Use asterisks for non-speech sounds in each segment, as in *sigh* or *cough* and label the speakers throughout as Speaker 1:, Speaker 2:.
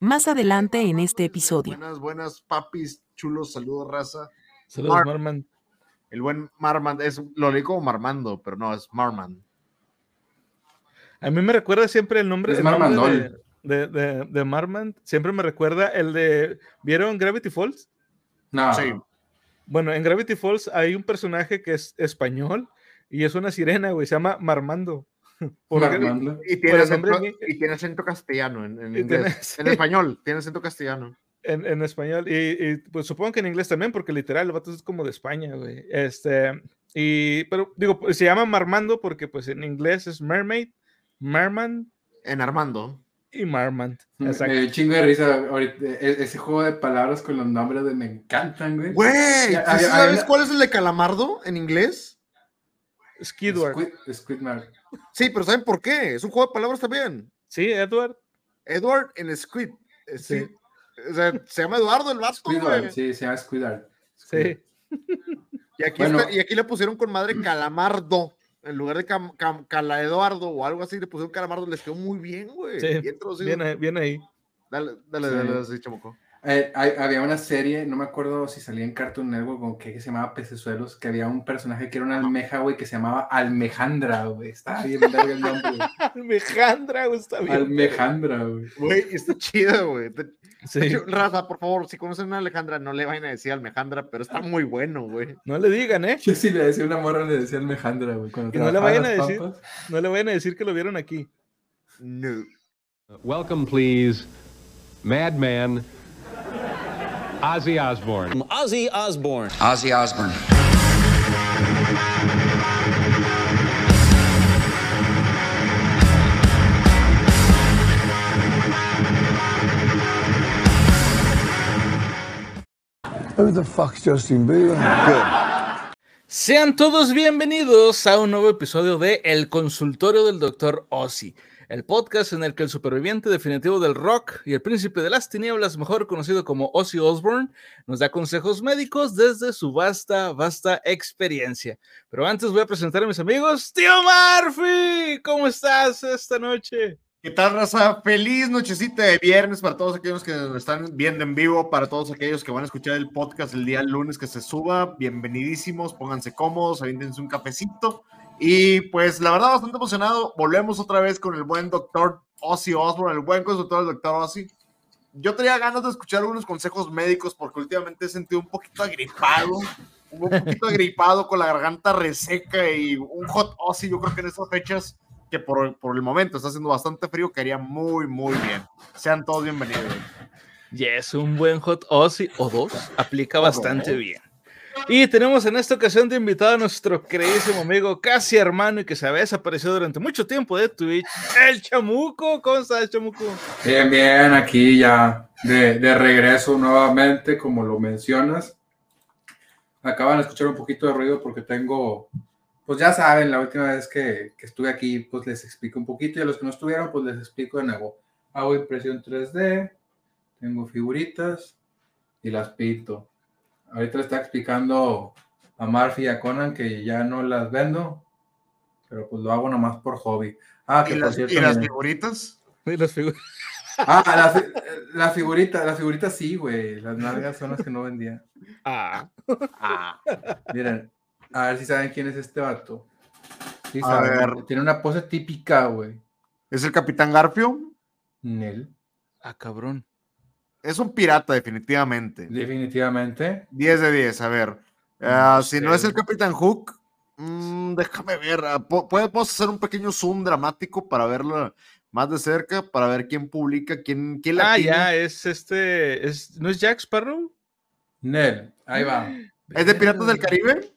Speaker 1: más adelante en este episodio.
Speaker 2: Buenas, buenas, papis, chulos, saludos, raza.
Speaker 3: Saludos,
Speaker 2: Mar-
Speaker 3: Marman.
Speaker 2: El buen Marmand, es, lo leí como Marmando, pero no, es Marmand.
Speaker 3: A mí me recuerda siempre el nombre,
Speaker 4: Es
Speaker 3: el nombre
Speaker 4: Marmandol.
Speaker 3: de, de, de, de Marman. Siempre me recuerda el de. ¿Vieron Gravity Falls?
Speaker 4: No.
Speaker 2: Sí.
Speaker 3: Bueno, en Gravity Falls hay un personaje que es español y es una sirena, güey. Se llama Marmando. *laughs* Porque-.
Speaker 2: Y
Speaker 3: Por
Speaker 2: tiene,
Speaker 3: nombre
Speaker 2: acento,
Speaker 3: en-
Speaker 2: y tiene acento castellano en, en
Speaker 3: tiene-
Speaker 2: inglés.
Speaker 3: sí. *laughs*
Speaker 2: En español, tiene acento castellano.
Speaker 3: En, en español. Y, y, pues supongo que en inglés también, porque literal, el vato es como de España, güey. Este. Y. Pero digo, pues, se llama Marmando porque, pues en inglés es Mermaid, Marman
Speaker 2: En Armando.
Speaker 3: y Marmand.
Speaker 4: Me
Speaker 3: Exacto.
Speaker 4: chingo de risa ahorita. e- Ese juego de palabras con los nombres de me encantan, güey.
Speaker 2: Güey,
Speaker 4: Ya,
Speaker 2: ¿tú
Speaker 4: había-
Speaker 2: sabes cuál es el de Calamardo en inglés?
Speaker 3: Skidward.
Speaker 4: Squid, Squidward.
Speaker 2: Sí, pero ¿saben por qué? Es un juego de palabras también.
Speaker 3: Sí, Edward.
Speaker 2: Edward en Squid. Eh, Sí.
Speaker 3: Sí.
Speaker 2: O sea, se llama Eduardo el vato,
Speaker 4: Squidward,
Speaker 2: güey.
Speaker 4: sí, se llama Squidward.
Speaker 3: Sí.
Speaker 2: Y aquí,
Speaker 4: Bueno.
Speaker 2: está- y aquí le pusieron con madre Calamardo. En lugar de Cam- Cam- Cala Eduardo o algo así, le pusieron Calamardo. Les quedó muy bien, güey.
Speaker 3: Sí,
Speaker 2: Bien.
Speaker 3: Viene, ahí- viene ahí.
Speaker 2: Dale, dale,
Speaker 4: Sí.
Speaker 2: dale, así, chamuco.
Speaker 4: Eh, hay- había una serie, no me acuerdo si salía en Cartoon Network o qué, que se llamaba Pecesuelos, que había un personaje que era una almeja, güey, que se llamaba Almejandra, güey. Estaba bien el nombre. *laughs*
Speaker 3: Almejandra, güey, está bien.
Speaker 4: Almejandra, güey.
Speaker 2: Güey, está chido, güey.
Speaker 3: Sí.
Speaker 2: Raza, por favor, si conocen a Alejandra, no le vayan a decir Alejandra, pero está muy bueno, güey.
Speaker 3: No le digan, ¿eh?
Speaker 4: Yo sí le decía una morra, le decía Almejandra, güey.
Speaker 3: Y no le vayan a decir-. No le vayan a decir que lo vieron aquí.
Speaker 2: No.
Speaker 5: Welcome, please, Madman Ozzy Osbourne.
Speaker 6: Ozzy Osbourne.
Speaker 7: Ozzy Osbourne.
Speaker 8: Who the fuck's Justin Bieber?
Speaker 3: Sean todos bienvenidos a un nuevo episodio de El Consultorio del Dr. Ozzy, el podcast en el que el superviviente definitivo del rock y el príncipe de las tinieblas, mejor conocido como Ozzy Osbourne, nos da consejos médicos desde su vasta, vasta experiencia. Pero antes voy a presentar a mis amigos. Tío Murphy, ¿cómo estás esta noche?
Speaker 2: ¿Qué tal, raza? Feliz nochecita de viernes para todos aquellos que nos están viendo en vivo, para todos aquellos que van a escuchar el podcast el día lunes que se suba. Bienvenidísimos, pónganse cómodos, avíntense un cafecito. Y pues la verdad, bastante emocionado. Volvemos otra vez con el buen doctor Ozzy Osbourne, el buen consultor del doctor Ozzy. Yo tenía ganas de escuchar algunos consejos médicos porque últimamente he sentido un poquito agripado, un poquito *laughs* agripado con la garganta reseca y un hot Ozzy. Yo creo que en estas fechas que por, por el momento está haciendo bastante frío, quedaría muy, muy bien. Sean todos bienvenidos.
Speaker 3: Yes, un buen hot Ozzy o dos aplica bastante bien. Y tenemos en esta ocasión de invitado a nuestro queridísimo amigo, casi hermano y que se había desaparecido durante mucho tiempo de Twitch, el Chamuco. ¿Cómo estás, Chamuco?
Speaker 4: Bien, bien, aquí ya de, de regreso nuevamente, como lo mencionas. Acaban de escuchar un poquito de ruido porque tengo, pues ya saben, la última vez que, que estuve aquí, pues les explico un poquito y a los que no estuvieron, pues les explico de nuevo. Hago impresión 3D, tengo figuritas y las pinto. Ahorita le está explicando a Murphy y a Conan que ya no las vendo, pero pues lo hago nomás por hobby. Ah, que
Speaker 2: ¿Y
Speaker 4: por
Speaker 2: las,
Speaker 4: cierto,
Speaker 2: y las
Speaker 4: me-
Speaker 2: figuritas?
Speaker 3: Y las *laughs*
Speaker 4: Ah, la, fi- la figurita, la figurita sí, güey. Las nalgas son las que no vendía.
Speaker 3: Ah,
Speaker 2: Ah,
Speaker 4: Miren, a ver si saben quién es este vato. Sí,
Speaker 2: A
Speaker 4: saben,
Speaker 2: ver.
Speaker 4: Tiene una pose típica, güey.
Speaker 2: ¿Es el Capitán Garfio?
Speaker 4: Nel.
Speaker 3: ah, cabrón.
Speaker 2: Es un pirata, definitivamente.
Speaker 4: Definitivamente.
Speaker 2: 10 de 10, a ver. Ah,
Speaker 4: No
Speaker 2: si
Speaker 4: sé.
Speaker 2: no es el Capitán Hook, mm, déjame ver. ah, po- ¿Podemos hacer un pequeño zoom dramático para verlo más de cerca? Para ver quién publica, quién, quién la
Speaker 3: Ah,
Speaker 2: tiene?
Speaker 3: ya, es este, es, ¿no es Jack Sparrow?
Speaker 4: Nel. Ahí va.
Speaker 2: ¿Es de Piratas del Caribe?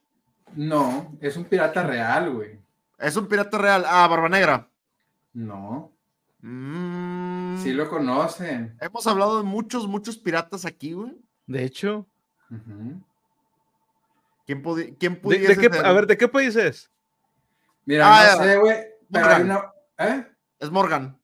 Speaker 4: No, es un pirata real, güey.
Speaker 2: Es un pirata real. Ah, Barba Negra.
Speaker 4: No.
Speaker 2: Mm,
Speaker 4: Sí lo conocen.
Speaker 2: Hemos hablado de muchos, muchos piratas aquí, güey.
Speaker 3: De hecho.
Speaker 2: ¿Quién, pudi- quién
Speaker 3: ¿De,
Speaker 2: pudiese
Speaker 3: de qué,
Speaker 2: ser?
Speaker 3: a ver, ¿de qué país es?
Speaker 4: Mira,
Speaker 2: Ah,
Speaker 4: no sé, güey. Una. ¿Eh?
Speaker 2: Es Morgan.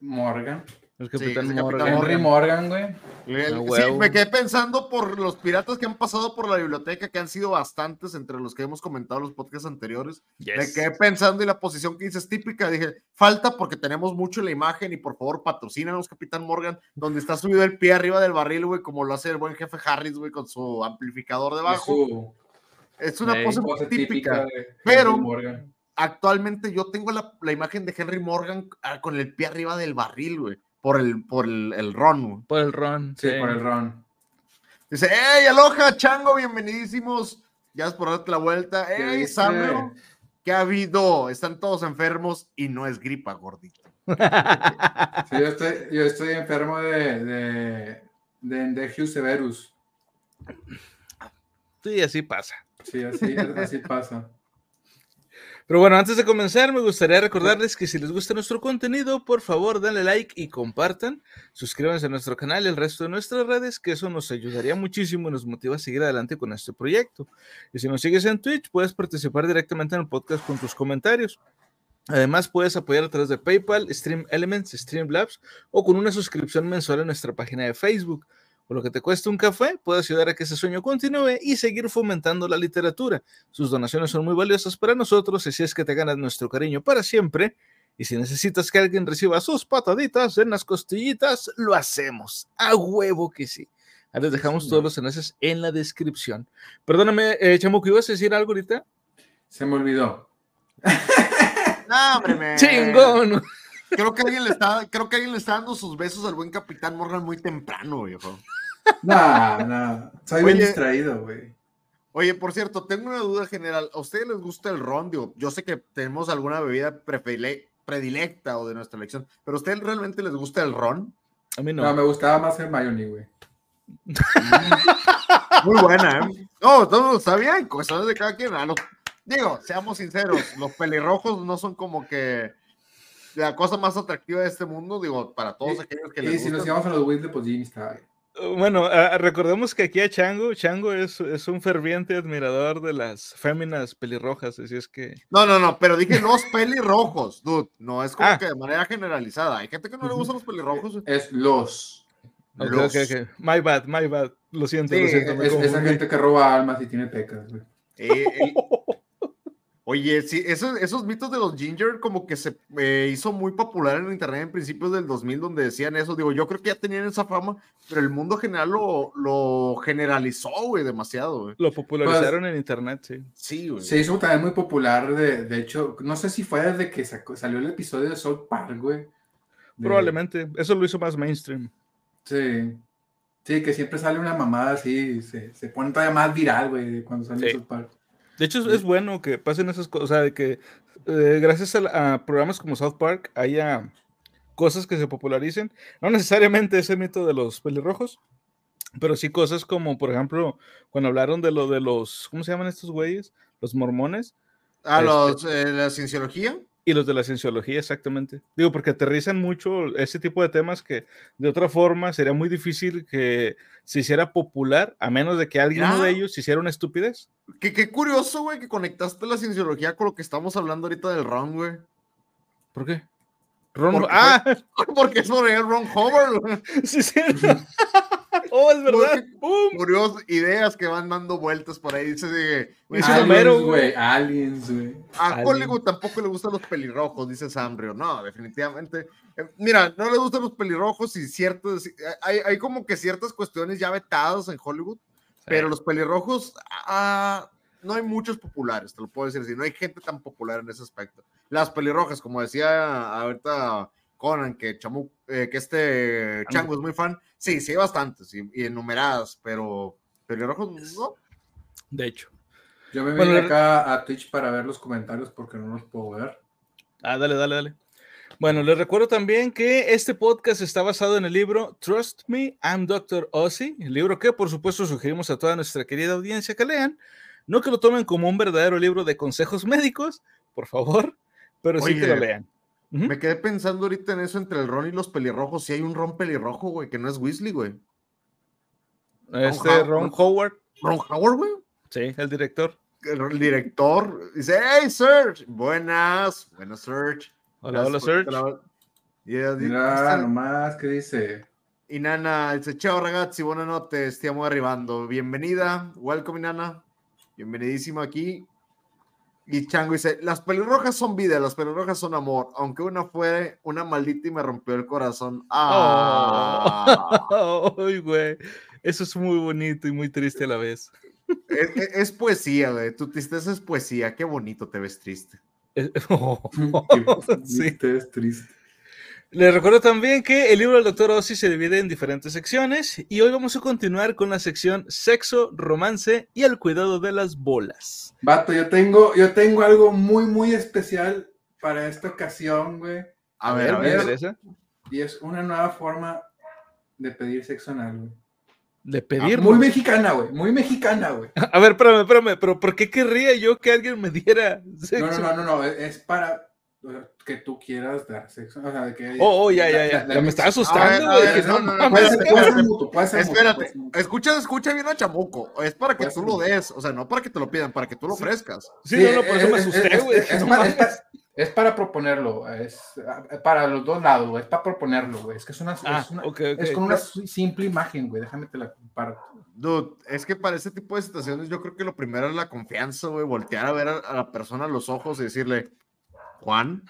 Speaker 4: Morgan.
Speaker 3: El
Speaker 2: Sí, es el Capitán
Speaker 3: Morgan.
Speaker 4: Henry
Speaker 2: Morgan.
Speaker 4: Morgan, güey.
Speaker 2: El- sí, me quedé pensando por los piratas que han pasado por la biblioteca, que han sido bastantes entre los que hemos comentado en los podcasts anteriores. Me quedé pensando y la posición que dices típica, dije, falta porque tenemos mucho en la imagen y por favor patrocínanos, Capitán Morgan, donde está subido el pie arriba del barril, güey, como lo hace el buen jefe Harris, güey, con su amplificador debajo.
Speaker 4: su
Speaker 2: Es una
Speaker 3: Ey,
Speaker 2: pose muy
Speaker 4: pose
Speaker 2: típica. pero-
Speaker 4: Morgan.
Speaker 2: Actualmente yo tengo la, la imagen de Henry Morgan ah, con el pie arriba del barril, güey, por el, por el, el ron, güey.
Speaker 3: Por el ron.
Speaker 4: Sí,
Speaker 3: sí.
Speaker 4: por el ron.
Speaker 2: Dice, ¡Ey, aloha, chango! Bienvenidísimos. Ya es por darte la vuelta.
Speaker 4: ¿Qué
Speaker 2: ¡Ey,
Speaker 4: dice?
Speaker 2: Samio! ¿Qué ha habido? Están todos enfermos y no es gripa, gordito. *laughs*
Speaker 4: Sí, yo estoy, yo estoy enfermo de, de, de Endegius severus.
Speaker 3: Sí, así pasa.
Speaker 4: Sí, así, así pasa.
Speaker 3: Pero bueno, antes de comenzar, me gustaría recordarles que si les gusta nuestro contenido, por favor, denle like y compartan. Suscríbanse a nuestro canal y el resto de nuestras redes, que eso nos ayudaría muchísimo y nos motiva a seguir adelante con este proyecto. Y si nos sigues en Twitch, puedes participar directamente en el podcast con tus comentarios. Además, puedes apoyar a través de PayPal, Stream Elements, Streamlabs o con una suscripción mensual en nuestra página de Facebook. Por lo que te cueste un café, puedes ayudar a que ese sueño continúe y seguir fomentando la literatura. Sus donaciones son muy valiosas para nosotros y si es que te ganas nuestro cariño para siempre. Y si necesitas que alguien reciba sus pataditas en las costillitas, lo hacemos. A huevo que sí. Ahí les dejamos todos los enlaces en la descripción. Perdóname, eh, Chamuco, ¿ibas a decir algo ahorita?
Speaker 4: Se me olvidó. *laughs*
Speaker 2: ¡No, hombre, me-
Speaker 3: ¡Chingón!
Speaker 2: Creo que, alguien le está, creo que alguien le está dando sus besos al buen Capitán Morgan muy temprano, viejo.
Speaker 4: No, no. Soy bien
Speaker 2: Oye.
Speaker 4: distraído, güey.
Speaker 2: Oye, por cierto, tengo una duda general. ¿A ustedes les gusta el ron? Digo, yo sé que tenemos alguna bebida predilecta o de nuestra elección, pero ¿a ustedes realmente les gusta el ron?
Speaker 3: A mí
Speaker 4: No,
Speaker 3: no.
Speaker 4: me gustaba más el mayonnaise, güey. *laughs*
Speaker 2: Muy buena, ¿eh? No, todo está bien, cuestiones de cada quien. Digo, seamos sinceros, los pelirrojos no son como que la cosa más atractiva de este mundo, digo, para todos
Speaker 4: Y-
Speaker 2: aquellos que
Speaker 4: Y
Speaker 2: les
Speaker 4: si nos
Speaker 2: gusta.
Speaker 4: íbamos a los Whitley, pues Jimmy estaba bien.
Speaker 3: Bueno, ah, recordemos que aquí a Chango, Chango es, es un ferviente admirador de las féminas pelirrojas, así es que...
Speaker 2: No, no, no, pero dije los pelirrojos, dude. No es como
Speaker 3: Ah.
Speaker 2: que de manera generalizada. Hay gente que no le gustan los pelirrojos.
Speaker 4: Es los.
Speaker 2: Los-.
Speaker 3: My bad, my bad. Lo siento,
Speaker 2: Sí,
Speaker 3: lo siento.
Speaker 4: Es, esa gente que roba almas y tiene pecas, güey.
Speaker 2: Eh, el- Oye, sí, esos, esos mitos de los Ginger como que se eh, hizo muy popular en internet en principios del 2000 donde decían eso. Digo, yo creo que ya tenían esa fama, pero el mundo general lo, lo generalizó, güey, demasiado, güey.
Speaker 3: Lo popularizaron en internet, sí.
Speaker 2: Sí, güey.
Speaker 4: Se hizo también muy popular, de, de hecho, no sé si fue desde que sacó- salió el episodio de South Park, güey. De-
Speaker 3: Probablemente. Eso lo hizo más mainstream.
Speaker 4: Sí. Sí, que siempre sale una mamada así, se, se pone todavía más viral, güey, de cuando sale
Speaker 3: Sí.
Speaker 4: South Park.
Speaker 3: De hecho, es- bueno que pasen esas cosas, o sea, de que eh, gracias a, programas como South Park haya cosas que se popularicen. No necesariamente ese mito de los pelirrojos, pero sí cosas como, por ejemplo, cuando hablaron de lo de los, ¿cómo se llaman estos güeyes? Los mormones
Speaker 2: A
Speaker 3: Este-
Speaker 2: los, eh, la cienciología.
Speaker 3: Y los de la cienciología, exactamente. Digo, porque aterrizan mucho ese tipo de temas que de otra forma sería muy difícil que se hiciera popular, a menos de que
Speaker 2: Mira.
Speaker 3: de ellos hiciera una estupidez.
Speaker 2: Qué, qué curioso, güey, que conectaste la cienciología con lo que estamos hablando ahorita del Ron, güey.
Speaker 3: ¿Por qué? Ron-
Speaker 2: Porque
Speaker 3: ah, *laughs*
Speaker 2: Porque es sobre el Ron Howard, *laughs*
Speaker 3: sí, sí. *laughs* oh, es verdad. ¡Pum!
Speaker 2: Curiosas ideas que van dando vueltas por ahí. Dice de.
Speaker 3: Es
Speaker 2: a-
Speaker 3: un Homero,
Speaker 4: Aliens,
Speaker 3: güey.
Speaker 4: güey, aliens, güey.
Speaker 2: A. Hollywood tampoco le gustan los pelirrojos, dice Sambrio. No, definitivamente. Eh, mira, no le gustan los pelirrojos y ciertos. Hay, hay como que ciertas cuestiones ya vetadas en Hollywood, pero los pelirrojos. ah, no hay muchos populares, te lo puedo decir así. No hay gente tan popular en ese aspecto. Las pelirrojas, como decía ahorita Conan, que, Chamu, eh, que este Chango es muy fan. Sí, sí, hay bastantes y, y enumeradas, pero pelirrojos no.
Speaker 3: De hecho.
Speaker 4: Yo me
Speaker 3: Bueno,
Speaker 4: vine acá a Twitch para ver los comentarios porque no los puedo ver.
Speaker 3: Ah, dale, dale, dale. Bueno, les recuerdo también que este podcast está basado en el libro Trust Me, I'm Dr. Ozzy, el libro que por supuesto sugerimos a toda nuestra querida audiencia que lean, no que lo tomen como un verdadero libro de consejos médicos, por favor, pero sí que lo
Speaker 2: Oye, Me quedé pensando ahorita en eso entre el Ron y los pelirrojos. Si hay un Ron pelirrojo, güey, que no es Weasley, güey.
Speaker 3: Este Ron
Speaker 2: Ron-
Speaker 3: Howard,
Speaker 2: Ron Howard, güey.
Speaker 3: sí, el director.
Speaker 2: El, el director dice: Hey, Serge. Buenas. Buenas, Serge.
Speaker 3: Hola, hola,
Speaker 2: Gracias por
Speaker 3: Serge.
Speaker 2: Yeah,
Speaker 4: Mira
Speaker 2: dice-
Speaker 4: nomás, ¿qué dice?
Speaker 2: Inana dice, ciao ragazzi, buonanotte, stiamo arrivando. Bienvenida, welcome Inana, bienvenidísima aquí. Y Chango dice, las pelirrojas son vida, las pelirrojas son amor, aunque una fue una maldita y me rompió el corazón. Ah, *laughs*
Speaker 3: Ay, güey. Eso es muy bonito y muy triste a la vez.
Speaker 2: es, es- es poesía, güey, tu tristeza es poesía, qué bonito te ves triste.
Speaker 3: Eh, *laughs* *laughs* Sí.
Speaker 4: Usted es triste.
Speaker 3: Les recuerdo también que el libro del Dr. Ozzy se divide en diferentes secciones y hoy vamos a continuar con la sección sexo, romance y el cuidado de las bolas.
Speaker 4: Vato, yo tengo, yo tengo algo muy, muy especial para esta ocasión, güey.
Speaker 2: A ver, a
Speaker 3: me
Speaker 2: ver.
Speaker 3: interesa.
Speaker 4: Y es una nueva forma de pedir sexo anal, güey.
Speaker 3: De
Speaker 4: Ah,
Speaker 3: pedir.
Speaker 4: Muy mexicana, güey. Muy mexicana, güey. *laughs*
Speaker 3: A ver, espérame, espérame, pero ¿por qué querría yo que alguien me diera
Speaker 4: No,
Speaker 3: sexo?
Speaker 4: no, no, no, no. Es es para que tú quieras dar sexo. O sea, de que.
Speaker 3: Oh, oh, ya, ya, ya.
Speaker 4: la- la-
Speaker 3: Ya me estaba asustando,
Speaker 2: A ver, a
Speaker 3: güey.
Speaker 2: ver,
Speaker 3: dije,
Speaker 2: no,
Speaker 3: no
Speaker 2: no, no,
Speaker 3: mames.
Speaker 4: Puede ser, puede ser mutuo, puede ser mutuo, puede
Speaker 2: Espérate,
Speaker 4: mutuo.
Speaker 2: escucha, escucha bien a Chamuco. Es para que
Speaker 4: Pues
Speaker 2: tú
Speaker 4: sí.
Speaker 2: lo des, o sea, no para que te lo pidan, para que tú lo ofrezcas.
Speaker 3: Sí, no, no, por eso me asusté, güey.
Speaker 4: es- para, es proponerlo, es ah, para los dos lados, güey. Es para proponerlo, güey. Es que es una,
Speaker 3: Ah,
Speaker 4: es, una-
Speaker 3: ok,
Speaker 4: es con una si- simple imagen, güey. Déjame te la comparto.
Speaker 2: Dude, es que para ese tipo de situaciones yo creo que lo primero es la confianza, güey, voltear a ver a, a la persona a los ojos y decirle, Juan.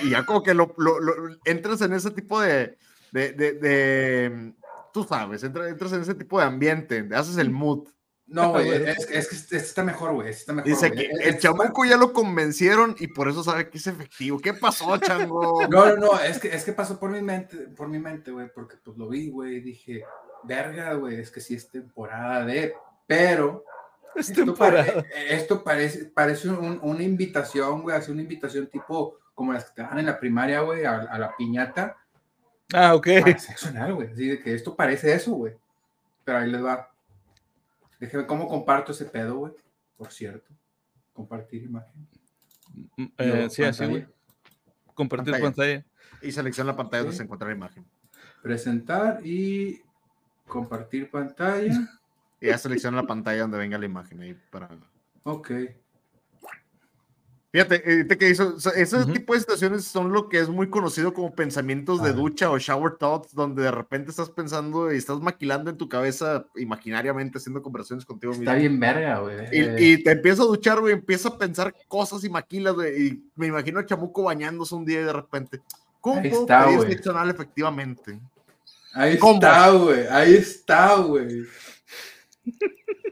Speaker 2: Y ya como que lo, lo- lo- entras en ese tipo de, de, de- de- tú sabes, entra- entras en ese tipo de ambiente, haces el mood.
Speaker 4: No, güey. *laughs* Es, es que este está mejor, güey. este está mejor.
Speaker 2: Dice
Speaker 4: güey.
Speaker 2: que
Speaker 4: Es-
Speaker 2: el
Speaker 4: es-
Speaker 2: chamuco ya lo convencieron y por eso sabe que es efectivo. ¿Qué pasó, chango?
Speaker 4: No, no, no. Es que, es que pasó por mi mente, por mi mente, güey. Porque pues lo vi, güey. y Dije, verga, güey. Es que sí es temporada de. Pero. *laughs*
Speaker 3: Es
Speaker 4: Esto,
Speaker 3: temporada.
Speaker 4: pare- esto parece, parece un- una invitación, güey, así una invitación tipo como las que te dan en la primaria, güey, a, a la piñata.
Speaker 3: Ah, ok.
Speaker 4: Para anal, güey. Así de que esto parece eso, güey. Pero ahí les va. Déjeme cómo comparto ese pedo, güey. Por cierto. Compartir imagen.
Speaker 3: Eh,
Speaker 4: Yo,
Speaker 3: sí, así, güey. Compartir
Speaker 2: Pantalla.
Speaker 3: pantalla.
Speaker 2: Y selecciona la pantalla donde
Speaker 4: Sí.
Speaker 2: se encuentra la imagen.
Speaker 4: Presentar y compartir pantalla.
Speaker 2: Y ya selecciona la pantalla donde venga la imagen ahí para...
Speaker 4: Ok.
Speaker 2: Fíjate, ahorita que hizo, o sea, ese
Speaker 3: Ujú.
Speaker 2: tipo de situaciones son lo que es muy conocido como pensamientos de
Speaker 4: Ah.
Speaker 2: ducha o shower thoughts, donde de repente estás pensando y estás maquilando en tu cabeza imaginariamente, haciendo conversaciones contigo
Speaker 4: Está
Speaker 2: mismo.
Speaker 4: bien verga, güey.
Speaker 2: Y,
Speaker 4: Eh,
Speaker 2: y te empieza a duchar, güey, empieza a pensar cosas y maquilas, güey, y me imagino a Chamuco bañándose un día y de repente, ¿cómo
Speaker 4: Ahí
Speaker 2: puedo
Speaker 4: está,
Speaker 2: pedir efectivamente?
Speaker 4: ahí
Speaker 2: ¿cómo?
Speaker 4: está, güey. Ahí está, güey.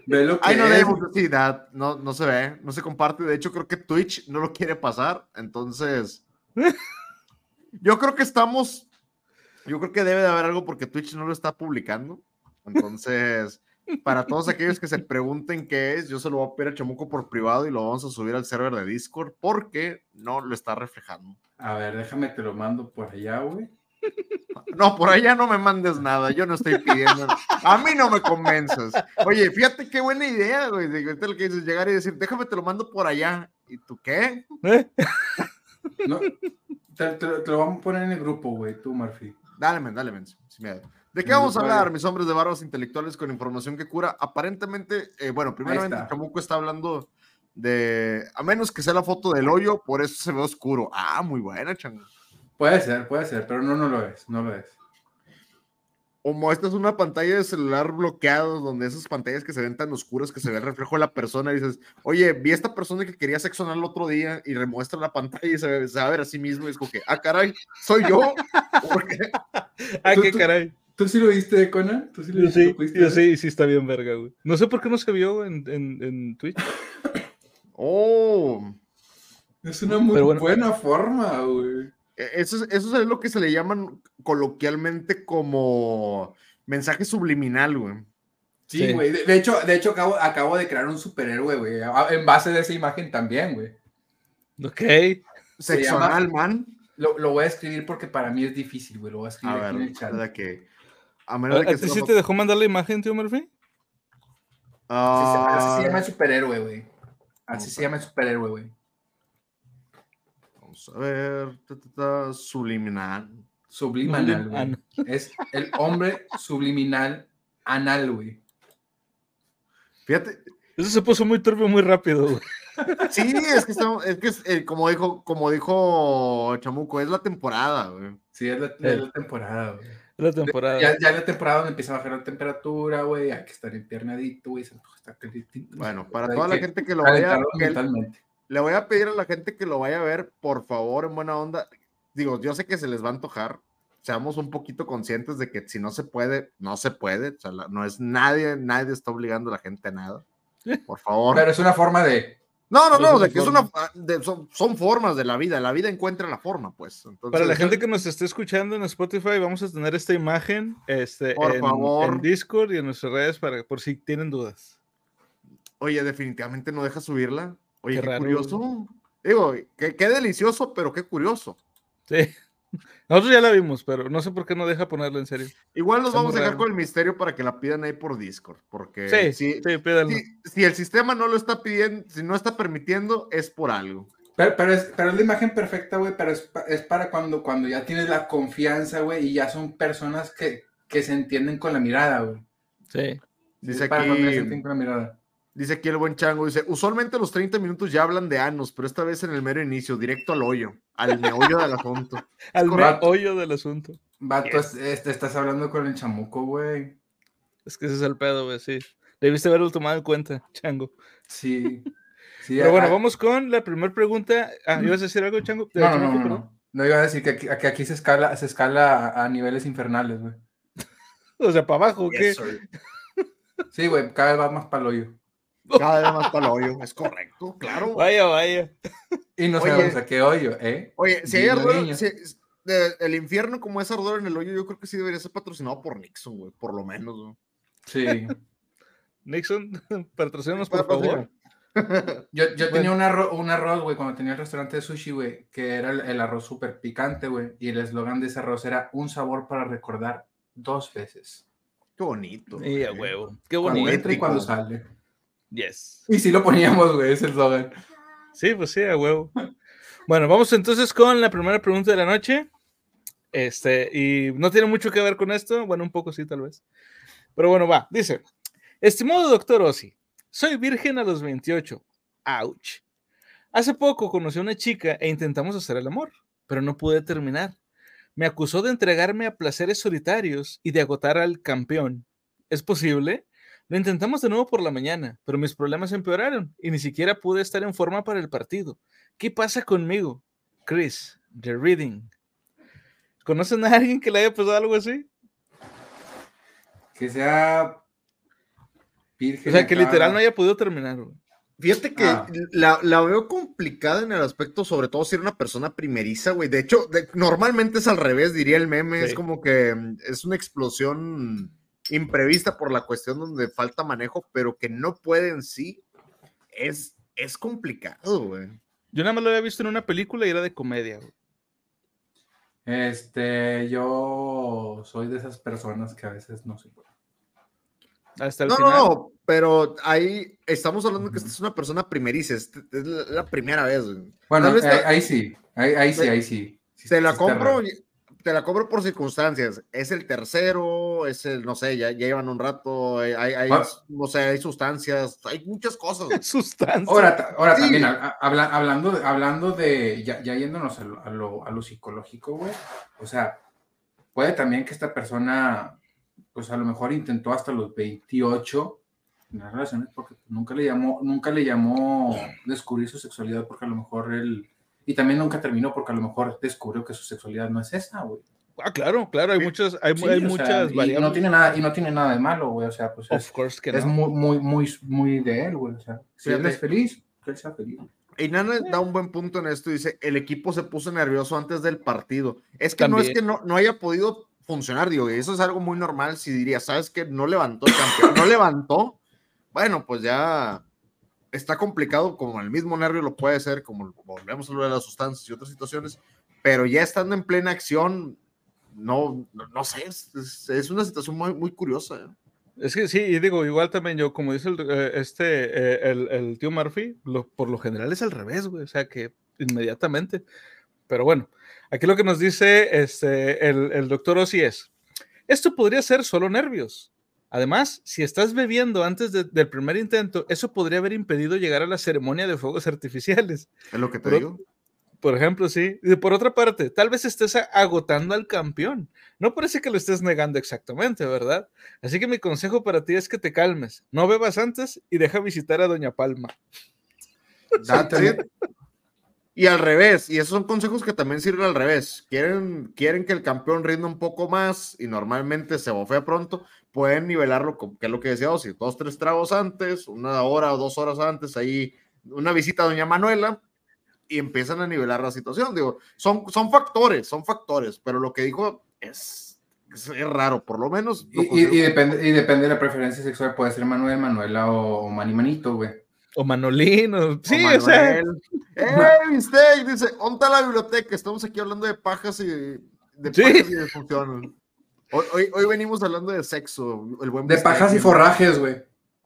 Speaker 4: Ve lo que
Speaker 2: Ay, no
Speaker 4: es.
Speaker 2: that, no, no se ve, no se comparte. De hecho, creo que Twitch no lo quiere pasar. Entonces, *laughs* yo creo que estamos, yo creo que debe de haber algo porque Twitch no lo está publicando. Entonces, para todos aquellos que se pregunten qué es, yo se lo voy a pedir a Chamuco por privado y lo vamos a subir al server de Discord porque no lo está reflejando.
Speaker 4: A ver, déjame te lo mando por allá, güey.
Speaker 2: No, por allá no me mandes nada, yo no estoy pidiendo. A mí no me convences. Oye, fíjate qué buena idea, güey. de ahorita lo que dices, llegar y decir, déjame te lo mando por allá. ¿Y tú qué?
Speaker 3: ¿Eh?
Speaker 4: No, te, te lo- te lo vamos a poner en el grupo, güey, tú, Murphy.
Speaker 2: Dale, men, dale, men, sin miedo. ¿De qué vamos a hablar, mis hombres de barbas intelectuales con información que cura? Aparentemente, eh, bueno, primeramente,
Speaker 4: está.
Speaker 2: Chamuco está hablando de, a menos que sea la foto del hoyo, por eso se ve oscuro. Ah, muy buena, chango.
Speaker 4: Puede ser, puede ser, pero no, no lo es, no lo es.
Speaker 2: Como esta es una pantalla de celular bloqueado, donde esas pantallas que se ven tan oscuras que se ve el reflejo de la persona, y dices, oye, vi a esta persona que quería sexo el otro día y remuestra la pantalla y se, ve- se va a ver a sí mismo y es como que, ah, caray, soy yo. ¿Por qué? *laughs*
Speaker 3: Ah, qué caray.
Speaker 4: ¿Tú sí lo viste, Conan? ¿Tú sí lo
Speaker 3: Yo
Speaker 4: viste?
Speaker 3: sí,
Speaker 4: ¿Lo pudiste
Speaker 3: yo sí, sí está bien verga, güey. No sé por qué no se vio en, en, en Twitch.
Speaker 2: Oh,
Speaker 4: Es una muy
Speaker 3: bueno.
Speaker 4: buena forma, güey.
Speaker 2: E- eso es, eso es lo que se le llaman coloquialmente como mensaje subliminal, güey.
Speaker 4: Sí,
Speaker 3: Sí.
Speaker 4: güey. De, de hecho, de hecho acabo, acabo de crear un superhéroe, güey. En base de esa imagen también, güey.
Speaker 3: Ok.
Speaker 4: Se
Speaker 2: Sexo
Speaker 4: llama-
Speaker 2: anal, man.
Speaker 4: Lo, lo voy a escribir porque para mí es difícil, güey. Lo voy a
Speaker 2: A
Speaker 4: escribir aquí en
Speaker 2: ver,
Speaker 4: el chat.
Speaker 2: ¿verdad que? A
Speaker 3: ¿A,
Speaker 2: menos de que
Speaker 3: sí
Speaker 2: una
Speaker 3: te dejó mandar la imagen, tío Murphy?
Speaker 4: Así se, así se
Speaker 2: Ah,
Speaker 4: llama el superhéroe, güey. Así se llama el superhéroe, güey.
Speaker 2: A ver. ta, ta, ta, subliminal.
Speaker 4: Subliminal, güey. Es el hombre subliminal anal, güey.
Speaker 2: Fíjate,
Speaker 3: Eso se puso muy turbio muy rápido, güey. *laughs*
Speaker 2: sí, es que, estamos- es, que es, eh, como, dijo, como dijo Chamuco, es la temporada, güey.
Speaker 4: Sí, es la, es la temporada, güey.
Speaker 3: La temporada.
Speaker 4: Ya, ya la temporada donde empieza a bajar la temperatura, güey, hay que estar empiernadito, güey, se calientito.
Speaker 2: Bueno, para toda la gente que lo vaya,
Speaker 4: calentarlo
Speaker 2: que-
Speaker 4: mentalmente.
Speaker 2: Le voy a pedir a la gente que lo vaya a ver, por favor, en buena onda. Digo, yo sé que se les va a antojar. Seamos un poquito conscientes de que si no se puede, no se puede. O sea, la- no es nadie, nadie está obligando a la gente a nada. *laughs* Por favor.
Speaker 4: Pero es una forma de.
Speaker 2: no, no, no,
Speaker 3: una
Speaker 2: de que es una, de- son, son formas de la vida. La vida encuentra la forma, pues. Entonces,
Speaker 3: Para la gente que nos esté escuchando en Spotify, vamos a tener esta imagen este,
Speaker 2: Por
Speaker 3: en,
Speaker 2: favor.
Speaker 3: en Discord y en nuestras redes para, por si tienen dudas.
Speaker 2: Oye, definitivamente no deja subirla. Oye,
Speaker 3: Qué
Speaker 2: qué,
Speaker 3: raro,
Speaker 2: curioso. Digo, qué, qué delicioso, pero qué curioso.
Speaker 3: Sí. *laughs* Nosotros ya la vimos, pero no sé por qué no deja ponerla en serio.
Speaker 2: Igual nos
Speaker 3: Está
Speaker 2: vamos a dejar
Speaker 3: raro.
Speaker 2: con el misterio para que la pidan ahí por Discord. Porque
Speaker 3: Sí,
Speaker 2: si,
Speaker 3: sí, pídanlo.
Speaker 2: si, si el sistema no lo está pidiendo, si no está permitiendo, es por algo.
Speaker 4: Pero, pero, es, pero es la imagen perfecta, güey, pero es, pa- es para cuando, cuando ya tienes la confianza, güey, y ya son personas que, que se entienden con la mirada, güey.
Speaker 3: Sí.
Speaker 2: Dice
Speaker 4: Es para cuando ya se
Speaker 2: aquí,
Speaker 4: entienden con la mirada.
Speaker 2: Dice aquí el buen chango, dice, usualmente los 30 minutos ya hablan de anos, pero esta vez en el mero inicio, directo al hoyo, al meollo del asunto. *laughs*
Speaker 3: Al meollo del asunto.
Speaker 4: Vato,
Speaker 2: Yes.
Speaker 4: es- es- te estás hablando con el chamuco, güey.
Speaker 3: Es que ese es el pedo, güey, sí. Debiste haberlo tomado en cuenta, chango.
Speaker 4: Sí. sí
Speaker 3: Pero bueno, vamos con la primera pregunta. Ah, ¿ibas a decir algo, chango?
Speaker 4: No, no, no, no, no. No iba a decir que aquí, que aquí se escala, se escala a, a niveles infernales, güey. *laughs*
Speaker 3: O sea, para abajo, ¿o ¿qué?
Speaker 2: Sir.
Speaker 4: Sí, güey, cada vez va más para el hoyo.
Speaker 2: Cada *laughs* vez más para el hoyo, es correcto, claro.
Speaker 3: Vaya, vaya.
Speaker 4: Y no
Speaker 2: Oye.
Speaker 4: sabemos a qué hoyo, ¿eh?
Speaker 2: Oye, si hay ardor,
Speaker 4: niño.
Speaker 2: si- de- el infierno como es ardor en el hoyo, yo creo que sí debería ser patrocinado por Nixon, güey, por lo menos. güey.
Speaker 4: Sí. *laughs*
Speaker 3: Nixon, *laughs* patrocínanos, por favor.
Speaker 4: Yo, yo tenía un arroz, un arroz, güey, cuando tenía el restaurante de sushi, güey, que era el, el arroz súper picante, güey. Y el eslogan de ese arroz era un sabor para recordar dos veces.
Speaker 2: Qué bonito.
Speaker 3: Y a
Speaker 2: güey.
Speaker 3: huevo. Qué
Speaker 4: Cuando
Speaker 3: bonito.
Speaker 4: entra y cuando sale.
Speaker 3: Yes.
Speaker 4: Y sí lo poníamos, güey, ese eslogan.
Speaker 3: Sí, pues sí, a huevo. Bueno, vamos entonces con la primera pregunta de la noche. Este, y no tiene mucho que ver con esto. Bueno, un poco sí, tal vez. Pero bueno, va. Dice: Estimado doctor Ozzy, soy virgen a los 28. Ouch. Hace poco conocí a una chica e intentamos hacer el amor, pero no pude terminar. Me acusó de entregarme a placeres solitarios y de agotar al campeón. ¿Es posible? Lo intentamos de nuevo por la mañana, pero mis problemas empeoraron y ni siquiera pude estar en forma para el partido. ¿Qué pasa conmigo? Chris, The Reading. ¿Conocen a alguien que le haya pasado algo así?
Speaker 4: Que sea
Speaker 3: O sea, que literal no haya podido terminar. güey.
Speaker 2: Fíjate que
Speaker 4: Ah.
Speaker 2: la, la veo complicada en el aspecto, sobre todo si era una persona primeriza, güey. De hecho, de- normalmente es al revés, diría el meme. Es como que mm, es una explosión imprevista por la cuestión donde falta manejo, pero que no puede en sí. Es, es complicado, güey.
Speaker 3: Yo nada más lo había visto en una película y era de comedia. güey.
Speaker 4: Este, yo soy de esas personas que a veces no se puede.
Speaker 3: Hasta el
Speaker 2: No,
Speaker 3: final.
Speaker 2: no, pero ahí estamos hablando que esta es una persona primeriza, es, es la, primera vez. güey.
Speaker 4: Bueno, eh,
Speaker 2: te-
Speaker 4: ahí sí, ahí, ahí sí, ahí sí. Sí-
Speaker 2: Te la
Speaker 4: está
Speaker 2: compro. Te la compro por circunstancias. Es el tercero, es el, no sé, ya, ya llevan un rato, hay, hay, hay,
Speaker 4: Ah.
Speaker 2: no sé, hay sustancias, hay muchas cosas. *laughs*
Speaker 3: Sustancia.
Speaker 4: Ahora, ahora
Speaker 2: Sí.
Speaker 4: también, a- a- habla- hablando, de- hablando de, ya, ya yéndonos a lo, a lo- a lo psicológico, güey, o sea, puede también que esta persona, pues a lo mejor intentó hasta los 28 en las relaciones porque nunca le llamó, nunca le llamó descubrir su sexualidad porque a lo mejor él, y también nunca terminó porque a lo mejor descubrió que su sexualidad no es esa, güey.
Speaker 3: Ah, claro, claro, hay muchas, hay,
Speaker 4: Sí,
Speaker 3: hay
Speaker 4: o sea,
Speaker 3: muchas
Speaker 4: y no tiene nada, y no tiene nada de malo, güey, o sea, pues es,
Speaker 3: Of course que
Speaker 4: es
Speaker 3: no.
Speaker 4: muy, muy, muy, muy de él, güey, o sea, si él es feliz, que él sea feliz.
Speaker 2: Y Nana da un buen punto en esto, dice, el equipo se puso nervioso antes del partido. Es que no es que no, no haya podido funcionar, digo, y eso es algo muy normal si diría, ¿sabes qué? No levantó el campeón, no levantó, bueno, pues ya está complicado, como el mismo nervio lo puede ser, como volvemos a hablar de las sustancias y otras situaciones, pero ya estando en plena acción, no, no, sé, es, es- una situación muy, muy curiosa. ¿eh?
Speaker 3: Es que sí, y digo, igual también yo, como dice el, eh, este, eh, el, el tío Murphy, lo- por lo general es al revés, güey, o sea que inmediatamente. Pero bueno, aquí lo que nos dice este, el, el doctor Ozzy es, esto podría ser solo nervios. Además, si estás bebiendo antes de- del primer intento, eso podría haber impedido llegar a la ceremonia de fuegos artificiales.
Speaker 2: Es lo que te
Speaker 3: Pero-
Speaker 2: digo.
Speaker 3: Por ejemplo, sí. Y por otra parte, tal vez estés agotando al campeón. No parece que lo estés negando exactamente, ¿verdad? Así que mi consejo para ti es que te calmes. No bebas antes y deja visitar a Doña Palma. *laughs*
Speaker 2: Y al revés, y esos son consejos que también sirven al revés. Quieren, quieren que el campeón rinda un poco más y normalmente se bofea pronto, pueden nivelarlo, con, que es lo que decía Osi, dos, tres tragos antes, una hora o dos horas antes, ahí una visita a Doña Manuela y empiezan a nivelar la situación. Digo, son, son factores, son factores, pero lo que dijo es, es, es raro, por lo menos. lo
Speaker 4: Y, y- depende, y depende de la preferencia sexual, puede ser Manuel, Manuela o, o Mani Manito, güey.
Speaker 3: O Manolino. Sí,
Speaker 2: o
Speaker 3: o sea.
Speaker 2: ¡Eh, *laughs* Mistake! Dice, ¿dónde está la biblioteca? Estamos aquí hablando de pajas y de
Speaker 3: Sí.
Speaker 2: pajas y de funciones. Hoy, hoy, hoy venimos hablando de sexo. El buen
Speaker 4: De pajas y forrajes, güey.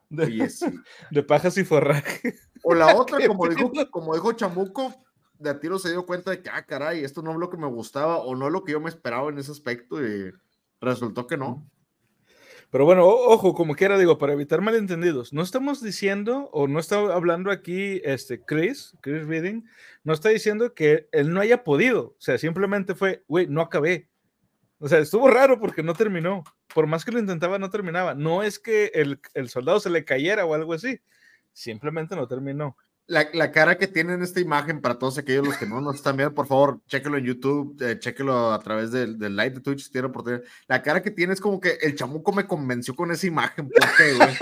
Speaker 3: De,
Speaker 2: sí.
Speaker 3: de pajas y forraje.
Speaker 2: O la otra, *laughs* como dijo, como dijo Chamuco, de a tiro se dio cuenta de que, ah, caray, esto no es lo que me gustaba o no es lo que yo me esperaba en ese aspecto y resultó que no.
Speaker 3: Pero bueno, o- ojo, como quiera, digo, para evitar malentendidos, no estamos diciendo, o no está hablando aquí este Chris, Chris Reading, no está diciendo que él no haya podido. O sea, simplemente fue, güey, no acabé. O sea, estuvo raro porque no terminó. Por más que lo intentaba, no terminaba. No es que el, el soldado se le cayera o algo así. Simplemente no terminó.
Speaker 2: La, la cara que tiene en esta imagen, para todos aquellos los que no nos están viendo, por favor, chéquelo en YouTube, eh, chéquelo a través del, del live de Twitch si tiene oportunidad. La cara que tiene es como que el chamuco me convenció con esa imagen. ¿Por qué, güey?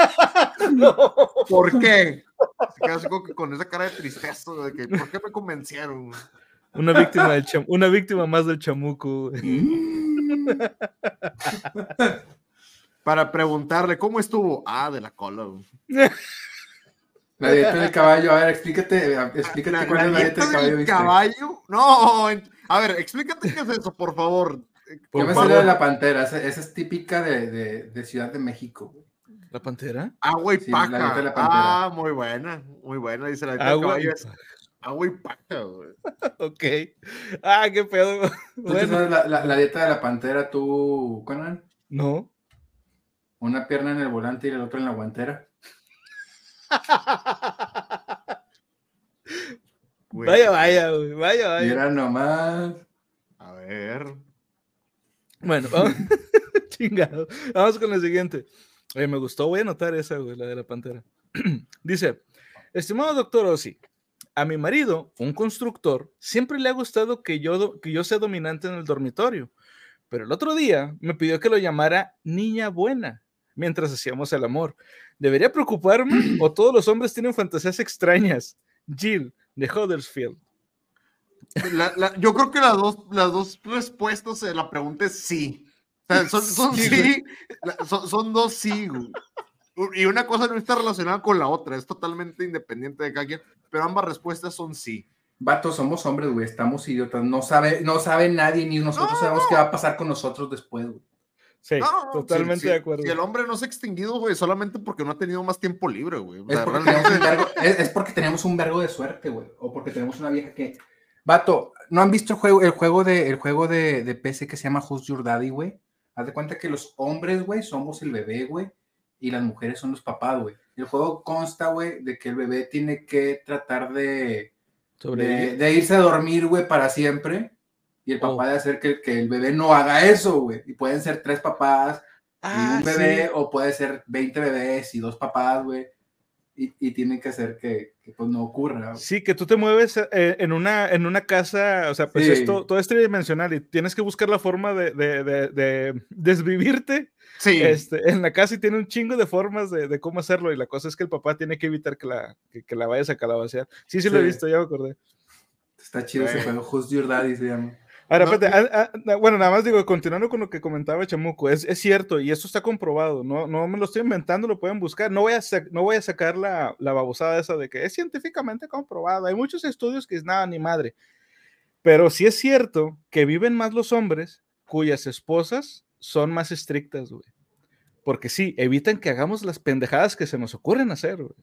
Speaker 2: *laughs* ¿Por qué? Se queda así como que con esa cara de tristeza, de que, ¿por qué me convencieron?
Speaker 3: Una víctima, del cham- una víctima más del chamuco. güey. *laughs*
Speaker 2: Para preguntarle, ¿cómo estuvo? Ah, de la cola. güey.
Speaker 4: La dieta del caballo, a ver, explícate, explícate
Speaker 2: La,
Speaker 4: cuál
Speaker 2: la
Speaker 4: es la dieta
Speaker 2: dieta
Speaker 4: del caballo.
Speaker 2: del caballo. No, a ver, explícate qué es eso, por favor.
Speaker 4: Yo me la de la pantera, esa, esa es típica de, de, de Ciudad de México.
Speaker 3: ¿La pantera?
Speaker 2: Agua y
Speaker 4: Sí, la
Speaker 2: paja.
Speaker 4: dieta de la pantera.
Speaker 2: ah, muy buena, muy buena. Dice la dieta del
Speaker 3: Agua y
Speaker 2: caballo es agua y paja. güey. *laughs*
Speaker 3: Ok. Ah, qué pedo. *laughs*
Speaker 4: ¿Tú te
Speaker 3: Bueno,
Speaker 4: sabes la, la, la dieta de la pantera, tú, Conan?
Speaker 3: no.
Speaker 4: Una pierna en el volante y la otra en la guantera.
Speaker 2: Güey, *laughs*
Speaker 3: Vaya, vaya, güey, vaya, vaya.
Speaker 4: Mira nomás.
Speaker 2: A ver.
Speaker 3: Bueno, vamos, chingado. Vamos con la siguiente. Oye, me gustó, voy a anotar esa, güey, la de la pantera. *clears throat* Dice, estimado doctor Ossi, a mi marido, un constructor, siempre le ha gustado que yo, que yo sea dominante en el dormitorio, pero el otro día me pidió que lo llamara niña buena mientras hacíamos el amor. ¿Debería preocuparme o *clears throat* todos los hombres tienen fantasías extrañas? Jill, de Huddersfield.
Speaker 2: La- la- yo creo que las dos, las dos respuestas de la pregunta es sí. O sea, son, *laughs* son
Speaker 3: Sí,
Speaker 2: son, son dos sí. güey. Y una cosa no está relacionada con la otra, es totalmente independiente de cada quien, pero ambas respuestas son sí.
Speaker 4: Vatos, somos hombres, güey, estamos idiotas. No sabe, no sabe nadie, ni nosotros
Speaker 2: No,
Speaker 4: sabemos
Speaker 2: no.
Speaker 4: qué va a pasar con nosotros después, güey.
Speaker 3: Sí,
Speaker 2: No,
Speaker 3: totalmente de acuerdo.
Speaker 2: Si el hombre no se ha extinguido, güey, solamente porque no ha tenido más tiempo libre, güey. O
Speaker 4: Es
Speaker 2: sea,
Speaker 4: porque,
Speaker 2: realmente-
Speaker 4: tenemos un vergo, es, es porque tenemos un vergo de suerte, güey. O porque tenemos una vieja que. Vato, ¿no han visto el juego, el juego de, el juego de, de PC que se llama Who's Your Daddy, güey? Haz de cuenta que los hombres, güey, somos el bebé, güey, y las mujeres son los papás, güey. El juego consta, güey, de que el bebé tiene que tratar de, de, de irse a dormir, güey, para siempre. Y el papá
Speaker 3: Oh.
Speaker 4: de hacer que, que el bebé no haga eso, güey. Y pueden ser tres papás, y
Speaker 3: Ah,
Speaker 4: un bebé,
Speaker 3: sí.
Speaker 4: o puede ser 20 bebés y dos papás, güey. Y, y tienen que hacer que, que, pues no ocurra.
Speaker 3: Sí, que tú te mueves eh, en, una, en una casa, o sea, pues
Speaker 4: Sí.
Speaker 3: esto, todo es tridimensional y tienes que buscar la forma de, de, de- de desvivirte
Speaker 2: Sí,
Speaker 3: este, en la casa y tiene un chingo de formas de, de cómo hacerlo y la cosa es que el papá tiene que evitar que la, que, que la vayas a calabacear. Sí, sí, lo he
Speaker 4: Sí.
Speaker 3: visto, ya me acordé.
Speaker 4: Está chido ese juego. Who's Your Daddy se llama.
Speaker 3: Ahora,
Speaker 2: No,
Speaker 3: espérate, ah, ah, bueno, nada más digo, continuando con lo que comentaba Chamuco, es, es cierto y esto está comprobado, no, no me lo estoy inventando, lo pueden buscar, no voy a, sac- no voy a sacar la, la babosada esa de que es científicamente comprobado, hay muchos estudios que es nada ni madre, pero sí es cierto que viven más los hombres cuyas esposas son más estrictas, güey, porque sí, evitan que hagamos las pendejadas que se nos ocurren hacer, güey.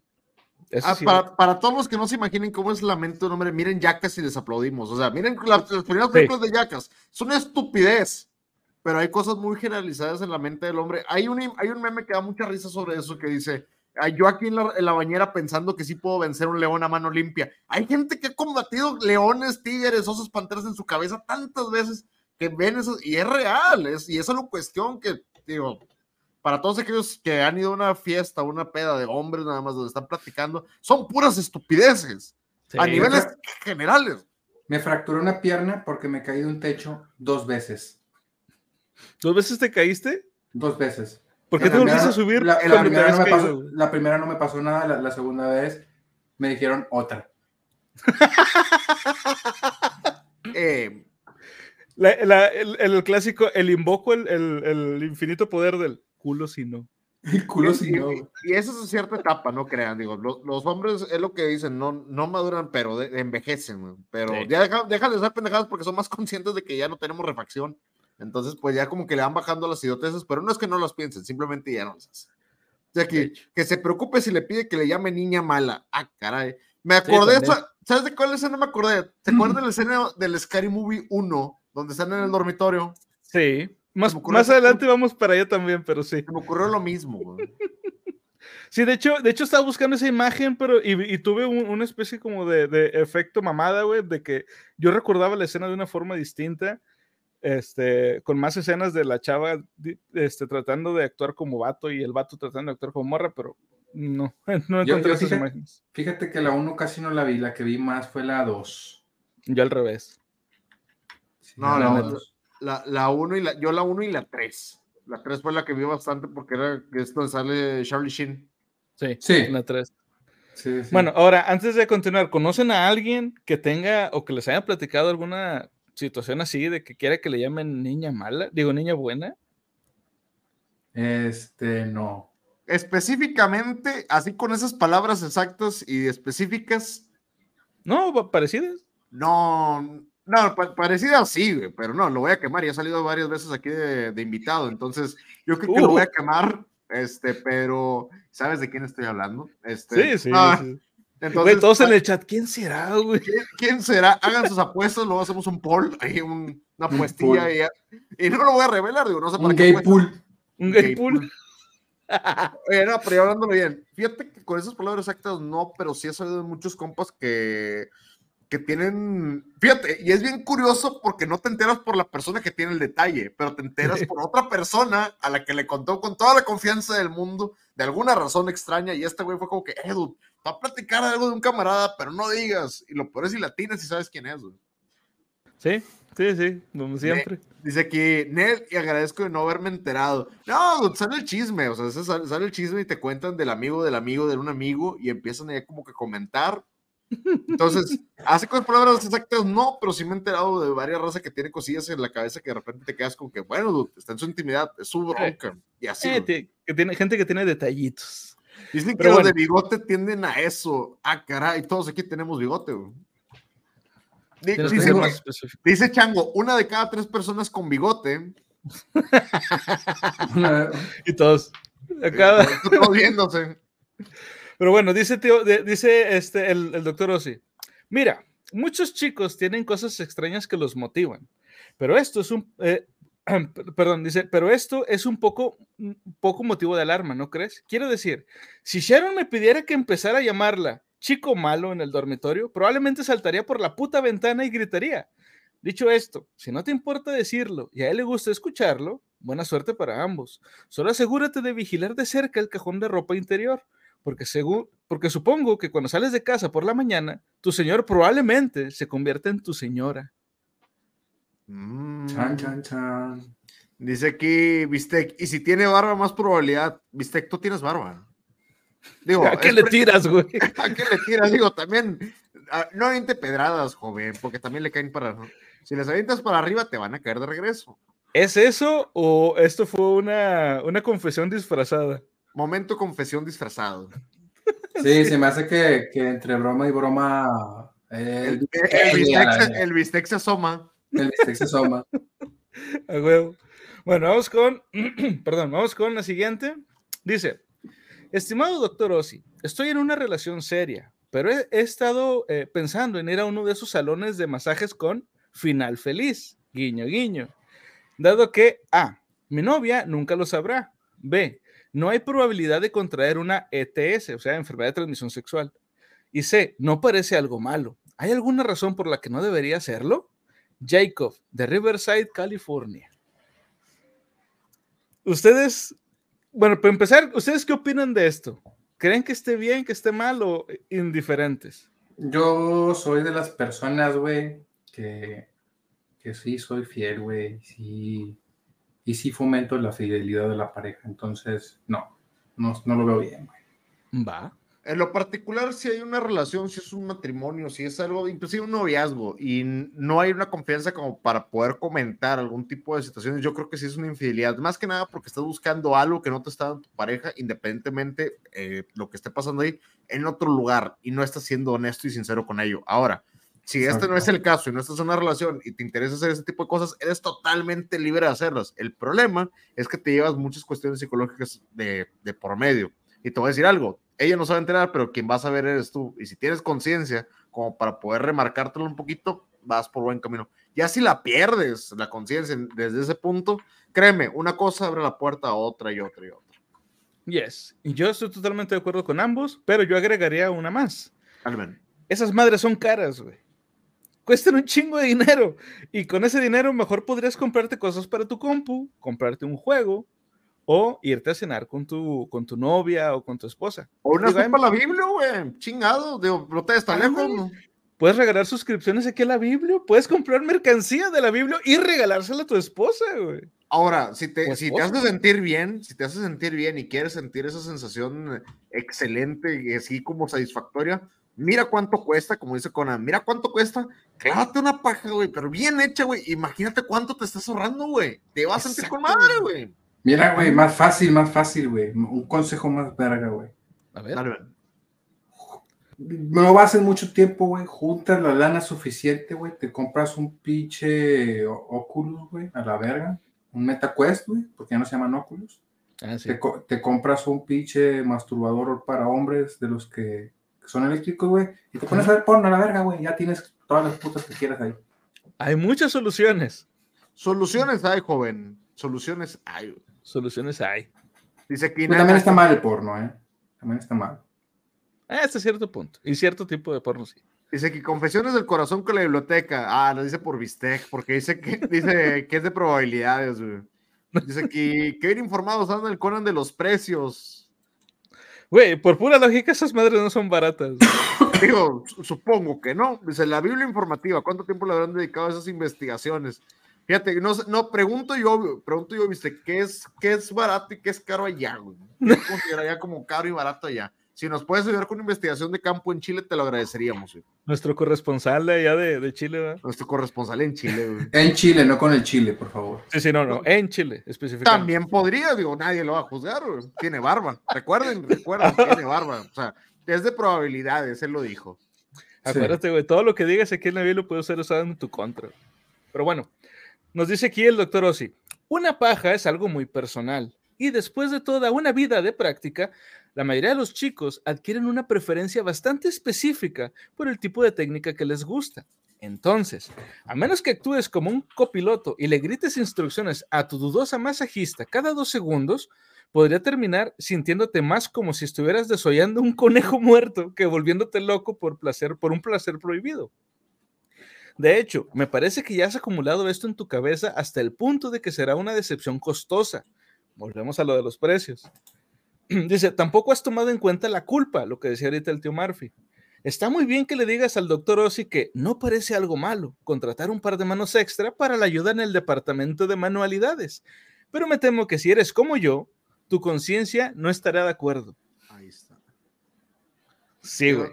Speaker 2: Ah,
Speaker 3: sí,
Speaker 2: para, para todos los que no se imaginen cómo es la mente de un hombre, miren Jackass y les aplaudimos. O sea, miren la- las primeras películas de Jackass. Es una estupidez, pero hay cosas muy generalizadas en la mente del hombre. Hay un, hay un meme que da mucha risa sobre eso que dice: yo aquí en la, en la bañera pensando que sí puedo vencer un león a mano limpia. Hay gente que ha combatido leones, tigres, osos, panteras en su cabeza tantas veces que ven eso, y es real, es, y esa es la cuestión que, digo, para todos aquellos que han ido a una fiesta, una peda de hombres nada más donde están platicando, son puras estupideces
Speaker 3: Sí.
Speaker 2: a niveles generales.
Speaker 4: Me fracturé una pierna porque me caí de un techo dos veces.
Speaker 3: ¿Dos veces te caíste?
Speaker 4: Dos veces.
Speaker 3: ¿Por qué
Speaker 4: En
Speaker 3: te volviste a subir
Speaker 4: La, la primera no me pasó, la primera no me pasó nada, la, la segunda vez me dijeron otra. *laughs*
Speaker 2: Eh,
Speaker 3: La- la- el, el clásico, el invoco el, el- el infinito poder del culo si no.
Speaker 4: El culo
Speaker 2: y,
Speaker 4: si no.
Speaker 2: y- y esa es cierta etapa, no crean, digo, lo- los, hombres es lo que dicen, no, no maduran, pero de- envejecen, pero
Speaker 3: Sí.
Speaker 2: ya dejan de ser pendejadas porque son más conscientes de que ya no tenemos refacción. Entonces, pues ya como que le van bajando las idioteces, pero no es que no las piensen, simplemente ya no las hacen. O sea, que, que se preocupe si le pide que le llame niña mala. Ah, caray. Me acordé, sa- ¿sabes de cuál escena me acordé? ¿Te *clears throat* acuerdas de la escena del Scary Movie 1, donde están en el dormitorio?
Speaker 3: Sí. Más, más adelante vamos para allá también, pero sí.
Speaker 2: Se me ocurrió lo mismo. güey. *laughs*
Speaker 3: Sí, de hecho, de hecho estaba buscando esa imagen, pero y, y tuve un- una especie como de, de efecto mamada, güey, de que yo recordaba la escena de una forma distinta, este, con más escenas de la chava este, tratando de actuar como vato y el vato tratando de actuar como morra, pero no, *laughs* no
Speaker 4: Yo-
Speaker 3: encontré
Speaker 4: yo
Speaker 3: esas
Speaker 4: fíjate-
Speaker 3: imágenes.
Speaker 4: Fíjate que la 1 casi no la vi, la que vi más fue la 2.
Speaker 3: Yo al revés.
Speaker 2: No,
Speaker 3: la
Speaker 2: la,
Speaker 3: neta.
Speaker 2: la, la uno y la, yo la 1 y la 3. La 3 fue la que vi bastante porque era que es donde sale Charlie Sheen.
Speaker 3: Sí,
Speaker 4: Sí.
Speaker 3: la tres.
Speaker 4: Sí, sí.
Speaker 3: Bueno, ahora, antes de continuar, ¿conocen a alguien que tenga o que les haya platicado alguna situación así de que quiera que le llamen niña mala? Digo, niña buena.
Speaker 4: Este, no.
Speaker 2: Específicamente, así con esas palabras exactas y específicas,
Speaker 3: No, pa- parecidas.
Speaker 2: no, no, pa- parecida sí, güey, pero no, lo voy a quemar. Ya ha salido varias veces aquí de, de invitado, entonces yo creo que lo voy a
Speaker 3: Uh.
Speaker 2: quemar, este, pero ¿sabes de quién estoy hablando? Este,
Speaker 3: Sí, sí.
Speaker 2: ah,
Speaker 3: sí.
Speaker 2: Entonces,
Speaker 3: Güey, todos en el chat, ¿quién será, güey?
Speaker 2: ¿quién, quién será? Hagan sus apuestas, luego hacemos un poll, *laughs* ahí un- una
Speaker 4: Un
Speaker 2: apuestilla y, ya- y no lo voy a revelar, digo, no sé para
Speaker 4: Un
Speaker 2: qué
Speaker 4: gay pool.
Speaker 3: Un
Speaker 2: gay
Speaker 3: gay pool.
Speaker 2: Oye, no, pero ya hablándolo bien, fíjate que con esas palabras exactas no, pero sí he sabido de muchos compas que, que tienen, fíjate, y es bien curioso porque no te enteras por la persona que tiene el detalle, pero te enteras por otra persona a la que le contó con toda la confianza del mundo, de alguna razón extraña, y este güey fue como que, Edu, va a platicar algo de un camarada, pero no digas, y lo peor es si latinas y sabes quién es, güey.
Speaker 3: Sí, sí, sí, como siempre.
Speaker 2: Dice aquí, Nel, y agradezco de no haberme enterado. No, sale el chisme, o sea, sale, sale el chisme y te cuentan del amigo, del amigo, de un amigo, y empiezan ahí como que comentar. Entonces, hace con palabras exactas, no, pero sí me he enterado de varias razas que tiene cosillas en la cabeza que de repente te quedas como que, bueno, dude, está en su intimidad, es su bronca. Y así.
Speaker 3: Eh, que tiene, gente que tiene detallitos.
Speaker 2: Dicen que los de bigote tienden a eso. Ah, caray, todos aquí tenemos bigote, güey. Dice, dice Chango, una de cada tres personas con bigote *laughs*
Speaker 3: Y todos. Acá.
Speaker 2: Todos viéndose.
Speaker 3: Pero bueno, dice, tío, dice este, el, el doctor Ossi. Mira, muchos chicos tienen cosas extrañas que los motivan, pero esto es un, eh, *clears throat* perdón, dice, pero esto es un poco, un poco motivo de alarma, ¿no crees? Quiero decir, si Sharon me pidiera que empezara a llamarla chico malo en el dormitorio, probablemente saltaría por la puta ventana y gritaría. Dicho esto, si no te importa decirlo y a él le gusta escucharlo, buena suerte para ambos. Solo asegúrate de vigilar de cerca el cajón de ropa interior porque, según, porque supongo que cuando sales de casa por la mañana, tu señor probablemente se convierte en tu señora.
Speaker 2: Mm.
Speaker 4: Chan, chan, chan.
Speaker 2: Dice aquí Bistec, y si tiene barba, más probabilidad. Bistec, tú tienes barba. Digo, *laughs*
Speaker 3: ¿A qué le tiras, güey? *laughs*
Speaker 2: ¿A qué le tiras? Digo, también, ah, no aviente pedradas, joven, porque también le caen para. Si les avientas para arriba, te van a caer de regreso.
Speaker 3: ¿Es eso o esto fue una, una confesión disfrazada?
Speaker 2: Momento confesión disfrazado.
Speaker 4: Sí, se me hace que, que entre broma y broma eh,
Speaker 2: El,
Speaker 4: el,
Speaker 2: el bistec,
Speaker 4: el,
Speaker 2: se- el bistec se asoma.
Speaker 4: bistec se asoma. *laughs*
Speaker 3: A huevo. Bueno, vamos con, *clears throat* perdón, vamos con la siguiente. Dice, estimado doctor Ossi, estoy en una relación seria, pero he, he estado eh, pensando en ir a uno de esos salones de masajes con final feliz, guiño, guiño, dado que A, mi novia nunca lo sabrá, B, no hay probabilidad de contraer una ETS, o sea, enfermedad de transmisión sexual. Y C, no parece algo malo. ¿Hay alguna razón por la que no debería hacerlo? Jacob, de Riverside, California. Ustedes, bueno, para empezar, ¿ustedes qué opinan de esto? ¿Creen que esté bien, que esté mal o indiferentes?
Speaker 4: Yo soy de las personas, güey, que, que sí soy fiel, güey, sí, y sí fomento la fidelidad de la pareja. Entonces, no, no, no lo veo bien, güey.
Speaker 3: Va.
Speaker 2: En lo particular, si hay una relación, si es un matrimonio, si es algo, inclusive un noviazgo, y no hay una confianza como para poder comentar algún tipo de situaciones, yo creo que sí es una infidelidad. Más que nada porque estás buscando algo que no te está dando tu pareja, independientemente eh, lo que esté pasando ahí, en otro lugar, y no estás siendo honesto y sincero con ello. Ahora, si este no es el caso y no estás en una relación y te interesa hacer ese tipo de cosas, eres totalmente libre de hacerlas. El problema es que te llevas muchas cuestiones psicológicas de, de por medio. Y te voy a decir algo, ella no sabe enterar, pero quien va a saber eres tú. Y si tienes conciencia, como para poder remarcártelo un poquito, vas por buen camino. Ya si la pierdes, la conciencia desde ese punto, créeme, una cosa abre la puerta a otra y otra y otra.
Speaker 3: Yes, y yo estoy totalmente de acuerdo con ambos, pero yo agregaría una más.
Speaker 2: Almen.
Speaker 3: Esas madres son caras, güey. Cuestan un chingo de dinero. Y con ese dinero mejor podrías comprarte cosas para tu compu, comprarte un juego, o irte a cenar con tu, con tu novia o con tu esposa.
Speaker 2: O una para la Biblia, güey. Chingado. Digo, no te está lejos. ¿no?
Speaker 3: Puedes regalar suscripciones aquí a la Biblia. Puedes comprar mercancía de la Biblia y regalársela a tu esposa, güey.
Speaker 2: Ahora, si te, si te hace sentir bien, si te hace sentir bien y quieres sentir esa sensación excelente y así como satisfactoria, mira cuánto cuesta, como dice Conan, mira cuánto cuesta, clávate una paja, güey, pero bien hecha, güey. Imagínate cuánto te estás ahorrando, güey. Te vas a sentir con madre, güey.
Speaker 4: Mira, güey, más fácil, más fácil, güey. Un consejo más verga, güey.
Speaker 3: A ver.
Speaker 2: Dale,
Speaker 4: No vas en mucho tiempo, güey. Juntas la lana suficiente, güey. Te compras un pinche Oculus, güey, a la verga. Un MetaQuest, güey, porque ya no se llaman Oculus.
Speaker 3: Ah, sí.
Speaker 4: Te, co- te compras un pinche masturbador para hombres de los que, que son eléctricos, güey. Y te pones a ver porno a la verga, güey. Ya tienes todas las putas que quieras ahí.
Speaker 3: Hay muchas soluciones.
Speaker 2: Soluciones hay, joven. Soluciones hay. güey.
Speaker 3: Soluciones hay.
Speaker 2: Dice.
Speaker 4: Pero también está mal el porno, ¿eh? También está mal.
Speaker 3: Ah, Hasta cierto punto. Y cierto tipo de porno, sí.
Speaker 2: Dice que confesiones del corazón con la biblioteca. Ah, lo dice por Bistec, porque dice que, *laughs* dice que es de probabilidades, güey. Dice aquí, que bien informados andan el Conan de los precios.
Speaker 3: Güey, por pura lógica, esas madres no son baratas. *laughs*
Speaker 2: Digo, su- supongo que no. Dice, la Biblia informativa, ¿cuánto tiempo le habrán dedicado a esas investigaciones? Fíjate, no, no pregunto yo, pregunto yo, viste, ¿qué es, qué es barato y qué es caro allá, güey? ¿Qué consideraría como caro y barato allá? Si nos puedes ayudar con una investigación de campo en Chile, te lo agradeceríamos, güey.
Speaker 3: Nuestro corresponsal de allá de, de Chile, ¿verdad?
Speaker 2: Nuestro corresponsal en Chile, güey. *laughs*
Speaker 4: En Chile, no con el chile, por favor.
Speaker 3: Sí, sí, no, no. En Chile, específicamente.
Speaker 2: También podría, digo, nadie lo va a juzgar, güey. Tiene barba. Recuerden, recuerden, *laughs* tiene barba. O sea, es de probabilidades, él lo dijo.
Speaker 3: Acuérdate, güey, todo lo que digas aquí en la Biblia puede ser usado en tu contra. Pero bueno, nos dice aquí el doctor Ossi, una paja es algo muy personal y después de toda una vida de práctica, la mayoría de los chicos adquieren una preferencia bastante específica por el tipo de técnica que les gusta. Entonces, a menos que actúes como un copiloto y le grites instrucciones a tu dudosa masajista cada dos segundos, podría terminar sintiéndote más como si estuvieras desollando un conejo *laughs* muerto que volviéndote loco por placer, por un placer prohibido. De hecho, me parece que ya has acumulado esto en tu cabeza hasta el punto de que será una decepción costosa. Volvemos a lo de los precios. *clears throat* Dice, tampoco has tomado en cuenta la culpa, lo que decía ahorita el tío Murphy. Está muy bien que le digas al doctor Ossi que no parece algo malo contratar un par de manos extra para la ayuda en el departamento de manualidades, pero me temo que si eres como yo, tu conciencia no estará de acuerdo.
Speaker 2: Ahí está.
Speaker 3: Sí, güey.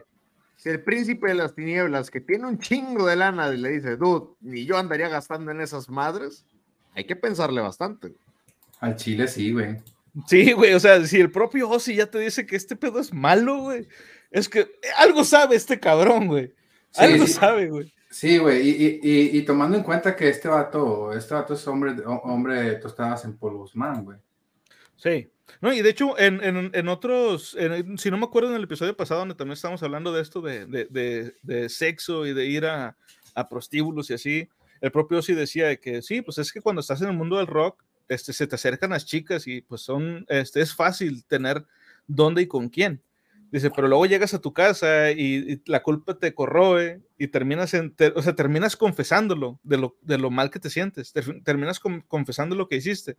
Speaker 2: Si el príncipe de las tinieblas, que tiene un chingo de lana, y le dice, dude, ni yo andaría gastando en esas madres, hay que pensarle bastante.
Speaker 4: Al chile sí, güey.
Speaker 3: Sí, güey, o sea, si el propio Ozzy ya te dice que este pedo es malo, güey, es que algo sabe este cabrón, güey.
Speaker 4: Sí,
Speaker 3: algo
Speaker 4: sí.
Speaker 3: sabe, güey.
Speaker 4: Sí, güey, y, y- y- y tomando en cuenta que este vato, este vato es hombre, de- hombre de tostadas en polvos, man, güey.
Speaker 3: Sí. No, y de hecho, en, en- en otros, en- si no me acuerdo en el episodio pasado donde también estábamos hablando de esto de, de- de- de sexo y de ir a, a prostíbulos y así, el propio Ozzy decía de que sí, pues es que cuando estás en el mundo del rock, este, se te acercan las chicas y pues son, este, es fácil tener dónde y con quién. Dice, pero luego llegas a tu casa y, la culpa te corroe y terminas, en, o sea, terminas confesándolo de lo, de lo mal que te sientes, ter- terminas con- confesando lo que hiciste.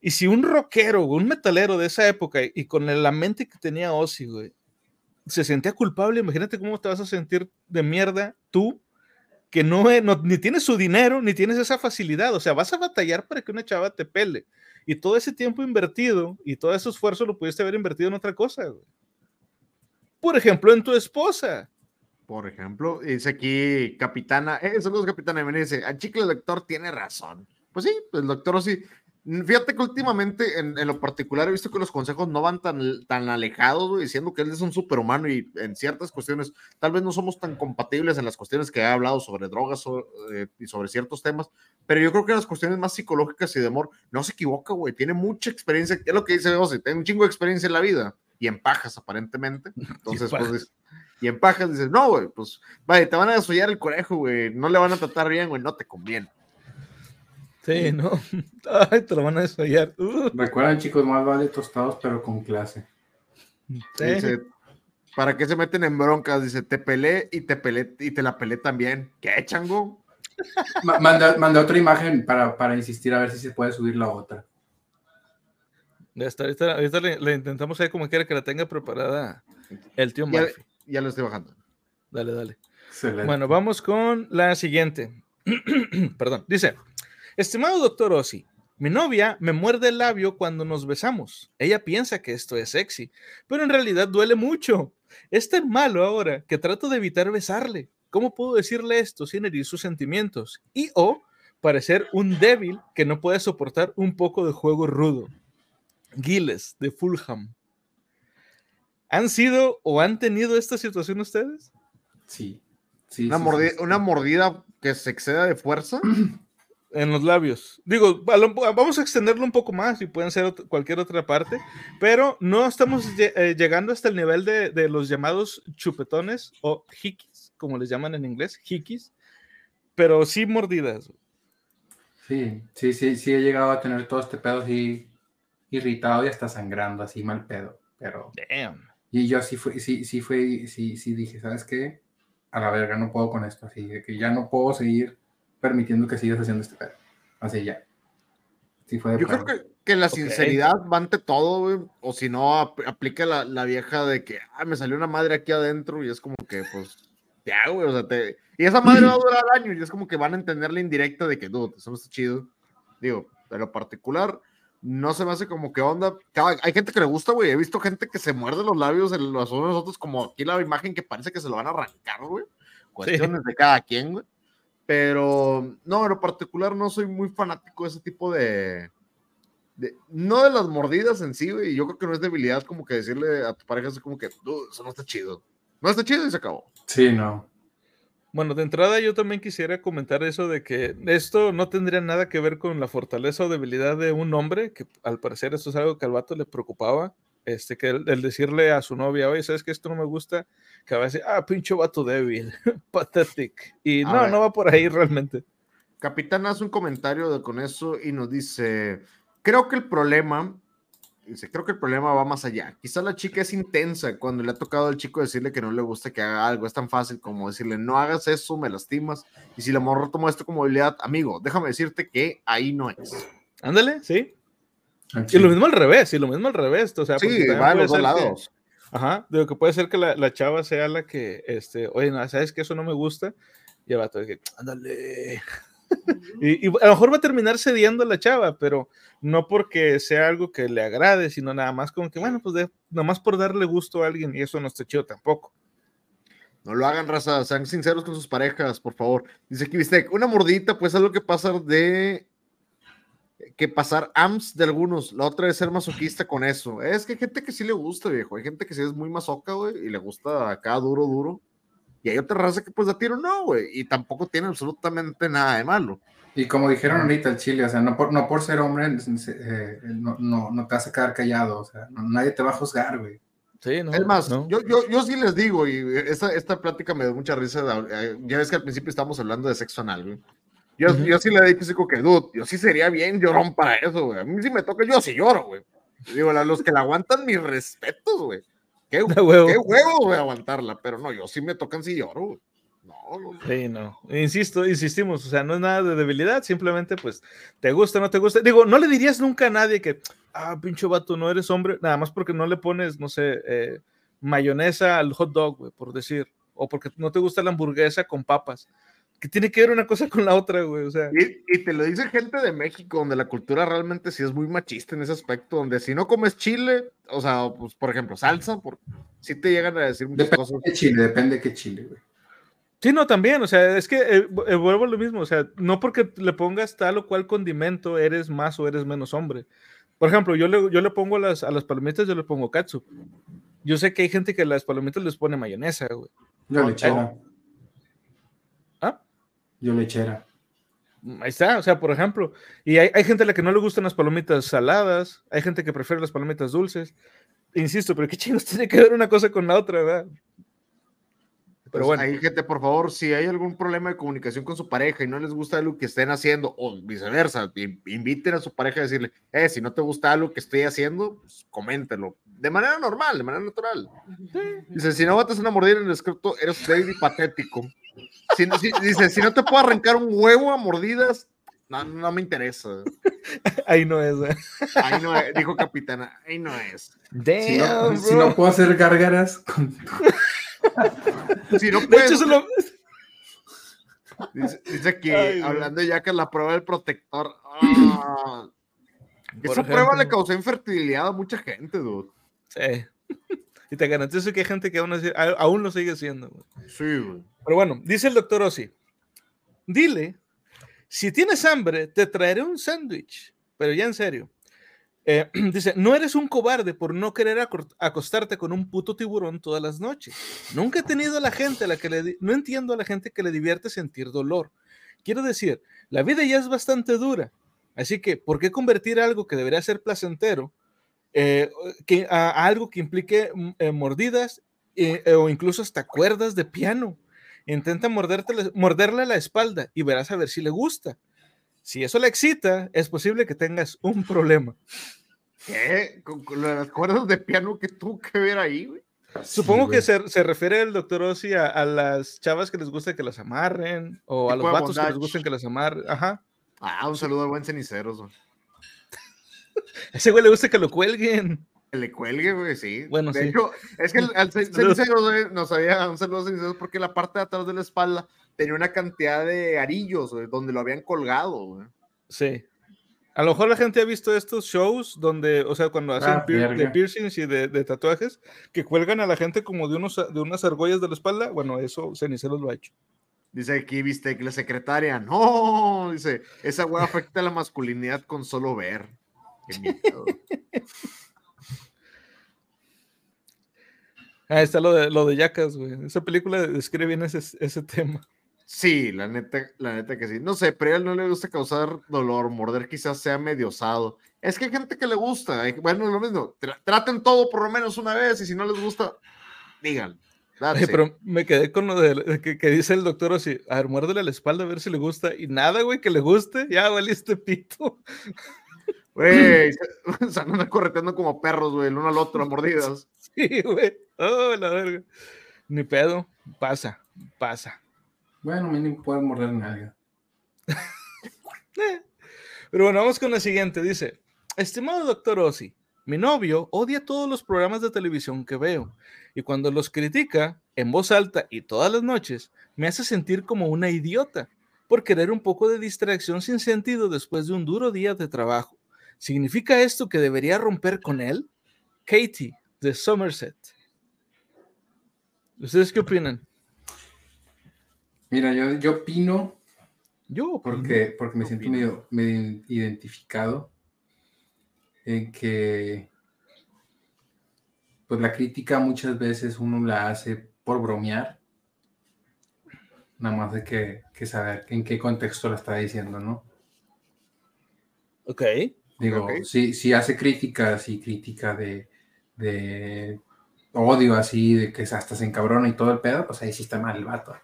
Speaker 3: Y si un rockero, un metalero de esa época y con la mente que tenía Ozzy, güey, se sentía culpable, imagínate cómo te vas a sentir de mierda tú, que no, no- ni tienes su dinero, ni tienes esa facilidad, o sea, vas a batallar para que una chava te pele. Y todo ese tiempo invertido y todo ese esfuerzo lo pudiste haber invertido en otra cosa. Por ejemplo, en tu esposa.
Speaker 2: Por ejemplo, dice aquí Capitana, eh, saludos Capitana, me dice, a chicle el doctor tiene razón. Pues sí, el doctor sí. Fíjate que últimamente, en, en lo particular, he visto que los consejos no van tan, tan alejados, diciendo que él es un superhumano y en ciertas cuestiones, tal vez no somos tan compatibles en las cuestiones que ha hablado sobre drogas eh, y sobre ciertos temas, pero yo creo que en las cuestiones más psicológicas y de amor, no se equivoca, güey, tiene mucha experiencia, es lo que dice José, tiene un chingo de experiencia en la vida y en pajas aparentemente, *laughs* entonces, pues, y en pajas dices, no, güey, pues, vaya, te van a desollar el conejo, güey, no le van a tratar bien, güey, no te conviene.
Speaker 3: Sí, ¿no? *laughs* *laughs* Ay, te lo van a desollar. *laughs* Uh,
Speaker 4: Recuerden, chicos, más vale tostados, pero con clase.
Speaker 3: sí.
Speaker 2: Dice, ¿para qué se meten en broncas? Dice, te pelé y te pelé y te la pelé también. ¿Qué, chango?
Speaker 4: Ma- Manda, manda otra imagen para, para insistir a ver si se puede subir la otra.
Speaker 3: Ya está, ahorita, ahorita le, le intentamos ahí como quiera que la tenga preparada el tío
Speaker 2: Ya,
Speaker 3: Murphy.
Speaker 2: ya lo estoy bajando.
Speaker 3: Dale, dale.
Speaker 4: Excelente.
Speaker 3: Bueno, vamos con la siguiente. *clears throat* Perdón. Dice, estimado doctor Ozzy, mi novia me muerde el labio cuando nos besamos. Ella piensa que esto es sexy, pero en realidad duele mucho. Es tan malo ahora que trato de evitar besarle. ¿Cómo puedo decirle esto sin herir sus sentimientos? Y o parecer un débil que no puede soportar un poco de juego rudo. Giles, de Fulham. ¿Han sido o han tenido esta situación ustedes?
Speaker 4: Sí. sí,
Speaker 2: Una,
Speaker 4: sí,
Speaker 2: mordi-
Speaker 4: sí, sí.
Speaker 2: una mordida que se exceda de fuerza. *clears throat*
Speaker 3: En los labios. Digo, vamos a extenderlo un poco más y pueden ser cualquier otra parte, pero no estamos eh, llegando hasta el nivel de, de los llamados chupetones o hikis, como les llaman en inglés, hikis, pero sí mordidas.
Speaker 4: Sí, sí, sí, sí he llegado a tener todo este pedo así irritado y hasta sangrando, así mal pedo. Pero,
Speaker 3: Damn.
Speaker 4: y yo sí fui, sí, sí fui, sí, sí dije, ¿sabes qué? A la verga, no puedo con esto, así de que ya no puedo seguir permitiendo que sigas haciendo este pedo. Así ya. Sí fue de
Speaker 2: Yo creo que, que la
Speaker 3: Ok.
Speaker 2: sinceridad va ante todo, güey. O si no, ap- aplica la, la vieja de que, ah, me salió una madre aquí adentro y es como que, pues, ya, güey, o sea, te... Y esa madre va a durar años y es como que van a entender la indirecta de que, dude, eso no está chido. Digo, de lo particular, no se me hace como que onda. Cada- hay gente que le gusta, güey. He visto gente que se muerde los labios en los unos a los otros, como aquí la imagen que parece que se lo van a arrancar, güey. Cuestiones de cada quien, güey. Pero, no, en lo particular no soy muy fanático de ese tipo de, de- no de las mordidas en sí, güey. Yo creo que no es debilidad como que decirle a tu pareja así como que, "Dude, eso no está chido. No está chido y se acabó.
Speaker 4: Sí, no.
Speaker 3: Bueno, de entrada yo también quisiera comentar eso de que esto no tendría nada que ver con la fortaleza o debilidad de un hombre, que al parecer esto es algo que al vato le preocupaba, este, que el, el decirle a su novia, oye, ¿sabes que esto no me gusta? Que va a decir, ah, pinche vato débil, *laughs* pathetic. Y
Speaker 2: A
Speaker 3: no,
Speaker 2: ver.
Speaker 3: no va por ahí realmente.
Speaker 2: Capitán hace un comentario de- con eso y nos dice, creo que el problema, dice, creo que el problema va más allá. Quizá la chica es intensa cuando le ha tocado al chico decirle que no le gusta que haga algo. Es tan fácil como decirle, no hagas eso, me lastimas. Y si la morra toma esto como debilidad, amigo, déjame decirte que ahí no es.
Speaker 3: Ándale, sí.
Speaker 4: Al
Speaker 3: Y lo mismo al revés, y lo mismo al revés. O sea,
Speaker 2: Sí, va de
Speaker 3: puede
Speaker 2: los dos
Speaker 3: que-
Speaker 2: lados.
Speaker 3: Ajá, digo que puede ser que la, la chava sea la que, este, oye, no, sabes que eso no me gusta, y el vato de que, ándale. *laughs* y, y a lo mejor va a terminar cediendo a la chava, pero no porque sea algo que le agrade, sino nada más como que, bueno, pues de, nomás por darle gusto a alguien, y eso no está chido tampoco.
Speaker 2: No lo hagan, raza, sean sinceros con sus parejas, por favor. Dice aquí, viste, una mordidita, pues es lo que pasa de que pasar AMS de algunos. La otra es ser masoquista con eso. Es que hay gente que sí le gusta, viejo. Hay gente que sí es muy masoca, güey, y le gusta acá duro, duro. Y hay otra raza que pues da tiro, no, güey. Y tampoco tiene absolutamente nada de malo.
Speaker 4: Y como dijeron ahorita el chile, o sea, no por, no por ser hombre, eh, no, no, no te vas a quedar callado, o sea, no- nadie te va a juzgar, güey.
Speaker 3: Sí, ¿no?
Speaker 2: es más,
Speaker 3: ¿no?
Speaker 2: yo, yo, yo sí les digo, y esta, esta plática me dio mucha risa. eh, Ya ves que al principio estábamos hablando de sexo anal, güey. Yo, yo sí le he dicho que, dude, yo sí sería bien llorón para eso, güey. A mí si me toca, yo sí lloro, güey. Digo, a los que la aguantan, mis respetos, güey. Qué, *laughs*
Speaker 3: huevo.
Speaker 2: qué huevo, güey, aguantarla. Pero no, yo sí me tocan si lloro, güey. No, no, no.
Speaker 3: Sí, no. Insisto, insistimos, o sea, no es nada de debilidad, simplemente pues te gusta, no te gusta. Digo, no le dirías nunca a nadie que, ah, pinche vato, no eres hombre, nada más porque no le pones, no sé, eh, mayonesa al hot dog, güey, por decir, o porque no te gusta la hamburguesa con papas. Que tiene que ver una cosa con la otra, güey, o sea.
Speaker 2: Y, y te lo dice gente de México, donde la cultura realmente sí es muy machista en ese aspecto, donde si no comes chile, o sea, pues, por ejemplo, salsa, por, sí te llegan a decir muchas
Speaker 4: Depende
Speaker 2: cosas.
Speaker 4: de qué chile, depende de qué chile, güey.
Speaker 3: Sí, no, también, o sea, es que eh, eh, vuelvo a lo mismo, o sea, no porque le pongas tal o cual condimento eres más o eres menos hombre. Por ejemplo, yo le, yo le pongo a las, a las palomitas, yo le pongo catsup. Yo sé que hay gente que a las palomitas les pone mayonesa, güey.
Speaker 4: Yo
Speaker 2: No.
Speaker 3: ¿Ah?
Speaker 4: Yo lechera.
Speaker 3: Ahí está, o sea, por ejemplo, y hay, hay gente a la que no le gustan las palomitas saladas, hay gente que prefiere las palomitas dulces. Insisto, pero qué chingos *laughs* tiene que ver una cosa con la otra, ¿verdad? Pero
Speaker 2: Pues,
Speaker 3: bueno,
Speaker 2: Hay gente, por favor, si hay algún problema de comunicación con su pareja y no les gusta lo que estén haciendo, o viceversa, in- inviten a su pareja a decirle, eh, si no te gusta algo que estoy haciendo, pues coméntelo. De manera normal, de manera natural. Dice, si no botas una mordida en el escrito, eres débil y patético. Si no- si- dice, si no te puedo arrancar un huevo a mordidas, no, no me interesa.
Speaker 3: ahí no es. ¿eh?
Speaker 2: Ahí no es, dijo capitana, ahí no es.
Speaker 4: Si no, si no puedo hacer gárgaras con
Speaker 2: Si no
Speaker 3: De
Speaker 2: puedes,
Speaker 3: hecho, eso lo-
Speaker 2: dice, dice
Speaker 3: Ay, güey.
Speaker 2: hablando ya que la prueba del protector. ah, esa prueba le causó infertilidad a mucha gente, dude.
Speaker 3: Sí. *laughs* Y te garantizo que hay gente que aún, así- aún lo sigue haciendo.
Speaker 2: Sí, güey.
Speaker 3: Pero bueno, dice el doctor Ossi, dile, si tienes hambre, te traeré un sándwich. Pero ya en serio. Eh, *clears throat* dice, no eres un cobarde por no querer acostarte con un puto tiburón todas las noches. Nunca he tenido a la gente a la que le... No entiendo a la gente que le divierte sentir dolor. Quiero decir, la vida ya es bastante dura. Así que, ¿por qué convertir algo que debería ser placentero eh, que, a, a algo que implique mm, eh, mordidas eh, eh, o incluso hasta cuerdas de piano? Intenta morderte morderle la espalda y verás a ver si le gusta. Si eso le excita, es posible que tengas un problema.
Speaker 2: ¿Qué? Con, las cuerdas de piano que tuvo que ver ahí, güey.
Speaker 3: Supongo que se, se refiere el doctor Ossi a, a las chavas que les gusta que las amarren o a los vatos que les gusten que las amarren. Ajá.
Speaker 2: Ah, un saludo al buen ceniceros, güey.
Speaker 3: A ese güey le gusta que lo cuelguen.
Speaker 2: Que le cuelgue, güey, sí.
Speaker 3: Bueno,
Speaker 2: de
Speaker 3: sí.
Speaker 2: hecho, es que el, al güey, nos había un saludo a ceniceros porque la parte de atrás de la espalda tenía una cantidad de arillos, güey, donde lo habían colgado, güey.
Speaker 3: Sí. A lo mejor la gente ha visto estos shows donde, o sea, cuando hacen
Speaker 4: Ah,
Speaker 3: pier- de piercings y de, de tatuajes, que cuelgan a la gente como de, unos, de unas argollas de la espalda. Bueno, eso Ceniceros lo ha hecho.
Speaker 2: Dice aquí, viste, que la secretaria, no, dice, esa güey afecta a la masculinidad con solo ver. Qué miedo. *laughs*
Speaker 3: Ahí está lo de, lo de Yacas, güey. Esa película describe bien ese, ese tema.
Speaker 2: Sí, la neta, la neta que sí. No sé, pero a él no le gusta causar dolor, morder quizás sea medio osado. Es que hay gente que le gusta. Bueno, lo mismo, tra- traten todo por lo menos una vez y si no les gusta, digan.
Speaker 3: Oye, pero me quedé con lo de, de que, que dice el doctor así, a ver, muérdele la espalda a ver si le gusta. Y nada, güey, que le guste. Ya valiste pito. *laughs*
Speaker 2: Güey, *laughs* *laughs* se, andan correteando como perros, güey, el uno al otro, a mordidas. *laughs*
Speaker 3: Sí, güey. Oh, la verga. Ni pedo. Pasa, pasa.
Speaker 4: Bueno, mínimo puedes morder nalga.
Speaker 3: Pero bueno, vamos con la siguiente. Dice, estimado doctor Ossi, mi novio odia todos los programas de televisión que veo y cuando los critica en voz alta y todas las noches, me hace sentir como una idiota por querer un poco de distracción sin sentido después de un duro día de trabajo. ¿Significa esto que debería romper con él? Katie, de Somerset. ¿Ustedes qué opinan?
Speaker 4: Mira, yo, yo opino
Speaker 3: Yo, opino.
Speaker 4: porque, porque me siento medio, medio identificado en que pues la crítica muchas veces uno la hace por bromear. Nada más hay que, que saber en qué contexto la está diciendo, ¿no?
Speaker 3: ok.
Speaker 4: Digo, si, si hace críticas y crítica de, de odio así, de que hasta se encabrona y todo el pedo, pues ahí sí está mal el vato.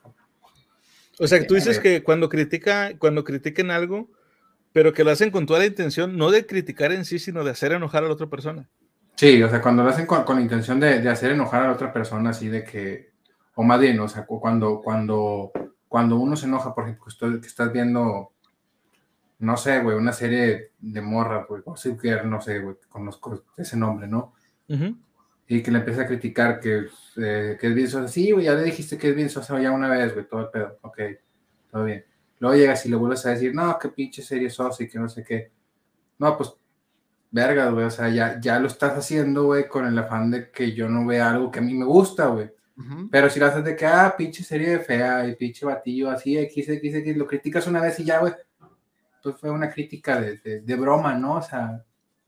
Speaker 3: O sea, que tú dices que cuando critica, cuando critiquen algo, pero que lo hacen con toda la intención, no de criticar en sí, sino de hacer enojar a la otra persona.
Speaker 4: Sí, o sea, cuando lo hacen con, con la intención de, de hacer enojar a la otra persona, así de que, o más bien, o sea, cu- cuando, cuando, cuando uno se enoja, por ejemplo, que estás viendo, no sé, güey, una serie de morra, güey, Gossip Girl, no sé, güey, conozco ese nombre, ¿no? Y que le empieza a criticar que, eh, que es bien sosa. Sí, güey, ya le dijiste que es bien sosa ya una vez, güey, todo el pedo. Ok, todo bien. Luego llegas y le vuelves a decir, no, qué pinche serie sosa y que no sé qué. No, pues, verga, güey, o sea, ya, ya lo estás haciendo, güey, con el afán de que yo no vea algo que a mí me gusta, güey. Pero si lo haces de que, ah, pinche serie fea y pinche batillo, así, X, X, X, lo criticas una vez y ya, güey, pues fue una crítica de, de, de broma, ¿no? O sea,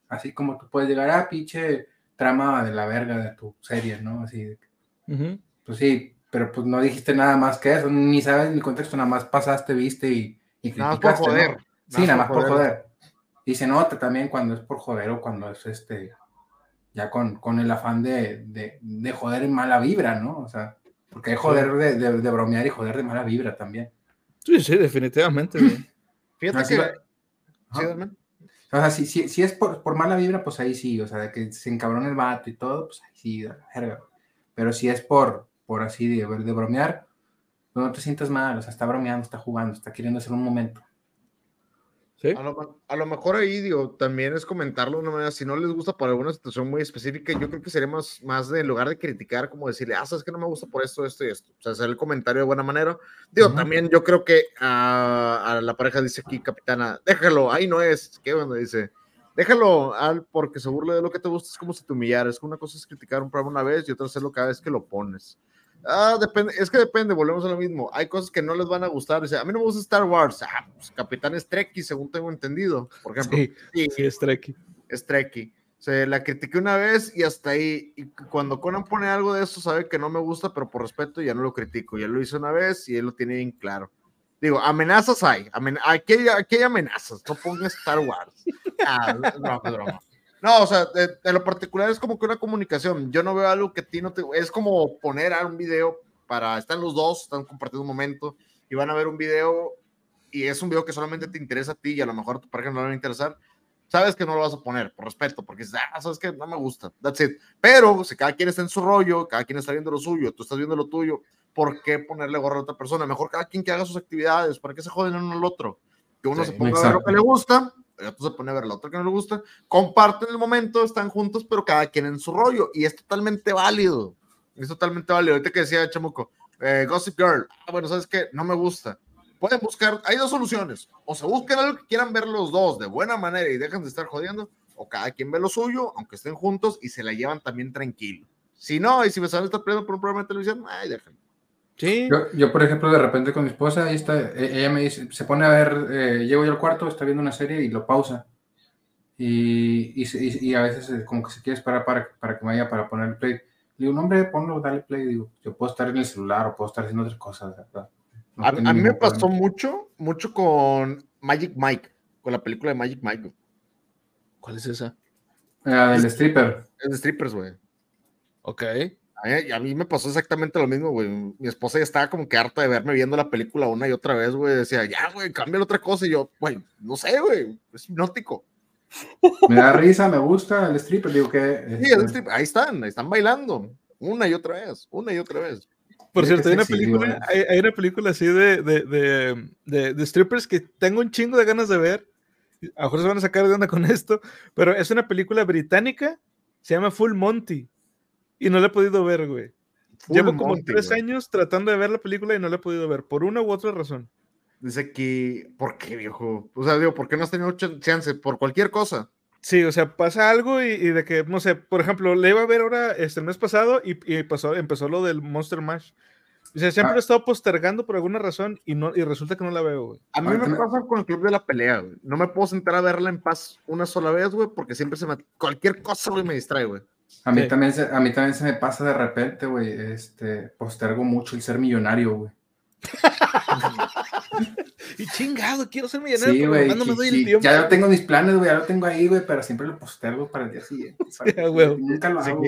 Speaker 4: así como tú puedes llegar, ah, pinche trama de la verga de tu serie, ¿no? Así, pues sí, pero pues no dijiste nada más que eso, ni sabes ni contexto, nada más pasaste, viste y, y
Speaker 2: Nada
Speaker 4: criticaste, ¿no?
Speaker 2: joder.
Speaker 4: Sí, nada más por joder. Y se nota también cuando es por joder o cuando es este, ya con, con el afán de, de, de joder en mala vibra, ¿no? O sea, porque hay joder de, de, de bromear y joder de mala vibra también.
Speaker 3: Sí, sí, definitivamente.
Speaker 2: Fíjate
Speaker 4: Así
Speaker 2: que.
Speaker 4: va-
Speaker 2: Sí,
Speaker 4: Ajá.
Speaker 2: dame.
Speaker 4: O sea, si, si, si es por, por mala vibra, pues ahí sí, o sea, de que se encabrona el vato y todo, pues ahí sí, a la verga. Pero si es por, por así de, de bromear, no te sientas mal, o sea, está bromeando, está jugando, está queriendo hacer un momento.
Speaker 3: Sí.
Speaker 2: A lo, a lo mejor ahí, digo, también es comentarlo de una manera, si no les gusta por alguna situación muy específica, yo creo que sería más, más de, en lugar de criticar, como decirle, ah, sabes que no me gusta por esto, esto y esto. O sea, hacer el comentario de buena manera. Digo, también yo creo que ah, a la pareja dice aquí, capitana, déjalo, ahí no es. ¿Qué bueno? Dice, déjalo, al, porque se burle de lo que te gusta, es como si te humillaras. Es que una cosa es criticar un programa una vez y otra es hacerlo cada vez que lo pones. Ah, depende, es que depende, volvemos a lo mismo. Hay cosas que no les van a gustar. Dice, a mí no me gusta Star Wars. Ah, pues Capitán es Trekkie, según tengo entendido. Por ejemplo,
Speaker 3: Sí,
Speaker 2: Sí,
Speaker 3: sí, es Trekkie.
Speaker 2: es Trekkie. Se la critiqué una vez y hasta ahí. Y cuando Conan pone algo de eso, sabe que no me gusta, pero por respeto ya no lo critico. Ya lo hice una vez y él lo tiene bien claro. Digo, amenazas hay. amen- aquí, hay aquí hay amenazas. No pongas Star Wars. Ah, broma, broma. No, o sea, de, de lo particular es como que una comunicación. Yo no veo algo que a ti no te. Es como poner a un video para. Están los dos, están compartiendo un momento y van a ver un video y es un video que solamente te interesa a ti y a lo mejor a tu pareja no le va a interesar sabes que no lo vas a poner por respeto, porque ah, sabes que no me gusta, that's it. Pero si cada quien está en su rollo, cada quien está viendo lo suyo, tú estás viendo lo tuyo, ¿por qué ponerle gorra a otra persona? Mejor cada quien que haga sus actividades, ¿para qué se joden uno al otro? Que uno
Speaker 4: Sí,
Speaker 2: se ponga a ver lo que le gusta, el otro se pone a ver lo otro que no le gusta, comparten el momento, están juntos, pero cada quien en su rollo, y es totalmente válido. Es totalmente válido. Ahorita que decía Chamuco, eh, Gossip Girl, ah, bueno, ¿sabes qué? No me gusta pueden buscar, hay dos soluciones, o se busquen algo que quieran ver los dos de buena manera y dejan de estar jodiendo, o cada quien ve lo suyo, aunque estén juntos y se la llevan también tranquilo. Si no, y si me saben estar peleando por un programa de televisión, ay, déjenlo.
Speaker 3: Sí,
Speaker 4: Yo, yo, por ejemplo, de repente con mi esposa, ahí está, e- ella me dice, se pone a ver, eh, llego yo al cuarto, está viendo una serie y lo pausa. Y, y, a veces eh, como que se quiere esperar para, para que me vaya para poner play. Le digo, no, hombre, ponlo, dale play. Digo, yo puedo estar en el celular o puedo estar haciendo otras cosas. ¿verdad? No
Speaker 2: A, mí me pasó mucho, mucho con Magic Mike, con la película de Magic Mike.
Speaker 3: ¿cuál es esa?
Speaker 4: Ah, del stripper.
Speaker 2: Es de strippers, güey.
Speaker 3: Ok.
Speaker 2: A mí, a mí me pasó exactamente lo mismo, güey. Mi esposa ya estaba como que harta de verme viendo la película una y otra vez, güey. Decía, ya, güey, cambia otra cosa. Y yo, güey, no sé, güey, es hipnótico.
Speaker 4: Me da risa, me gusta el stripper. Digo que.
Speaker 2: Sí,
Speaker 4: este,
Speaker 2: es de strip- ahí están, ahí están bailando. Una y otra vez, una y otra vez.
Speaker 3: Por
Speaker 4: Mira
Speaker 3: cierto, hay una película,
Speaker 4: güey.
Speaker 3: hay, hay una película así de, de, de, de- de strippers que tengo un chingo de ganas de ver. A lo mejor se van a sacar de onda con esto, pero es una película británica, se llama Full Monty. Y no la he podido ver, güey.
Speaker 2: Full
Speaker 3: Llevo como
Speaker 2: Monty,
Speaker 3: tres
Speaker 2: güey.
Speaker 3: años tratando de ver la película y no la he podido ver, por una u otra razón.
Speaker 2: Dice aquí, ¿por qué, viejo? O sea, digo, ¿por qué no has tenido ch- chance? Por cualquier cosa.
Speaker 3: Sí, o sea, pasa algo y, y de que, no sé, por ejemplo, le iba a ver ahora este, el mes pasado y, y pasó, empezó lo del Monster Mash. O sea, siempre
Speaker 4: Ah.
Speaker 3: he estado postergando por alguna razón y, no, y resulta que no la veo, güey.
Speaker 2: A mí me- pasa con el Club de la Pelea, güey. No me puedo sentar a verla en paz una sola vez, güey, porque siempre se me... Cualquier cosa, güey, me distrae, güey.
Speaker 4: A mí,
Speaker 3: Sí.
Speaker 4: también se, a mí también se me pasa de repente, güey. Este, postergo mucho el ser millonario, güey. *laughs*
Speaker 3: Y chingado, quiero ser millonario,
Speaker 4: Sí,
Speaker 3: nomás no me
Speaker 4: sí,
Speaker 3: doy
Speaker 4: sí,
Speaker 3: el tiempo.
Speaker 4: Ya lo tengo en mis planes, güey. Ya lo tengo ahí, güey. Pero siempre lo postergo para el día siguiente. *laughs* Nunca lo hago.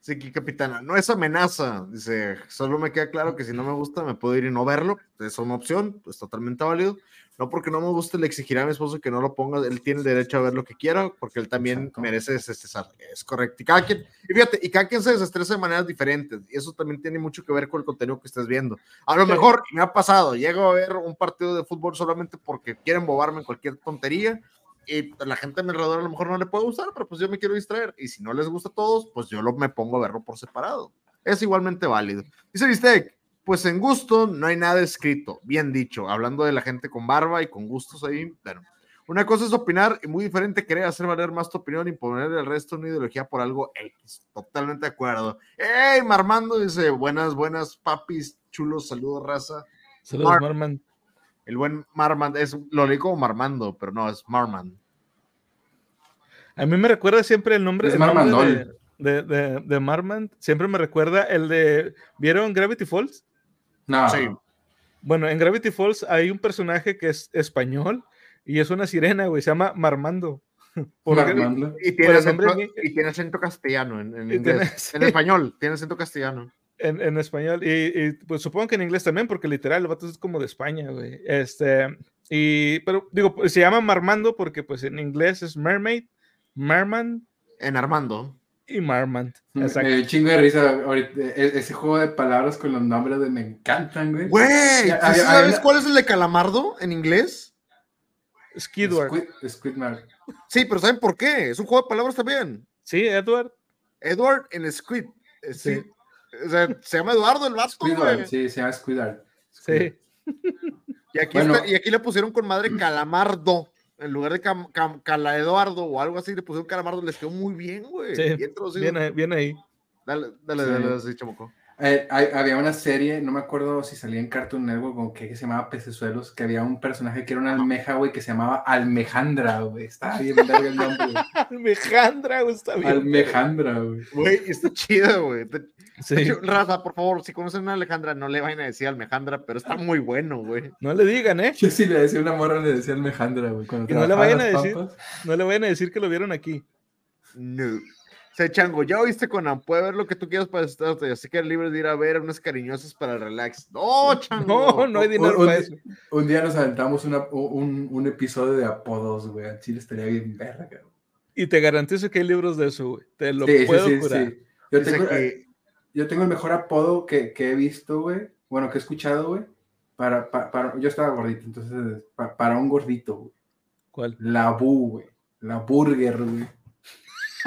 Speaker 2: Sí, que capitana, no es amenaza. Dice, solo me queda claro que si no me gusta, me puedo ir y no verlo. Es una opción, es totalmente válido. No porque no me guste, le exigirá a mi esposo que no lo ponga. Él tiene el derecho a ver lo que quiera, porque él también
Speaker 4: Exacto.
Speaker 2: merece desestresar. Es correcto. Y cada quien, y fíjate, y cada quien se desestresa de maneras diferentes. Y eso también tiene mucho que ver con el contenido que estés viendo. A lo
Speaker 3: Sí.
Speaker 2: mejor me ha pasado, llego a ver un partido de fútbol solamente porque quieren bobarme en cualquier tontería y a la gente a mi alrededor a lo mejor no le puede gustar, pero pues yo me quiero distraer. Y si no les gusta a todos, pues yo lo, me pongo a verlo por separado. Es igualmente válido. Dice Bistec, pues en gusto no hay nada escrito. Bien dicho, hablando de la gente con barba y con gustos ahí. Bueno, una cosa es opinar y muy diferente querer hacer valer más tu opinión y poner el resto una ideología por algo X. Totalmente de acuerdo. ¡Ey, Marmando! Dice, buenas, buenas, papis, chulos, saludos, raza.
Speaker 3: Saludos,
Speaker 2: Mar-
Speaker 3: Marman.
Speaker 2: El buen Marmand, es, lo leí como Marmando, pero no, es Marmand.
Speaker 3: A mí me recuerda siempre el nombre,
Speaker 4: Es
Speaker 3: el nombre
Speaker 4: Marmandol.
Speaker 3: de, de, de, de Marmand. Siempre me recuerda el de. ¿Vieron Gravity Falls?
Speaker 4: No.
Speaker 2: Sí.
Speaker 3: Bueno, en Gravity Falls hay un personaje que es español y es una sirena, güey. Se llama Marmando. *laughs*
Speaker 4: Marmando.
Speaker 2: Y tiene, acento,
Speaker 3: en-
Speaker 2: y tiene acento castellano en, en
Speaker 3: Y tiene-
Speaker 2: inglés. *laughs* En español, tiene acento castellano.
Speaker 3: En, en español. Y, y, pues supongo que en inglés también, porque literal el vato es como de España, güey. Este. Y. Pero digo, pues, se llama Marmando porque, pues en inglés es Mermaid, Merman
Speaker 2: En Armando.
Speaker 3: Y Marmand.
Speaker 4: Me
Speaker 3: Exacto.
Speaker 4: dio un chingo de risa ahorita. e- Ese juego de palabras con los nombres de me encantan, güey.
Speaker 2: Güey,
Speaker 4: Ya,
Speaker 2: ¿tú
Speaker 4: había-
Speaker 2: ¿sabes
Speaker 4: había-
Speaker 2: cuál es el de Calamardo en inglés?
Speaker 3: Skidward.
Speaker 4: Squid, Squidward.
Speaker 2: Sí, pero ¿saben por qué? Es un juego de palabras también.
Speaker 3: Sí, Edward.
Speaker 2: Edward en Squid. Eh, Sí.
Speaker 3: Sí.
Speaker 2: O sea, se llama Eduardo el vato,
Speaker 4: Squidward,
Speaker 2: güey.
Speaker 4: sí, se llama Squidward.
Speaker 3: Sí.
Speaker 2: Y aquí,
Speaker 4: Bueno.
Speaker 2: está- y aquí le pusieron con madre Calamardo. En lugar de Cam- Cam- Cala Eduardo o algo así, le pusieron Calamardo. Les quedó muy bien, güey.
Speaker 3: Sí,
Speaker 2: Bien.
Speaker 3: Bien, ahí-.
Speaker 2: Dale, dale,
Speaker 4: Sí.
Speaker 2: dale, dale, sí.
Speaker 4: Eh, hay- había una serie, no me acuerdo si salía en Cartoon Network o qué, que se llamaba Pecesuelos, que había un personaje que era una almeja, güey, que se llamaba Almejandra, güey. Estaba bien verga el nombre. güey. *laughs*
Speaker 3: Almejandra, güey, está bien.
Speaker 4: Almejandra, güey.
Speaker 2: Güey, está chido, güey.
Speaker 3: Sí.
Speaker 2: hecho, Raza, por favor, si conocen a Alejandra, no le vayan a decir Alejandra, pero está muy bueno, güey.
Speaker 3: No le digan, ¿eh?
Speaker 4: Yo sí le decía una morra, le decía Almejandra, güey.
Speaker 3: Y no le vayan a
Speaker 4: las
Speaker 3: decir-
Speaker 4: papas.
Speaker 3: No le vayan a decir que lo vieron aquí.
Speaker 2: No. O sea, Chango, ya oíste Conan, puede ver lo que tú quieras para estarte, así que eres libre de ir a ver unas cariñosas para el relax. No, *laughs* Chango.
Speaker 3: No, no hay dinero
Speaker 4: un-
Speaker 3: para eso.
Speaker 4: Un día nos aventamos una- un, un episodio de apodos, güey. Al chile estaría bien verga, güey.
Speaker 3: Y te garantizo que hay libros de eso, güey. Te lo
Speaker 4: Sí, sí,
Speaker 3: puedo
Speaker 4: sí,
Speaker 3: jurar.
Speaker 4: sí. Yo tengo,
Speaker 2: que-
Speaker 4: yo tengo el mejor apodo que, que he visto, güey. Bueno, que he escuchado, güey. Para, pa- para, yo estaba gordito, entonces, pa- para un gordito, güey.
Speaker 3: ¿Cuál?
Speaker 4: La bu, güey. La burger, güey.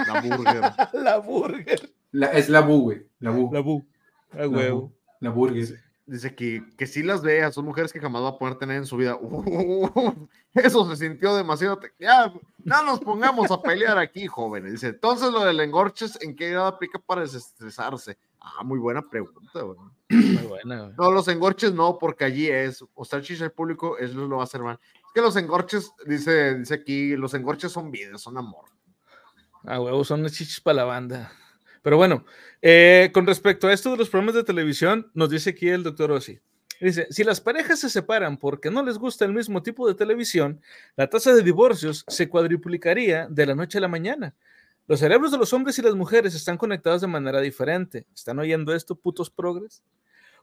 Speaker 2: La burger. *laughs*
Speaker 3: La burger.
Speaker 4: La- es la bu, güey. La bu.
Speaker 3: La bu.
Speaker 4: La
Speaker 3: huevo.
Speaker 4: bu. La burger.
Speaker 2: Dice que, que sí las vea, son mujeres que jamás va a poder tener en su vida. *laughs* Uh, eso se sintió demasiado. te- Ya, no nos pongamos a pelear aquí, jóvenes. Dice, entonces lo del engorches, ¿en qué grado aplica para desestresarse? Ah, muy buena pregunta, güey.
Speaker 3: Muy buena, güey.
Speaker 2: No, los engorches no, porque allí es, o sea, chicha al público, eso lo va a hacer mal. Es que los engorches, dice, dice aquí, los engorches son vida, son amor.
Speaker 3: A huevo, son las chichis para la banda. Pero bueno, eh, con respecto a esto de los programas de televisión, nos dice aquí el doctor Ossi. Dice, si las parejas se separan porque no les gusta el mismo tipo de televisión, la tasa de divorcios se cuadriplicaría de la noche a la mañana. Los cerebros de los hombres y las mujeres están conectados de manera diferente. ¿Están oyendo esto, putos progres?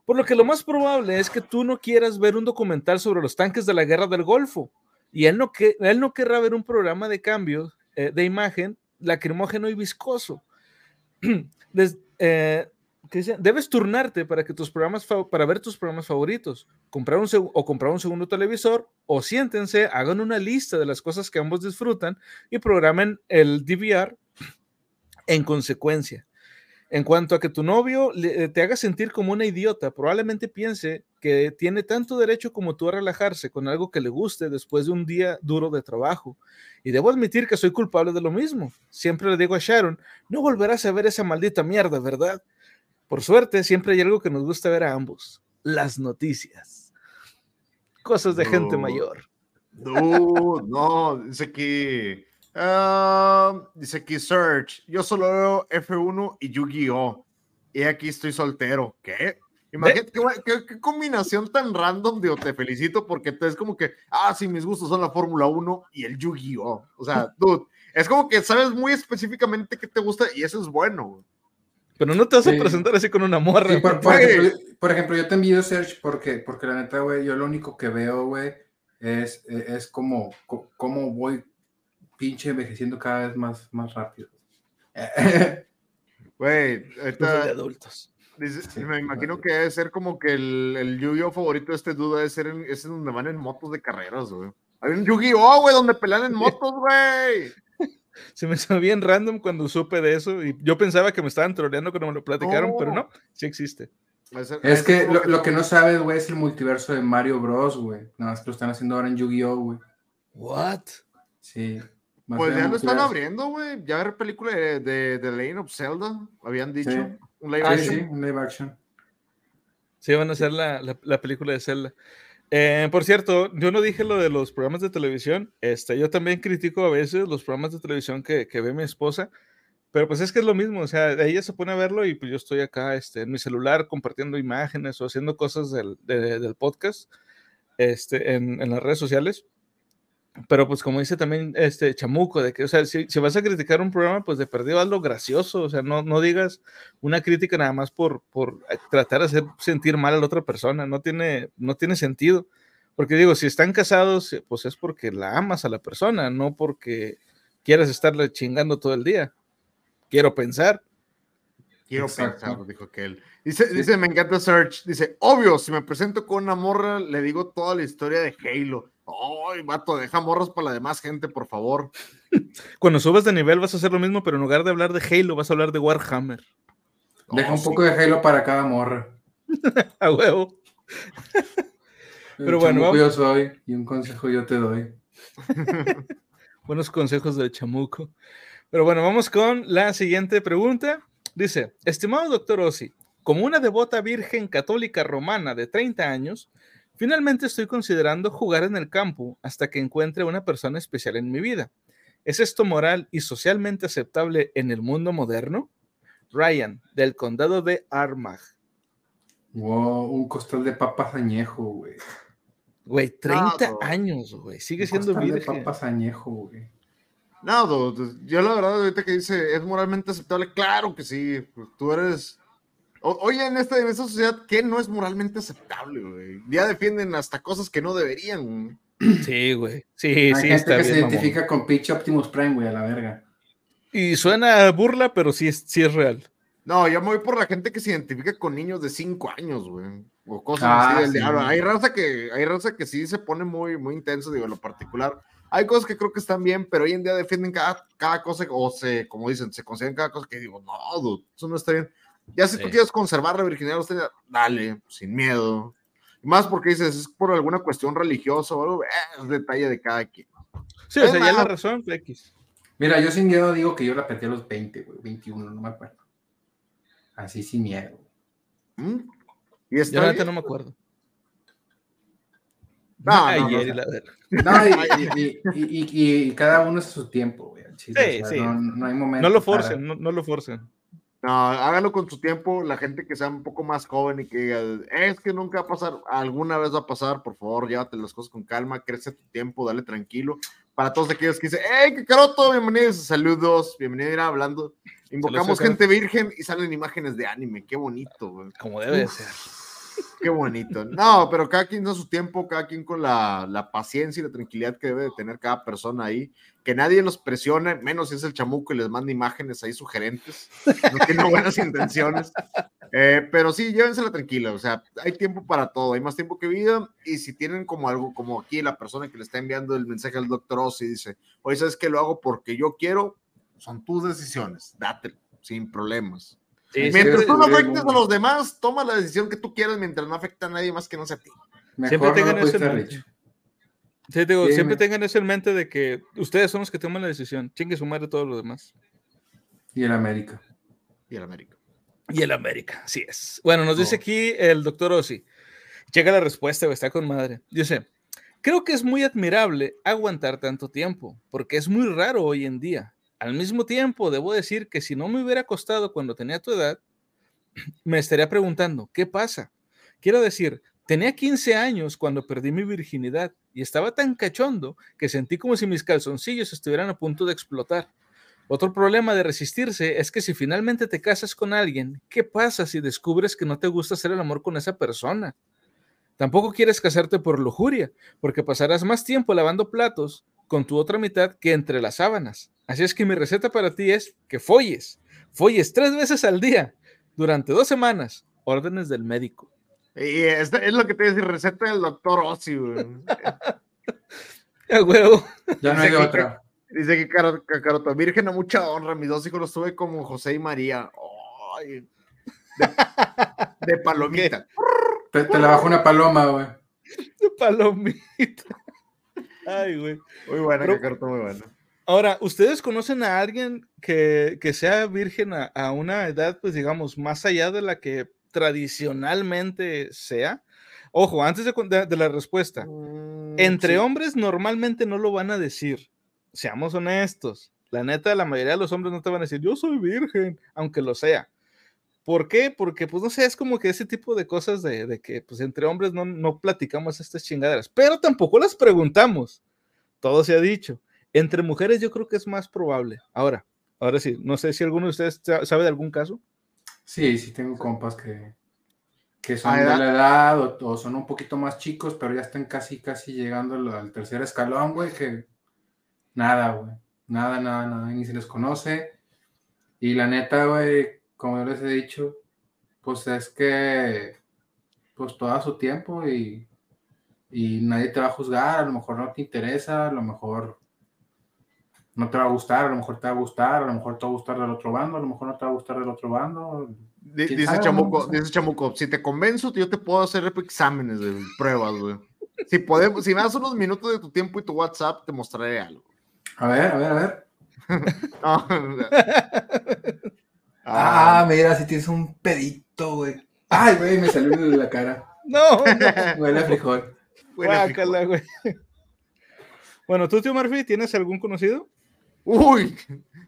Speaker 3: Por lo que lo más probable es que tú no quieras ver un documental sobre los tanques de la guerra del Golfo. Y él no, que, él no querrá ver un programa de cambio eh, de imagen lacrimógeno y viscoso. *clears throat* Des- eh. Debes turnarte para que tus programas para ver tus programas favoritos, comprar un o comprar un segundo televisor o siéntense, hagan una lista de las cosas que ambos disfrutan y programen el DVR *clears throat* en consecuencia. En cuanto a que tu novio eh, te haga sentir como una idiota, probablemente piense que tiene tanto derecho como tú a relajarse con algo que le guste después de un día duro de trabajo. Y debo admitir que soy culpable de lo mismo. Siempre le digo a Sharon, no volverás a ver esa maldita mierda, ¿verdad? Por suerte, siempre hay algo que nos gusta ver a ambos, las noticias. Cosas de gente
Speaker 2: No.
Speaker 3: mayor.
Speaker 2: No, no, dice que. ah, dice aquí Search. Yo solo veo F1 y Yu-Gi-Oh! Y aquí estoy soltero. ¿Qué? Imagínate qué, qué- qué combinación tan random, digo, te felicito porque te es como que, ah, sí, mis gustos son la Fórmula 1 y el Yu-Gi-Oh! O sea, *laughs* dude, es como que sabes muy específicamente qué te gusta y eso es bueno. güey.
Speaker 3: Pero no te vas a
Speaker 4: Sí.
Speaker 3: presentar así con una morra.
Speaker 4: Sí, por, ejemplo, por ejemplo, yo te envío Search porque, porque la neta, güey, yo lo único que veo, güey, es, es como, co- cómo voy pinche envejeciendo cada vez más, más rápido. *laughs*
Speaker 2: Güey,
Speaker 3: soy de
Speaker 2: ahorita
Speaker 3: adultos.
Speaker 2: Dice- me imagino que debe ser como que el, el Yu-Gi-Oh favorito de este duda debe ser en, es en donde van en motos de carreras, güey. Hay un Yu-Gi-Oh, güey, donde pelean en motos, güey. *laughs*
Speaker 3: Se me hizo bien random cuando supe de eso y yo pensaba que me estaban troleando cuando me lo platicaron, pero no, sí existe.
Speaker 4: Es que lo, lo que no sabes, güey, es el multiverso de Mario Bros, güey. Nada más que lo están haciendo ahora en Yu-Gi-Oh, güey.
Speaker 3: What?
Speaker 4: Sí.
Speaker 2: Pues ya lo están abriendo, güey. Ya ver película de, de, de Legend of Zelda, habían dicho.
Speaker 4: Sí.
Speaker 2: Un live action.
Speaker 4: sí, un live action.
Speaker 3: Sí, van a hacer la, la- la película de Zelda. Eh, por cierto, yo no dije lo de los programas de televisión. Este, yo también critico a veces los programas de televisión que, que ve mi esposa, pero pues es que es lo mismo. O sea, ella se pone a verlo y pues yo estoy acá este, en mi celular compartiendo imágenes o haciendo cosas del, de- del podcast este, en, en las redes sociales. Pero pues como dice también este Chamuco, de que, o sea, si, si vas a criticar un programa, pues de perdido hazlo gracioso, o sea, no, no digas una crítica nada más por, por eh, tratar de hacer sentir mal a la otra persona, no tiene, no tiene sentido. Porque digo, si están casados, eh, pues es porque la amas a la persona, no porque quieras estarle chingando todo el día. Quiero pensar.
Speaker 2: Quiero
Speaker 4: Exacto.
Speaker 2: pensar, dijo aquel. Dice, dice, me encanta Search. Dice, obvio, si me presento con una morra, le digo toda la historia de Halo. Ay, vato, deja morras para la demás gente, por favor. *laughs*
Speaker 3: Cuando subas de nivel vas a hacer lo mismo, pero en lugar de hablar de Halo, vas a hablar de Warhammer.
Speaker 4: Deja
Speaker 2: Oh,
Speaker 4: un
Speaker 2: sí.
Speaker 4: poco de Halo para cada morra. *laughs*
Speaker 3: A huevo. Pero bueno, vamos-
Speaker 4: yo soy y un consejo yo te doy. *laughs*
Speaker 3: Buenos consejos del chamuco. Pero bueno, vamos con la siguiente pregunta. Dice, estimado doctor Ossi, como una devota virgen católica romana de 30 años, finalmente estoy considerando jugar en el campo hasta que encuentre una persona especial en mi vida. ¿Es esto moral y socialmente aceptable en el mundo moderno? Ryan, del condado de Armagh.
Speaker 4: Wow, un costal de papas añejo, güey.
Speaker 3: Güey, 30
Speaker 2: no.
Speaker 3: años, güey. Sigue
Speaker 4: Un
Speaker 3: siendo
Speaker 4: costal de papas añejo, güey.
Speaker 2: No, dude, yo la verdad, ahorita que dice, ¿es moralmente aceptable? Claro que sí. pues, tú eres. Oye, en esta, en esta sociedad, ¿qué no es moralmente aceptable, güey? Ya defienden hasta cosas que no deberían. güey. *clears throat*
Speaker 3: Sí, güey. Sí,
Speaker 4: Hay
Speaker 3: sí,
Speaker 4: gente
Speaker 3: está
Speaker 4: que
Speaker 3: bien.
Speaker 4: se
Speaker 3: mamón.
Speaker 4: identifica con pinche Optimus Prime, güey, a la verga.
Speaker 3: Y suena a burla, pero sí es, sí es real.
Speaker 2: No, yo me voy por la gente que se identifica con niños de 5 años, güey. O cosas
Speaker 4: Ah,
Speaker 2: así del
Speaker 4: sí.
Speaker 2: diablo. Hay raza que, hay raza que sí se pone muy, muy intenso, digo, en lo particular. Hay cosas que creo que están bien, pero hoy en día defienden cada, cada cosa, o se, como dicen, se consideran cada cosa que digo, no, dude, eso no está bien. Ya si tú
Speaker 3: Sí.
Speaker 2: quieres conservar la virginidad, usted, dale, sin miedo. Y más porque dices, es por alguna cuestión religiosa o algo, eh, es detalle de cada quien.
Speaker 3: Sí, o
Speaker 2: Es
Speaker 3: sea, ya la razón, X.
Speaker 4: Mira, yo sin miedo digo que yo la perdí a los 20, güey, 21, no me acuerdo. Así sin miedo.
Speaker 2: ¿Mm? Y
Speaker 3: Yo
Speaker 2: está bien.
Speaker 3: no me acuerdo.
Speaker 2: No, no,
Speaker 3: Ayer
Speaker 2: no,
Speaker 3: y
Speaker 2: o sea,
Speaker 3: la verga.
Speaker 4: No, y, y- y- y- y cada uno es su tiempo, güey.
Speaker 3: Sí,
Speaker 4: o sea,
Speaker 3: sí.
Speaker 4: No, no hay momento.
Speaker 3: No lo
Speaker 4: para-
Speaker 3: forcen, no, no lo forcen.
Speaker 2: No, hágalo con su tiempo, la gente que sea un poco más joven y que diga, es que nunca va a pasar, alguna vez va a pasar, por favor, llévate las cosas con calma, crece tu tiempo, dale tranquilo. Para todos aquellos que dicen, ¡hey, qué caroto! Bienvenidos, saludos, bienvenido a ir hablando. Invocamos gente virgen y salen imágenes de anime, qué bonito, güey.
Speaker 3: Como debe de ser.
Speaker 2: Qué bonito. No, pero cada quien a su tiempo, cada quien con la, la paciencia y la tranquilidad que debe de tener cada persona ahí. Que nadie los presione, menos si es el chamuco y les manda imágenes ahí sugerentes. No tiene buenas intenciones. Eh, pero sí, llévensela tranquila. O sea, hay tiempo para todo. Hay más tiempo que vida. Y si tienen como algo, como aquí la persona que le está enviando el mensaje al doctor Ossi dice, oye, ¿sabes que Lo hago porque yo quiero. Son tus decisiones. Dátelo, sin problemas.
Speaker 3: Sí,
Speaker 2: Mientras
Speaker 4: sí,
Speaker 2: tú no afectes a los demás, toma la decisión que tú quieras mientras no afecta a nadie más que no sea a ti.
Speaker 4: Mejor
Speaker 3: Siempre
Speaker 4: no
Speaker 3: tengan eso en. Sí, digo,
Speaker 4: Sí,
Speaker 3: siempre
Speaker 4: me-
Speaker 3: tengan eso en mente de que ustedes son los que toman la decisión. Chingue su madre todo lo demás.
Speaker 4: Y el América.
Speaker 2: Y el América.
Speaker 3: Y el América, así es. Bueno, nos dice aquí el doctor Ossi. Llega la respuesta, está con madre. Dice, creo que es muy admirable aguantar tanto tiempo, porque es muy raro hoy en día. Al mismo tiempo, debo decir que si no me hubiera costado cuando tenía tu edad, *clears throat* me estaría preguntando, ¿qué pasa? Quiero decir, tenía 15 años cuando perdí mi virginidad y estaba tan cachondo que sentí como si mis calzoncillos estuvieran a punto de explotar. Otro problema de resistirse es que si finalmente te casas con alguien, ¿qué pasa si descubres que no te gusta hacer el amor con esa persona? Tampoco quieres casarte por lujuria, porque pasarás más tiempo lavando platos con tu otra mitad que entre las sábanas. Así es que mi receta para ti es que folles. Folles tres veces al día durante dos semanas. Órdenes del médico.
Speaker 2: Y es, es lo que te dice, receta del doctor Ozzy, güey. *laughs*
Speaker 3: A huevo.
Speaker 4: Ya no hay de
Speaker 2: Dice que-
Speaker 4: otra.
Speaker 2: Dice que Caro- Cacaroto, virgen a mucha honra, mis dos hijos los tuve como José y María. Ay, de, de palomita.
Speaker 4: Te, te la bajó una paloma, güey. *laughs*
Speaker 3: Palomita. Ay, güey.
Speaker 2: Muy buena,
Speaker 3: Pero-
Speaker 2: muy buena.
Speaker 3: Ahora, ¿ustedes conocen a alguien que, que sea virgen a, a una edad, pues digamos, más allá de la que tradicionalmente sea? Ojo, antes de, con- de- de la respuesta,
Speaker 2: Mm,
Speaker 3: entre
Speaker 2: sí.
Speaker 3: hombres normalmente no lo van a decir. Seamos honestos. La neta, la mayoría de los hombres no te van a decir, yo soy virgen, aunque lo sea. ¿Por qué? Porque, pues, no sé, es como que ese tipo de cosas de, de que, pues, entre hombres no, no platicamos estas chingaderas, pero tampoco las preguntamos. Todo se ha dicho. Entre mujeres yo creo que es más probable. Ahora, ahora sí, no sé si alguno de ustedes sa- sabe de algún caso.
Speaker 4: Sí, sí tengo compas que, que son
Speaker 2: ¿A
Speaker 4: de la edad o, o son un poquito más chicos, pero ya están casi, casi llegando al, al tercer escalón, güey, que nada, güey. Nada, nada, nada, ni se les conoce. Y la neta, güey, como yo les he dicho, pues es que, pues todo su tiempo y, y nadie te va a juzgar, a lo mejor no te interesa, a lo mejor no te va a gustar, a lo mejor te va a gustar, a lo mejor te va a gustar del otro bando, a lo mejor no te va a gustar del otro bando.
Speaker 2: Di-
Speaker 4: ¿Quién
Speaker 2: Dice
Speaker 4: sabe,
Speaker 2: Chamuco,
Speaker 4: no?
Speaker 2: dice Chamuco, si te convenzo, yo te puedo hacer exámenes de pruebas, güey. Si podemos, si me das unos minutos de tu tiempo y tu WhatsApp, te mostraré algo.
Speaker 4: A ver, a ver, a ver. *laughs*
Speaker 2: No, *laughs*
Speaker 4: Ah, mira, si tienes un pedito, güey. Ay, güey, me salió de la cara. *laughs*
Speaker 3: No, no.
Speaker 4: Huele a frijol.
Speaker 2: Huele a frijol.
Speaker 3: Guácala, güey. Bueno, tú, tío Murphy, ¿tienes algún conocido?
Speaker 2: Uy,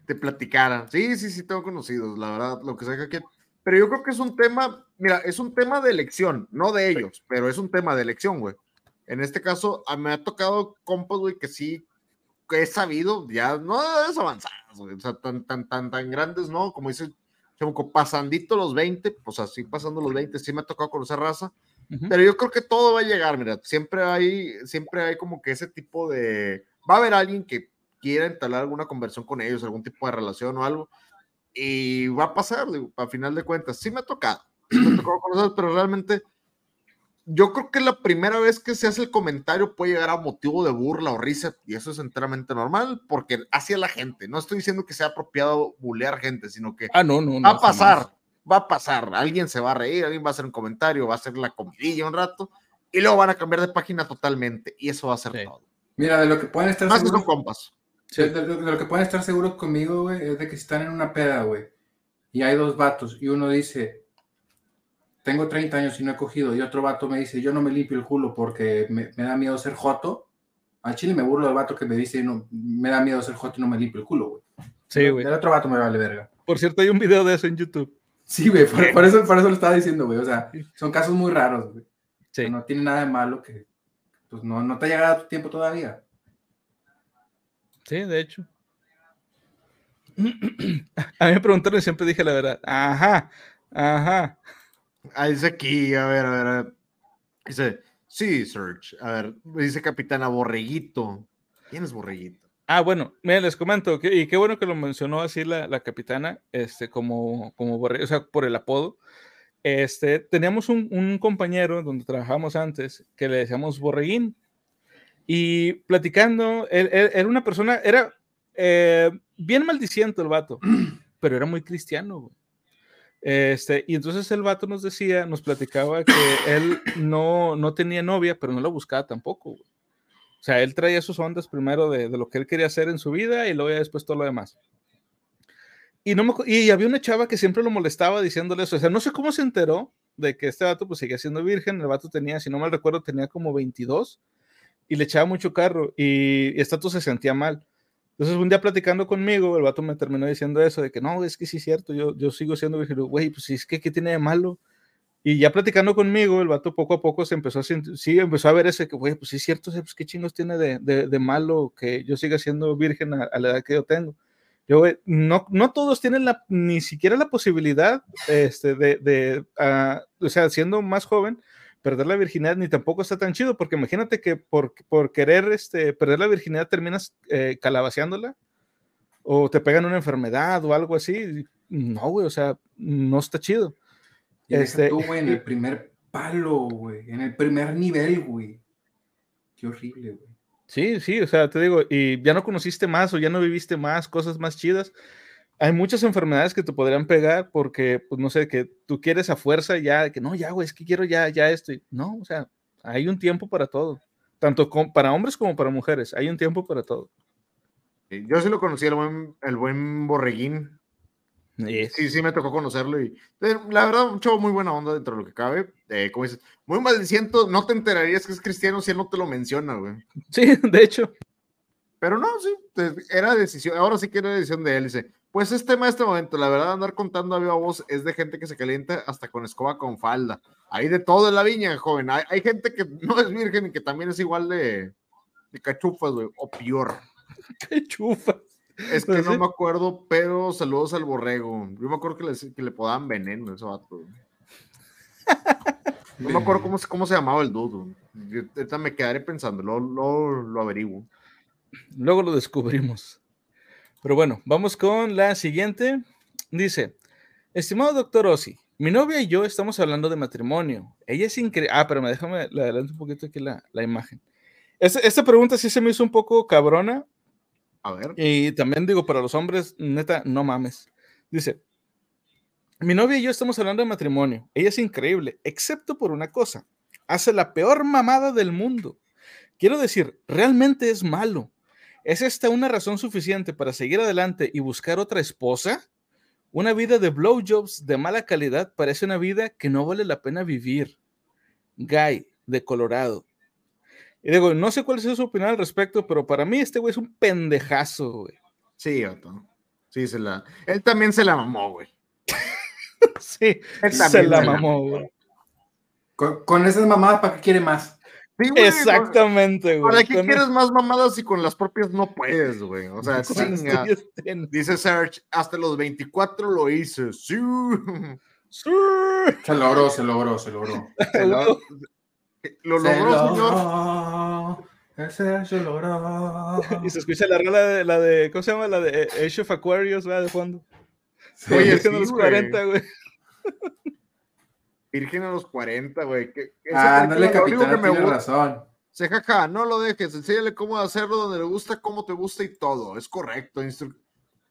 Speaker 2: te platicara. Sí, sí, sí, tengo conocidos, la verdad, lo que sea que. Pero yo creo que es un tema, mira, es un tema de elección, no de ellos, pero es un tema de elección, güey. En este caso, a- me ha tocado compas, güey, que sí, que he sabido, ya no es avanzadas, güey, o sea, tan, tan, tan, tan grandes, ¿no? Como dice Chamuco, pasandito los 20, pues así pasando los 20, sí me ha tocado conocer raza,
Speaker 3: Ujú.
Speaker 2: pero yo creo que todo va a llegar, mira, siempre hay, siempre hay como que ese tipo de, va a haber alguien que quiera entablar alguna conversión con ellos, algún tipo de relación o algo, y va a pasar, digo, a final de cuentas, sí me ha tocado, sí me ha tocado conocer, pero realmente yo creo que la primera vez que se hace el comentario puede llegar a motivo de burla o risa, y eso es enteramente normal, porque hacia la gente, no estoy diciendo que sea apropiado bulear gente, sino que
Speaker 3: Ah, no, no,
Speaker 2: va
Speaker 3: no.
Speaker 2: a pasar,
Speaker 3: jamás.
Speaker 2: va a pasar. Alguien se va a reír, alguien va a hacer un comentario, va a hacer la comidilla un rato y luego van a cambiar de página totalmente y eso va a ser
Speaker 3: Sí.
Speaker 2: todo.
Speaker 4: Mira, de lo que pueden estar
Speaker 2: Más que son
Speaker 4: seguros,
Speaker 2: compas.
Speaker 4: de, de- de lo que pueden estar seguros conmigo, güey, es de que si están en una peda, güey, y hay dos vatos, y uno dice, tengo 30 años y no he cogido, y otro vato me dice, yo no me limpio el culo porque me, me da miedo ser joto. Al chile me burlo del vato que me dice, no, me da miedo ser joto y no me limpio el culo, güey.
Speaker 3: Sí, güey.
Speaker 4: Del otro vato me vale verga.
Speaker 3: Por cierto, hay un video de eso en YouTube.
Speaker 4: Sí, güey, por, por *laughs* eso, por eso lo estaba diciendo, güey. O sea, son casos muy raros, güey.
Speaker 3: Sí.
Speaker 4: No tiene nada de malo que pues no, no te ha llegado tu tiempo todavía.
Speaker 3: Sí, de hecho. *clears throat* A mí me preguntaron y siempre dije la verdad. Ajá, ajá.
Speaker 2: Ah, dice aquí, a ver, a ver, a ver. Dice, sí, Serge. A ver, dice Capitana Borreguito. ¿Quién es Borreguito?
Speaker 3: Ah, bueno, mira, les comento, que- y qué bueno que lo mencionó así la, la capitana, este, como, como borre- o sea, por el apodo. Este, teníamos un, un compañero donde trabajamos antes que le decíamos Borreguín. Y platicando, él, él- era una persona, era eh, bien maldiciente el vato, *clears throat* pero era muy cristiano. güey. Este, y entonces el vato nos decía, nos platicaba que él no, no tenía novia, pero no la buscaba tampoco. güey. O sea, él traía sus ondas primero de, de lo que él quería hacer en su vida y luego ya después todo lo demás. Y, no me y había una chava que siempre lo molestaba diciéndole eso. O sea, no sé cómo se enteró de que este vato pues seguía siendo virgen. El vato tenía, si no mal recuerdo, tenía como 22 y le echaba mucho carro y, y vato se sentía mal. Entonces, un día platicando conmigo, el vato me terminó diciendo eso, de que no, es que sí es cierto, yo, yo sigo siendo virgen. Güey, pues es que, ¿qué tiene de malo? Y ya platicando conmigo, el vato poco a poco se empezó a sentir, sí, empezó a ver ese que, güey, pues sí es cierto, pues qué chingos tiene de, de, de malo que yo siga siendo virgen a, a la edad que yo tengo. Yo, no, no todos tienen la, ni siquiera la posibilidad este, de, de ah, o sea, siendo más joven, perder la virginidad, ni tampoco está tan chido, porque imagínate que por, por querer este, perder la virginidad terminas eh, calabaceándola, o te pegan una enfermedad o algo así. No, güey, o sea, no está chido.
Speaker 4: Y
Speaker 3: Este-
Speaker 4: tú, güey, en el *laughs* primer palo, güey. En el primer nivel, güey. Qué horrible, güey.
Speaker 3: Sí, sí, o sea, te digo, y ya no conociste más o ya no viviste más cosas más chidas. Hay muchas enfermedades que te podrían pegar porque, pues no sé, que tú quieres a fuerza ya, que no, ya, güey, es que quiero ya, ya esto. No, o sea, hay un tiempo para todo, tanto con- para hombres como para mujeres, hay un tiempo para todo.
Speaker 2: Yo sí lo conocí, el buen, el buen borreguín.
Speaker 3: Y
Speaker 2: Sí, sí, me tocó conocerlo y eh, la verdad, un chavo muy buena onda dentro de lo que cabe. Eh, como dices, muy maldiciento, no te enterarías que es cristiano si él no te lo menciona, güey.
Speaker 3: Sí, *laughs* de hecho,
Speaker 2: Pero no, sí, era decisión, ahora sí que era decisión de él. Dice, pues es tema de este momento, la verdad, andar contando a viva voz es de gente que se calienta hasta con escoba con falda. Hay de todo en la viña, joven. Hay, hay gente que *laughs* no es virgen y que también es igual de, de cachufas, güey, o peor. *laughs*
Speaker 3: qué chufa.
Speaker 2: Es que no me acuerdo, pero saludos al borrego. Yo me acuerdo que le, que le podaban veneno a ese vato. *laughs* No me acuerdo cómo, se- cómo se llamaba el dudo. Ahorita me quedaré pensando, luego, luego lo averiguo.
Speaker 3: Luego lo descubrimos. Pero bueno, vamos con la siguiente. Dice, estimado doctor Ossi, mi novia y yo estamos hablando de matrimonio. Ella es increíble. Ah, pero me déjame, le adelanto un poquito aquí la, la imagen. Esta, esta pregunta sí se me hizo un poco cabrona.
Speaker 2: A ver.
Speaker 3: Y también digo, para los hombres, neta, no mames. Dice, mi novia y yo estamos hablando de matrimonio. Ella es increíble, excepto por una cosa. Hace la peor mamada del mundo. Quiero decir, realmente es malo. ¿Es esta una razón suficiente para seguir adelante y buscar otra esposa? Una vida de blowjobs de mala calidad parece una vida que no vale la pena vivir. Guy, de Colorado. Y digo, no sé cuál es su opinión al respecto, pero para mí este güey es un pendejazo, güey.
Speaker 2: Sí, vato. Sí, se la. Él también se la mamó, güey. *laughs*
Speaker 3: Sí,
Speaker 2: Él
Speaker 3: se
Speaker 2: también
Speaker 3: la mamó, güey.
Speaker 4: Con, con esas mamadas, ¿para qué quiere más?
Speaker 2: Sí, güey,
Speaker 3: Exactamente, güey.
Speaker 2: ¿Para qué
Speaker 3: Con-
Speaker 2: quieres más mamadas si con las propias no puedes, güey? O sea, *laughs* chinga. Dice Serge, hasta los 24 lo hice. Sí.
Speaker 3: Sí.
Speaker 4: Se logró, se logró, se logró.
Speaker 2: Se lo, lo
Speaker 4: Se
Speaker 2: logró, señor.
Speaker 4: Ese se logró.
Speaker 3: Y se escucha la rola de la de, ¿cómo se llama? La de Age of Aquarius, ¿verdad? De fondo.
Speaker 4: Sí.
Speaker 2: Oye, sí,
Speaker 3: los
Speaker 2: güey.
Speaker 3: 40, güey.
Speaker 2: Virgen a los 40, güey.
Speaker 4: Ah,
Speaker 2: lo único
Speaker 4: capitán, tiene razón.
Speaker 2: Se jaja, no lo dejes, enséñale cómo hacerlo donde le gusta, cómo te gusta y todo. Es correcto.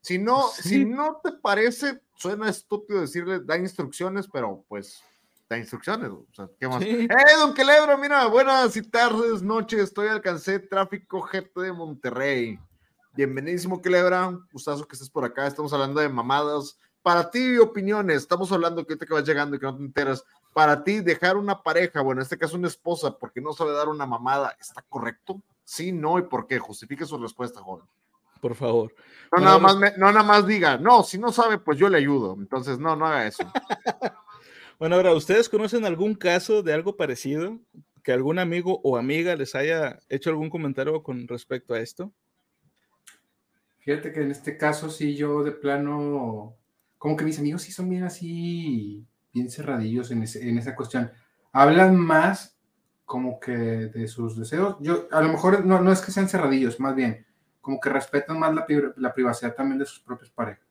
Speaker 2: Si no,
Speaker 3: Sí.
Speaker 2: si no te parece, suena estúpido decirle da instrucciones, pero pues da instrucciones. O sea, ¿qué más?
Speaker 3: Sí.
Speaker 2: ¡Eh, don Quelebro! Mira, buenas y tardes, noches. Estoy alcancé tráfico GT de Monterrey. Bienvenidísimo, Quelebra. Gustazo que estés por acá. Estamos hablando de mamadas. Para ti, opiniones. Estamos hablando que ahorita que vas llegando y que no te enteras. Para ti, dejar una pareja, bueno, en este caso una esposa, porque no sabe dar una mamada, ¿está correcto? Sí, no, ¿y por qué? Justifique su respuesta, joven.
Speaker 3: Por favor.
Speaker 2: No,
Speaker 3: Bueno,
Speaker 2: nada, más me- no nada más diga, no, si no sabe, pues yo le ayudo. Entonces, no, no haga eso. *laughs*
Speaker 3: Bueno, ahora, ¿ustedes conocen algún caso de algo parecido? Que algún amigo o amiga les haya hecho algún comentario con respecto a esto.
Speaker 4: Fíjate que en este caso sí yo de plano, como que mis amigos sí son bien así, bien cerradillos en, ese- en esa cuestión. Hablan más como que de sus deseos. Yo, a lo mejor no, no es que sean cerradillos, más bien, como que respetan más la, la privacidad también de sus propias parejas.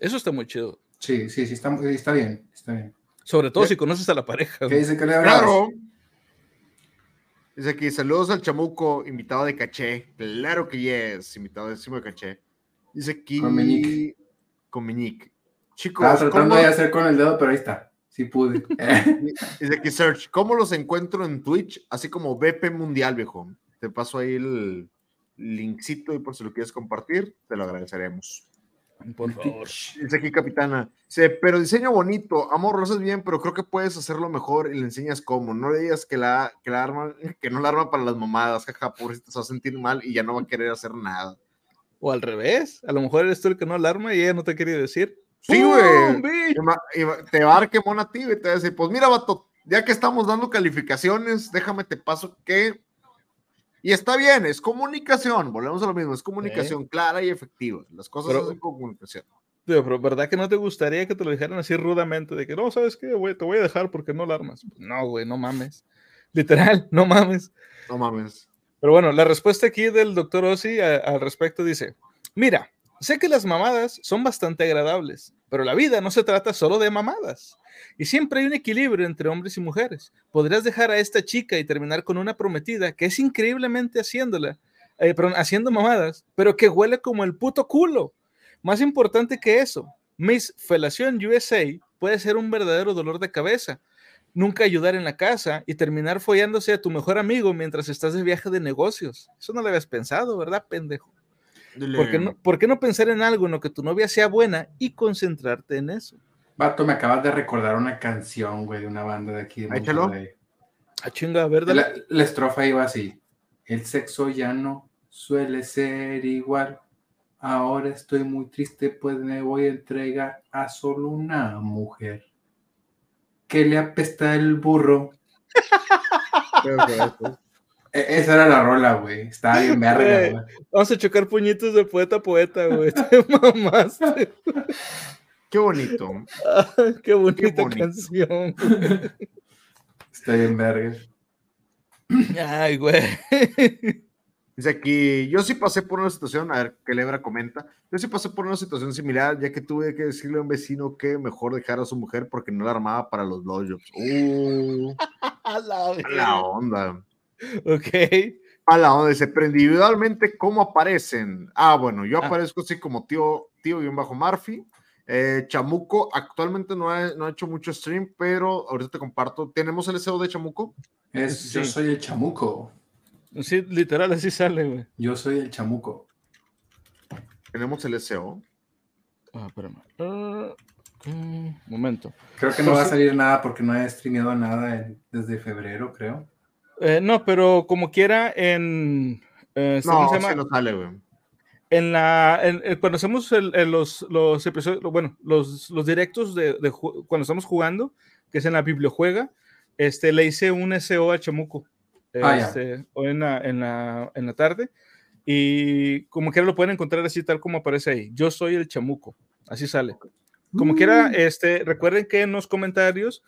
Speaker 3: Eso está muy chido.
Speaker 4: Sí, sí, sí, está, está bien, está bien.
Speaker 3: Sobre todo
Speaker 2: ¿Qué?
Speaker 3: si conoces a la pareja.
Speaker 4: ¿Qué dice que le
Speaker 2: Claro. Dice aquí, saludos al chamuco, invitado de caché. Claro que yes, invitado de caché. Dice aquí.
Speaker 4: Con Meñique.
Speaker 2: Con Meñique. Chicos,
Speaker 4: Estaba tratando
Speaker 2: ¿cómo-
Speaker 4: de hacer con el dedo, pero ahí está. Sí pude. *laughs*
Speaker 2: Dice aquí, Search, ¿cómo los encuentro en Twitch? Así como BP Mundial, viejo. Te paso ahí el linkcito y por si lo quieres compartir, te lo agradeceremos.
Speaker 3: Por favor.
Speaker 2: Dice aquí, capitana. Dice, pero diseño bonito, amor, lo haces bien, pero creo que puedes hacerlo mejor y le enseñas cómo. No le digas que la, que la arma, que no la arma para las mamadas, jaja, pobrecita, se va a sentir mal y ya no va a querer hacer nada.
Speaker 3: O al revés. A lo mejor eres tú el que no alarma y ella no te quiere decir.
Speaker 2: Sí,
Speaker 3: ¡Pum,
Speaker 2: güey. Te va a dar quemón a ti, güey, te va a decir, pues mira, vato, ya que estamos dando calificaciones, déjame te paso que Y está bien, es comunicación, volvemos a lo mismo, es comunicación clara y efectiva. Las cosas
Speaker 3: Pero-
Speaker 2: son comunicación.
Speaker 3: Tío, pero ¿verdad que no te gustaría que te lo dijeran así rudamente? De que no, ¿sabes qué, güey? Te voy a dejar porque no la armas. No, güey, no mames. Literal, *laughs* no mames.
Speaker 2: No mames.
Speaker 3: Pero bueno, la respuesta aquí del doctor Ossi al respecto dice, mira, sé que las mamadas son bastante agradables, pero la vida no se trata solo de mamadas. Y siempre hay un equilibrio entre hombres y mujeres. Podrías dejar a esta chica y terminar con una prometida que es increíblemente haciéndola, eh, perdón, haciendo mamadas, pero que huele como el puto culo. Más importante que eso, Miss Felación USA puede ser un verdadero dolor de cabeza. Nunca ayudar en la casa y terminar follándose a tu mejor amigo mientras estás de viaje de negocios. Eso no lo habías pensado, ¿verdad, pendejo?
Speaker 2: Dile,
Speaker 3: ¿Por qué, no, por qué no pensar en algo en lo que tu novia sea buena y concentrarte en eso?
Speaker 4: Vato, me acabas de recordar una canción, güey, de una banda de aquí de
Speaker 2: Échalo.
Speaker 3: Ah, chinga, ¿verdad?
Speaker 4: La, la estrofa iba así. El sexo ya no suele ser igual. Ahora estoy muy triste, pues me voy a entregar a solo una mujer. Que le apesta el burro. *laughs*
Speaker 2: Que.
Speaker 4: E- esa era la rola, güey. Estaba bien *laughs* verga,
Speaker 3: Güey. Vamos a chocar puñitos de poeta a poeta, güey. *laughs* Te mamaste.
Speaker 2: Qué bonito.
Speaker 3: Ah, Qué bonita
Speaker 2: bonito.
Speaker 3: canción. *laughs*
Speaker 4: Está bien verga.
Speaker 3: Ay, güey.
Speaker 2: Dice aquí, yo sí pasé por una situación, a ver qué Lebra comenta, yo sí pasé por una situación similar, ya que tuve que decirle a un vecino que mejor dejara a su mujer porque no la armaba para los blowjobs. Uh,
Speaker 3: A la
Speaker 2: a la onda. *laughs*
Speaker 3: Ok.
Speaker 2: A la onda, dice, pero individualmente, ¿cómo aparecen? Ah, bueno, yo
Speaker 3: Ah.
Speaker 2: aparezco así como tío, tío y un bajo Murphy. Eh, Chamuco actualmente no ha, no ha hecho mucho stream, pero ahorita te comparto. ¿Tenemos el SEO de Chamuco?
Speaker 4: Es, Yo soy el chamuco.
Speaker 3: Sí, literal, así sale, güey.
Speaker 4: Yo soy el chamuco.
Speaker 2: Tenemos el SEO.
Speaker 3: Ah, espérame. Ah, mm, momento.
Speaker 4: Creo que no va a salir nada porque no he streameado nada en- desde febrero, creo.
Speaker 3: Eh, no, pero como quiera, en. eh, ¿cómo
Speaker 2: No,
Speaker 3: se llama?
Speaker 2: no sale, güey.
Speaker 3: En la, en- en- cuando hacemos el- el- los, los episodios, bueno, los, los directos de, de cuando estamos jugando, que es en la bibliojuega, este, le hice un SEO a Chamuco
Speaker 4: Ah,
Speaker 3: este, hoy en la, en, la, en la tarde, y como quiera lo pueden encontrar así tal como aparece ahí. Yo soy el Chamuco, así sale. Como quiera, este, recuerden que en los comentarios,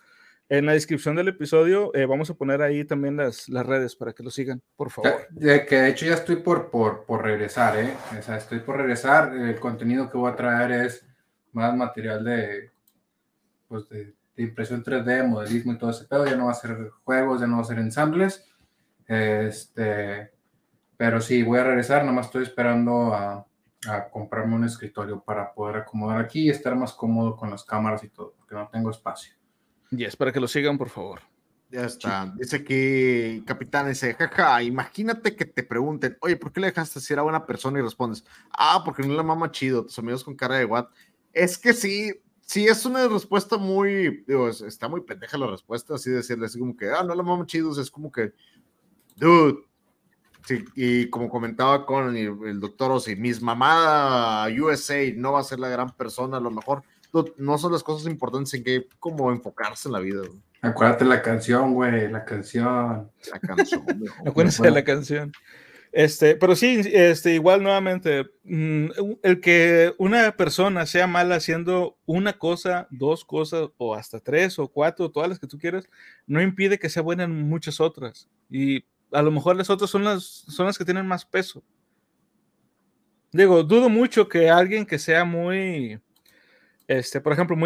Speaker 3: en la descripción del episodio, eh, vamos a poner ahí también las, las redes para que lo sigan, por favor.
Speaker 4: De que de hecho ya estoy por, por, por regresar, ¿eh? O sea, estoy por regresar. El contenido que voy a traer es más material de, pues de, de impresión 3D, modelismo y todo ese pedo. Ya no va a ser juegos, ya no va a ser ensambles. Este, pero sí, voy a regresar. Nomás estoy esperando a, a comprarme un escritorio para poder acomodar aquí y estar más cómodo con las cámaras y todo, porque no tengo espacio.
Speaker 3: Yes, para que lo sigan, por favor.
Speaker 2: Ya está. Dice que Capitán dice, jaja, imagínate que te pregunten, oye, ¿por qué le dejaste si era buena persona? Y respondes, ah, porque no la mama chido, tus amigos con cara de what. Es que sí, sí es una respuesta muy, digo, es- está muy pendeja la respuesta, así decirle, así como que, ah, no la mama chido, o sea, es como que, dude. Sí, y como comentaba con el, el doctor Ozzy, mis mamá USA no va a ser la gran persona, a lo mejor no son las cosas importantes en que como enfocarse en la vida. güey.
Speaker 4: Acuérdate la canción, güey, la canción.
Speaker 2: La canción. *laughs*
Speaker 3: Acuérdense de la canción. Este, pero sí, este, igual nuevamente, mm, el que una persona sea mala haciendo una cosa, dos cosas, o hasta tres o cuatro, todas las que tú quieras, no impide que sea buena en muchas otras. Y a lo mejor las otras son las, son las que tienen más peso. Digo, dudo mucho que alguien que sea muy, este, por ejemplo,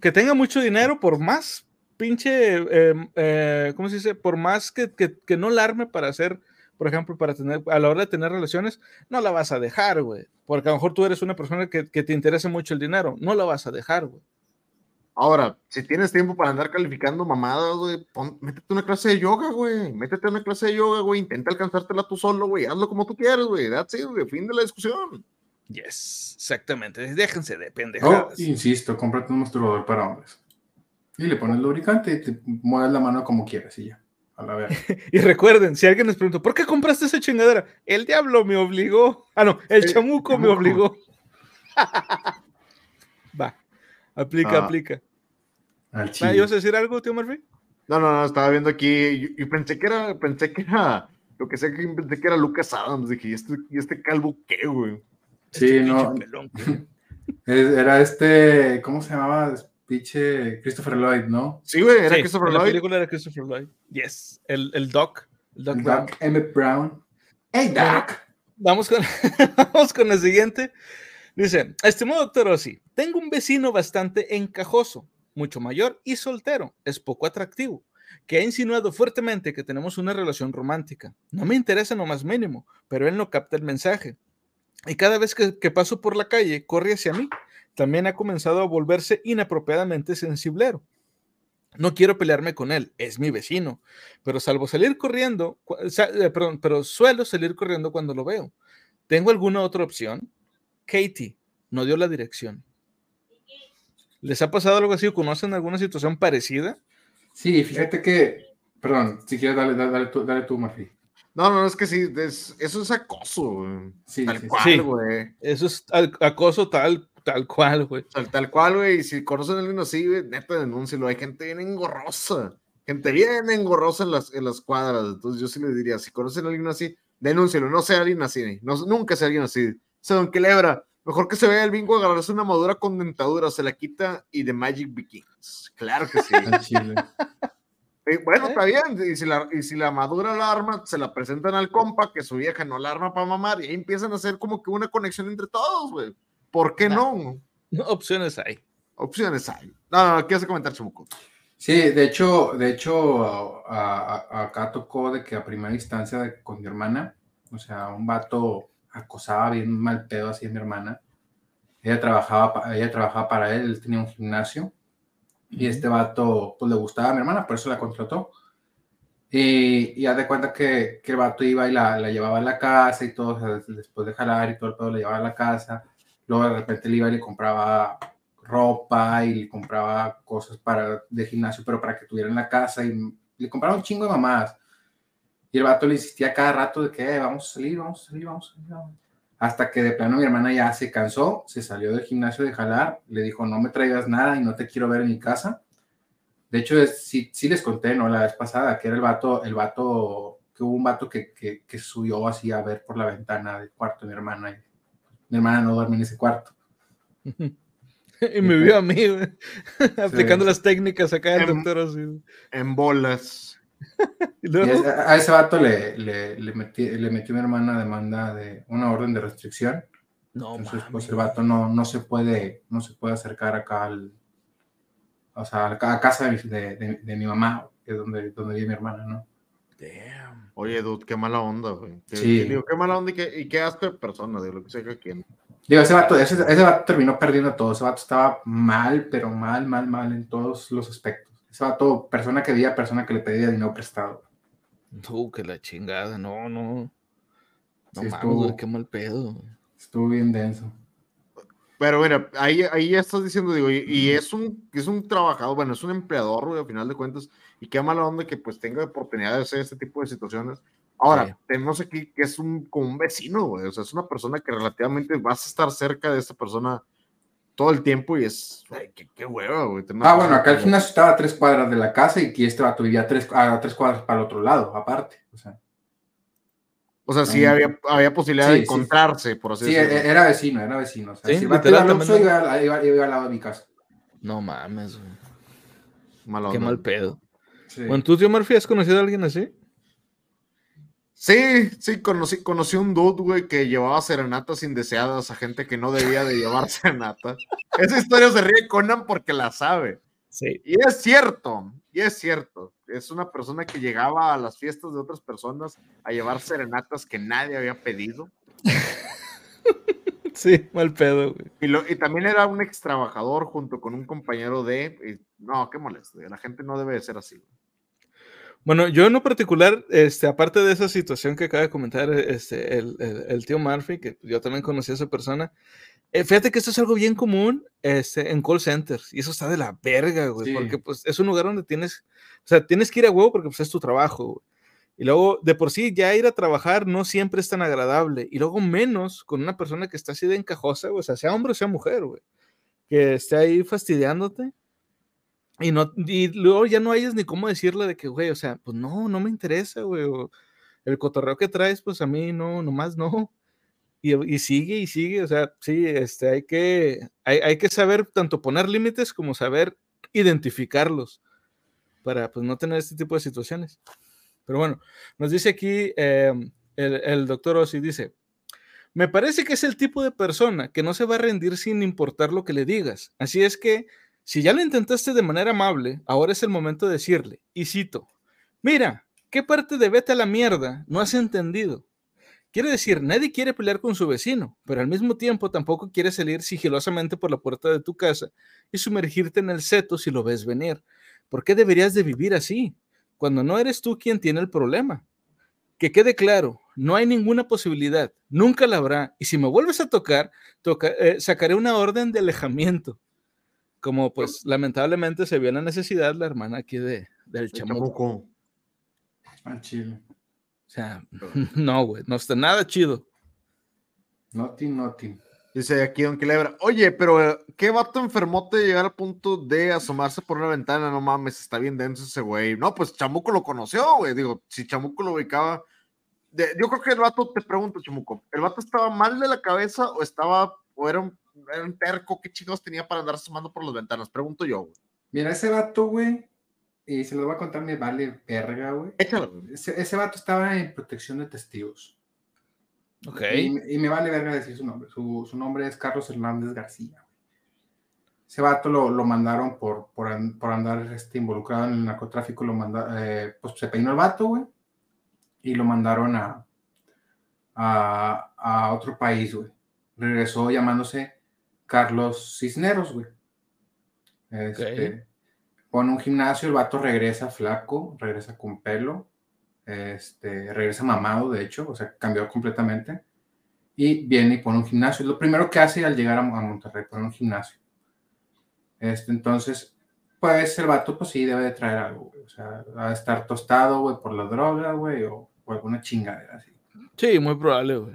Speaker 3: que tenga mucho dinero, por más pinche, eh, eh, ¿cómo se dice? Por más que, que, no la arme para hacer, por ejemplo, para tener, a la hora de tener relaciones, no la vas a dejar, güey. Porque a lo mejor tú eres una persona que, que te interesa mucho el dinero, no la vas a dejar, güey.
Speaker 2: Ahora, si tienes tiempo para andar calificando mamadas, güey, pon- métete una clase de yoga, güey. Métete una clase de yoga, güey. Intenta alcanzártela tú solo, güey. Hazlo como tú quieras, güey. That's it, güey. Fin de la discusión.
Speaker 3: Yes, exactamente. Déjense de
Speaker 4: Oh,
Speaker 3: pendejadas.
Speaker 4: insisto, cómprate un masturbador para hombres. Y le pones lubricante y te mueves la mano como quieras y ya. A la verga. *laughs*
Speaker 3: Y recuerden, si alguien les pregunta, ¿por qué compraste esa chingadera? El diablo me obligó. Ah, no, el
Speaker 2: El
Speaker 3: chamuco me
Speaker 2: chamuco.
Speaker 3: obligó. *laughs* Va, aplica,
Speaker 2: Ah.
Speaker 3: aplica.
Speaker 4: Al chile.
Speaker 3: ¿Ibas a decir algo, tío Murphy?
Speaker 2: No, no, no. Estaba viendo aquí y, y pensé que era, pensé que era Lo que sea que pensé que era Lucas Adams. Dije, ¿y este, y este calvo qué, güey?
Speaker 4: Sí,
Speaker 3: Pinche
Speaker 4: no.
Speaker 3: pelón, *laughs*
Speaker 4: Era este, ¿cómo se llamaba? Pinche Christopher Lloyd, ¿no?
Speaker 2: Sí, güey, era
Speaker 3: Sí,
Speaker 2: Christopher
Speaker 3: en la
Speaker 2: Lloyd.
Speaker 3: película era Christopher Lloyd. Yes, el, el Doc. El Doc
Speaker 4: Doc
Speaker 3: Brown.
Speaker 4: Emmett Brown. ¡Hey, Doc!
Speaker 3: Vamos con, *laughs* vamos con el siguiente. Dice, estimado doctor Ossi, tengo un vecino bastante encajoso, mucho mayor y soltero, es poco atractivo, que ha insinuado fuertemente que tenemos una relación romántica. No me interesa lo más mínimo, pero él no capta el mensaje. Y cada vez que, que paso por la calle, corre hacia mí. También ha comenzado a volverse inapropiadamente sensiblero. No quiero pelearme con él, es mi vecino, pero salvo salir corriendo, eh, perdón, pero suelo salir corriendo cuando lo veo. ¿Tengo alguna otra opción? Katie no dio la dirección. ¿Les ha pasado algo así o conocen alguna situación parecida?
Speaker 4: Sí, fíjate que. Perdón, si quieres, dale, dale, tú, dale tú, Murphy.
Speaker 2: No, no, es que sí, es- eso es acoso, güey.
Speaker 4: Sí,
Speaker 2: tal
Speaker 4: sí,
Speaker 2: cual,
Speaker 3: Sí.
Speaker 2: güey.
Speaker 3: Eso es al- acoso tal, tal cual, güey.
Speaker 2: Sea, tal cual, güey. Y si conocen a alguien así, güey, neta, denúncielo. Hay gente bien engorrosa. Gente bien engorrosa en las, en las cuadras. Entonces yo sí le diría, si conocen a alguien así, denúncielo. No sea alguien así. No, nunca sea alguien así. O sea, don Quelebra, mejor que se vea el bingo agarrarse una madura con dentadura, se la quita y de Magic Begins. Claro que sí. *laughs* Eh, bueno, está bien. Y si, la, y si la madura la arma, se la presentan al compa, que su vieja no la arma para mamar, y ahí empiezan a hacer como que una conexión entre todos, güey. ¿Por qué no?
Speaker 3: No, *laughs* opciones hay.
Speaker 2: Opciones hay. No, no, ¿qué hace comentar, Chumuco?
Speaker 4: Sí, de hecho, de hecho, a- a- acá tocó de que a primera instancia de- con mi hermana, o sea, un vato acosaba bien mal pedo así a mi hermana. Ella trabajaba, ella trabajaba para él, él tenía un gimnasio y este vato pues le gustaba a mi hermana, por eso la contrató. Y, y haz de cuenta que, que el vato iba y la, la llevaba a la casa y todo, o sea, después de jalar y todo el pedo, la llevaba a la casa. Luego de repente le iba y le compraba ropa y le compraba cosas para, de gimnasio, pero para que tuviera en la casa y le compraba un chingo de mamás. Y el vato le insistía cada rato de que "Eh, vamos a salir, vamos a salir, vamos a salir. vamos". Hasta que de plano mi hermana ya se cansó, se salió del gimnasio de jalar, le dijo no me traigas nada y no te quiero ver en mi casa. De hecho, es, sí, sí les conté, ¿no? La vez pasada, que era el vato, el vato, que hubo un vato que, que, que subió así a ver por la ventana del cuarto de mi hermana. Y mi hermana no duerme en ese cuarto. *laughs*
Speaker 3: Y me vio a mí, aplicando las técnicas acá del
Speaker 2: Em,
Speaker 3: doctor. así.
Speaker 2: En bolas. *laughs*
Speaker 3: Luego,
Speaker 4: a, a ese vato le, le, le, metí- le metió mi hermana demanda de una orden de restricción.
Speaker 3: no,
Speaker 4: Entonces, pues el vato no, no se puede, no se puede acercar acá al, o sea, a ca- a casa de, mi- de, de- de mi mamá, que es donde, donde vive mi hermana, ¿no?
Speaker 3: Damn.
Speaker 2: Oye, dude, qué mala onda, güey. Qué,
Speaker 4: Sí.
Speaker 2: qué- digo, qué mala onda y qué, y qué asco de persona, digo, lo que sea que quien.
Speaker 4: Digo, ese vato, ese, ese vato terminó perdiendo todo. Ese vato estaba mal, pero mal, mal, mal en todos los aspectos. Ese vato, persona que veía, persona que le pedía dinero prestado.
Speaker 3: Uh, que la chingada, no, no. No
Speaker 4: Sí,
Speaker 3: mames,
Speaker 4: estuvo-
Speaker 3: qué mal pedo.
Speaker 4: Estuvo bien denso.
Speaker 2: Pero mira, ahí, ahí ya estás diciendo, digo, y, y es un, es un trabajador, bueno, es un empleador, güey, a final de cuentas, y qué mala onda que pues tenga oportunidad de hacer este tipo de situaciones. Ahora,
Speaker 3: Sí.
Speaker 2: tenemos aquí que es un, como un vecino, güey, o sea, es una persona que relativamente vas a estar cerca de esta persona todo el tiempo y es, ay, qué, qué hueva, güey.
Speaker 4: Ah, bueno, acá el gimnasio estaba a tres cuadras de la casa y que este vato vivía a tres, a tres cuadras para el otro lado, aparte. O sea,
Speaker 2: O sea, sí había, había posibilidad
Speaker 4: sí,
Speaker 2: de
Speaker 4: sí.
Speaker 2: encontrarse, por así
Speaker 4: sí, e-
Speaker 2: decirlo.
Speaker 4: era vecino, era vecino. O sea,
Speaker 3: Sí,
Speaker 4: si iba iba, iba- iba al lado de mi casa.
Speaker 3: No mames, güey. Qué mal pedo.
Speaker 4: Sí.
Speaker 3: Bueno, ¿tú, tío Murphy, has conocido a alguien así?
Speaker 2: Sí, sí, conocí, conocí un dude, güey, que llevaba serenatas indeseadas a gente que no debía de llevar *laughs* serenata. Esa historia se ríe Conan porque la sabe.
Speaker 3: Sí.
Speaker 2: Y es cierto, y es cierto. Es una persona que llegaba a las fiestas de otras personas a llevar serenatas que nadie había pedido. *laughs*
Speaker 3: Sí, mal pedo, güey.
Speaker 2: Y, lo- y también era un ex trabajador junto con un compañero de... y- no, qué molesto. La gente no debe de ser así.
Speaker 3: Bueno, yo en lo particular, este, aparte de esa situación que acaba de comentar este, el, el- el tío Murphy, que yo también conocí a esa persona, eh, fíjate que esto es algo bien común este, en call centers, y eso está de la verga, güey,
Speaker 4: Sí.
Speaker 3: porque pues es un lugar donde tienes, o sea, tienes que ir a huevo porque pues es tu trabajo, güey. Y luego, de por sí, ya ir a trabajar no siempre es tan agradable, y luego menos con una persona que está así de encajosa, güey, o sea, sea hombre o sea mujer, güey, que esté ahí fastidiándote. Y, no, y luego ya no hayas ni cómo decirle de que, güey, o sea, pues no, no me interesa, güey. o, el cotorreo que traes, pues a mí no, nomás no. Y, y sigue y sigue, o sea, sí, este, hay que, hay, hay que saber tanto poner límites como saber identificarlos para pues no tener este tipo de situaciones. Pero bueno, nos dice aquí eh, el, el doctor Ossi, dice, me parece que es el tipo de persona que no se va a rendir sin importar lo que le digas. Así es que, si ya lo intentaste de manera amable, ahora es el momento de decirle, y cito, mira, ¿qué parte de vete a la mierda no has entendido? Quiere decir, nadie quiere pelear con su vecino, pero al mismo tiempo tampoco quiere salir sigilosamente por la puerta de tu casa y sumergirte en el seto si lo ves venir. ¿Por qué deberías de vivir así? Cuando no eres tú quien tiene el problema. Que quede claro, no hay ninguna posibilidad, nunca la habrá, y si me vuelves a tocar, toca, eh, sacaré una orden de alejamiento. Como pues lamentablemente se vio la necesidad la hermana aquí de, del
Speaker 2: El
Speaker 3: chamuco.
Speaker 2: chamuco.
Speaker 4: Al chile.
Speaker 3: O sea, *laughs* no, güey, no está nada chido.
Speaker 4: Noti, noti.
Speaker 2: Dice aquí Don Quelebra, oye, pero eh, ¿qué vato enfermote de llegar al punto de asomarse por una ventana? No mames, está bien denso ese güey. No, pues Chamuco lo conoció, güey. Digo, si Chamuco lo ubicaba. de- yo creo que el vato, te pregunto, Chamuco, ¿el vato estaba mal de la cabeza o estaba, o era un, era un terco? ¿Qué chicos tenía para andar asomando por las ventanas? Pregunto yo, güey.
Speaker 4: Mira, ese vato, güey, y se lo voy a contar, me vale verga, güey.
Speaker 2: Échalo, güey.
Speaker 4: Ese, ese vato estaba en protección de testigos.
Speaker 3: Ok.
Speaker 4: Y, me- y me vale verga decir su nombre. Su, su nombre es Carlos Hernández García. güey. Ese vato lo, lo mandaron por, por, por andar este, involucrado en el narcotráfico. Lo manda, eh, pues se peinó el vato, güey. Y lo mandaron a, a, a otro país, güey. Regresó llamándose Carlos Cisneros, güey. Este, Pone un gimnasio, el vato regresa flaco, regresa con pelo, este, regresa mamado, de hecho, o sea, cambió completamente. Y viene y pone un gimnasio. Lo primero que hace al llegar a, a Monterrey, pone un gimnasio. Este, entonces, pues el vato, pues sí, debe de traer algo, güey. O sea, va a estar tostado, güey, por la droga, güey, o, o alguna chingadera así.
Speaker 3: Sí, muy probable, güey.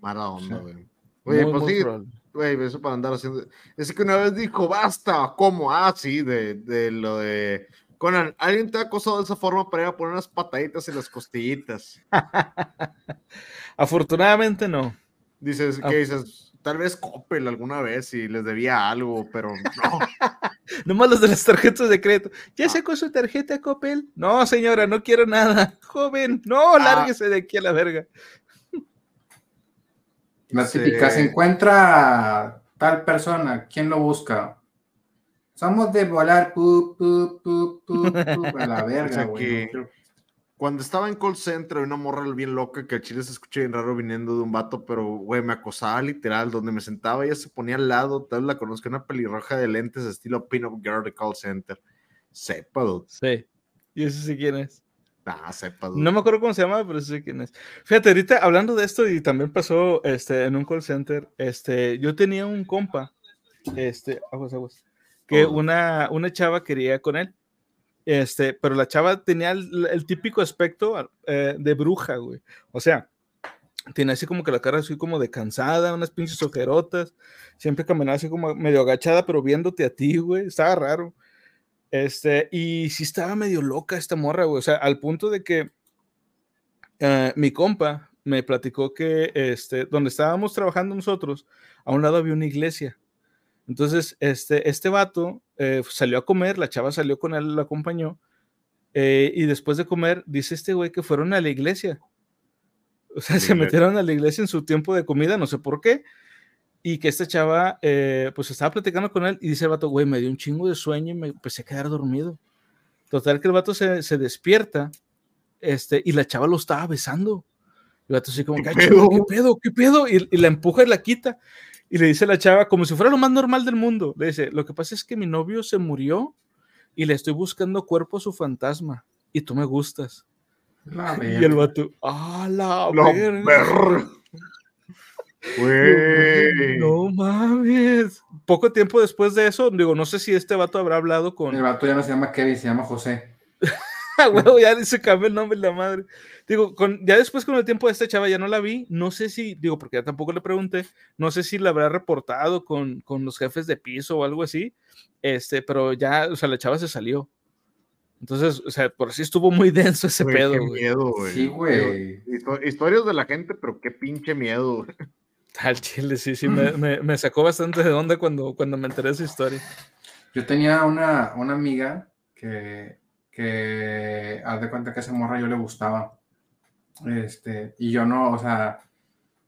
Speaker 2: Mala onda,
Speaker 4: Sí.
Speaker 2: güey. Oye,
Speaker 3: Muy,
Speaker 2: pues
Speaker 3: muy
Speaker 2: sí,
Speaker 3: probable.
Speaker 2: Güey, eso para andar haciendo. Es que una vez dijo, basta, ¿cómo? Ah, sí, de, de lo de. Conan, ¿alguien te ha acosado de esa forma para ir a poner unas pataditas en las costillitas? *laughs*
Speaker 3: Afortunadamente no.
Speaker 2: Dices,
Speaker 3: Ah.
Speaker 2: ¿qué dices? Tal vez Coppel alguna vez y les debía algo, pero no. *laughs*
Speaker 3: Nomás los de las tarjetas de crédito.
Speaker 2: Ah.
Speaker 3: ¿Ya sacó su tarjeta, Coppel? No, señora, no quiero nada. *laughs* Joven, no,
Speaker 2: Ah.
Speaker 3: lárguese de aquí a la verga.
Speaker 4: La típica, se encuentra tal persona, ¿quién lo busca? Somos de volar, pu, pu, pu, a la *laughs* verga,
Speaker 2: sea
Speaker 4: güey.
Speaker 2: que- Cuando estaba en call center, había una morra bien loca que al chile se escucha bien raro viniendo de un vato, pero güey, me acosaba literal. Donde me sentaba, ella se ponía al lado. Tal vez la conozco, una pelirroja de lentes estilo pin-up girl de call center. Sepa, dude.
Speaker 3: Sí. Y ese sí quién es.
Speaker 2: Nah, sepa.
Speaker 3: No me acuerdo cómo se llama, pero sé quién es. Fíjate, ahorita hablando de esto, y también pasó este, en un call center, este, yo tenía un compa, este, aguas, aguas, que
Speaker 2: Oh.
Speaker 3: una, una chava quería con él. Este, pero la chava tenía el, el típico aspecto eh, de bruja, güey. O sea, tenía así como que la cara así como de cansada, unas pinches ojerotas, siempre caminaba así como medio agachada, pero viéndote a ti, güey. Estaba raro. Este, y sí estaba medio loca esta morra, güey. O sea, al punto de que eh, mi compa me platicó que este, donde estábamos trabajando nosotros, a un lado había una iglesia. Entonces, este, este vato eh, salió a comer, la chava salió con él, la acompañó, eh, y después de comer, dice este güey que fueron a la iglesia. O sea, *laughs* se metieron a la iglesia en su tiempo de comida, no sé por qué, y que esta chava, eh, pues estaba platicando con él, y dice el vato, güey, me dio un chingo de sueño y me empecé a quedar dormido. Total que el vato se, se despierta, este, y la chava lo estaba besando. Y el vato así como,
Speaker 2: ¿Qué
Speaker 3: "Ay, chava, ¿qué
Speaker 2: pedo?
Speaker 3: pedo? ¿Qué pedo? Y, y la empuja y la quita. Y le dice a la chava, como si fuera lo más normal del mundo, le dice, lo que pasa es que mi novio se murió y le estoy buscando cuerpo a su fantasma y tú me gustas.
Speaker 4: La
Speaker 3: Y el vato, ¡ah, la
Speaker 2: La
Speaker 3: verga!
Speaker 2: Güey.
Speaker 3: No mames. Poco tiempo después de eso, digo, no sé si este vato habrá hablado con,
Speaker 4: El vato ya no se llama Kevin, se llama José. *laughs*
Speaker 3: Huevo, ya se cambió el nombre de la madre. Digo, con, ya después con el tiempo de esta chava ya no la vi, no sé si, digo, porque ya tampoco le pregunté, no sé si la habrá reportado con, con los jefes de piso o algo así, este, pero ya, o sea, la chava se salió. Entonces, o sea, por sí estuvo muy *laughs* denso ese
Speaker 2: Güey,
Speaker 3: pedo,
Speaker 2: qué
Speaker 3: güey.
Speaker 2: miedo, güey.
Speaker 4: Sí, güey.
Speaker 2: Histo- Historias de la gente, pero qué pinche miedo. güey.
Speaker 3: Al chile, sí, sí, me, *laughs* me- me sacó bastante de onda cuando, cuando me enteré de esa historia.
Speaker 4: Yo tenía una, una amiga que, que haz de cuenta que esa morra yo le gustaba. Este, y yo no, o sea,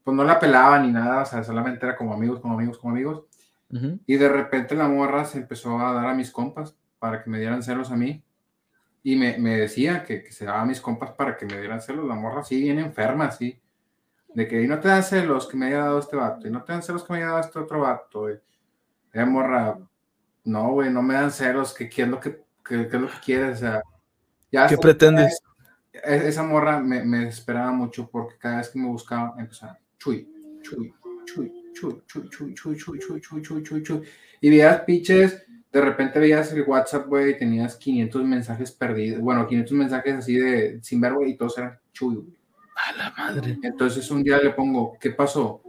Speaker 4: pues no la pelaba ni nada, o sea, solamente era como amigos, como amigos, como amigos.
Speaker 3: Ujú.
Speaker 4: Y de repente la morra se empezó a dar a mis compas para que me dieran celos a mí. Y me, me decía que, que se daba a mis compas para que me dieran celos. La morra sí, bien enferma, así. De que "Y no te dan celos que me haya dado este vato. Y no te dan celos que me haya dado este otro vato. Y, ella morra, no, güey, no me dan celos. que qué es lo que, que- es lo que quieres? O sea, ya
Speaker 3: ¿Qué pretendes?
Speaker 4: e- esa morra me, me desesperaba mucho porque cada vez que me buscaba empezaba chuy, chuy, chuy, chuy, chuy, chuy, chuy, chuy, chuy, chuy, chuy, chuy, chuy. Y veías pinches, de repente veías el WhatsApp, güey, y tenías 500 mensajes perdidos, bueno, 500 mensajes así de sin ver, güey, y todos eran chuy, güey.
Speaker 3: A la madre.
Speaker 4: Entonces un día le pongo, ¿qué pasó?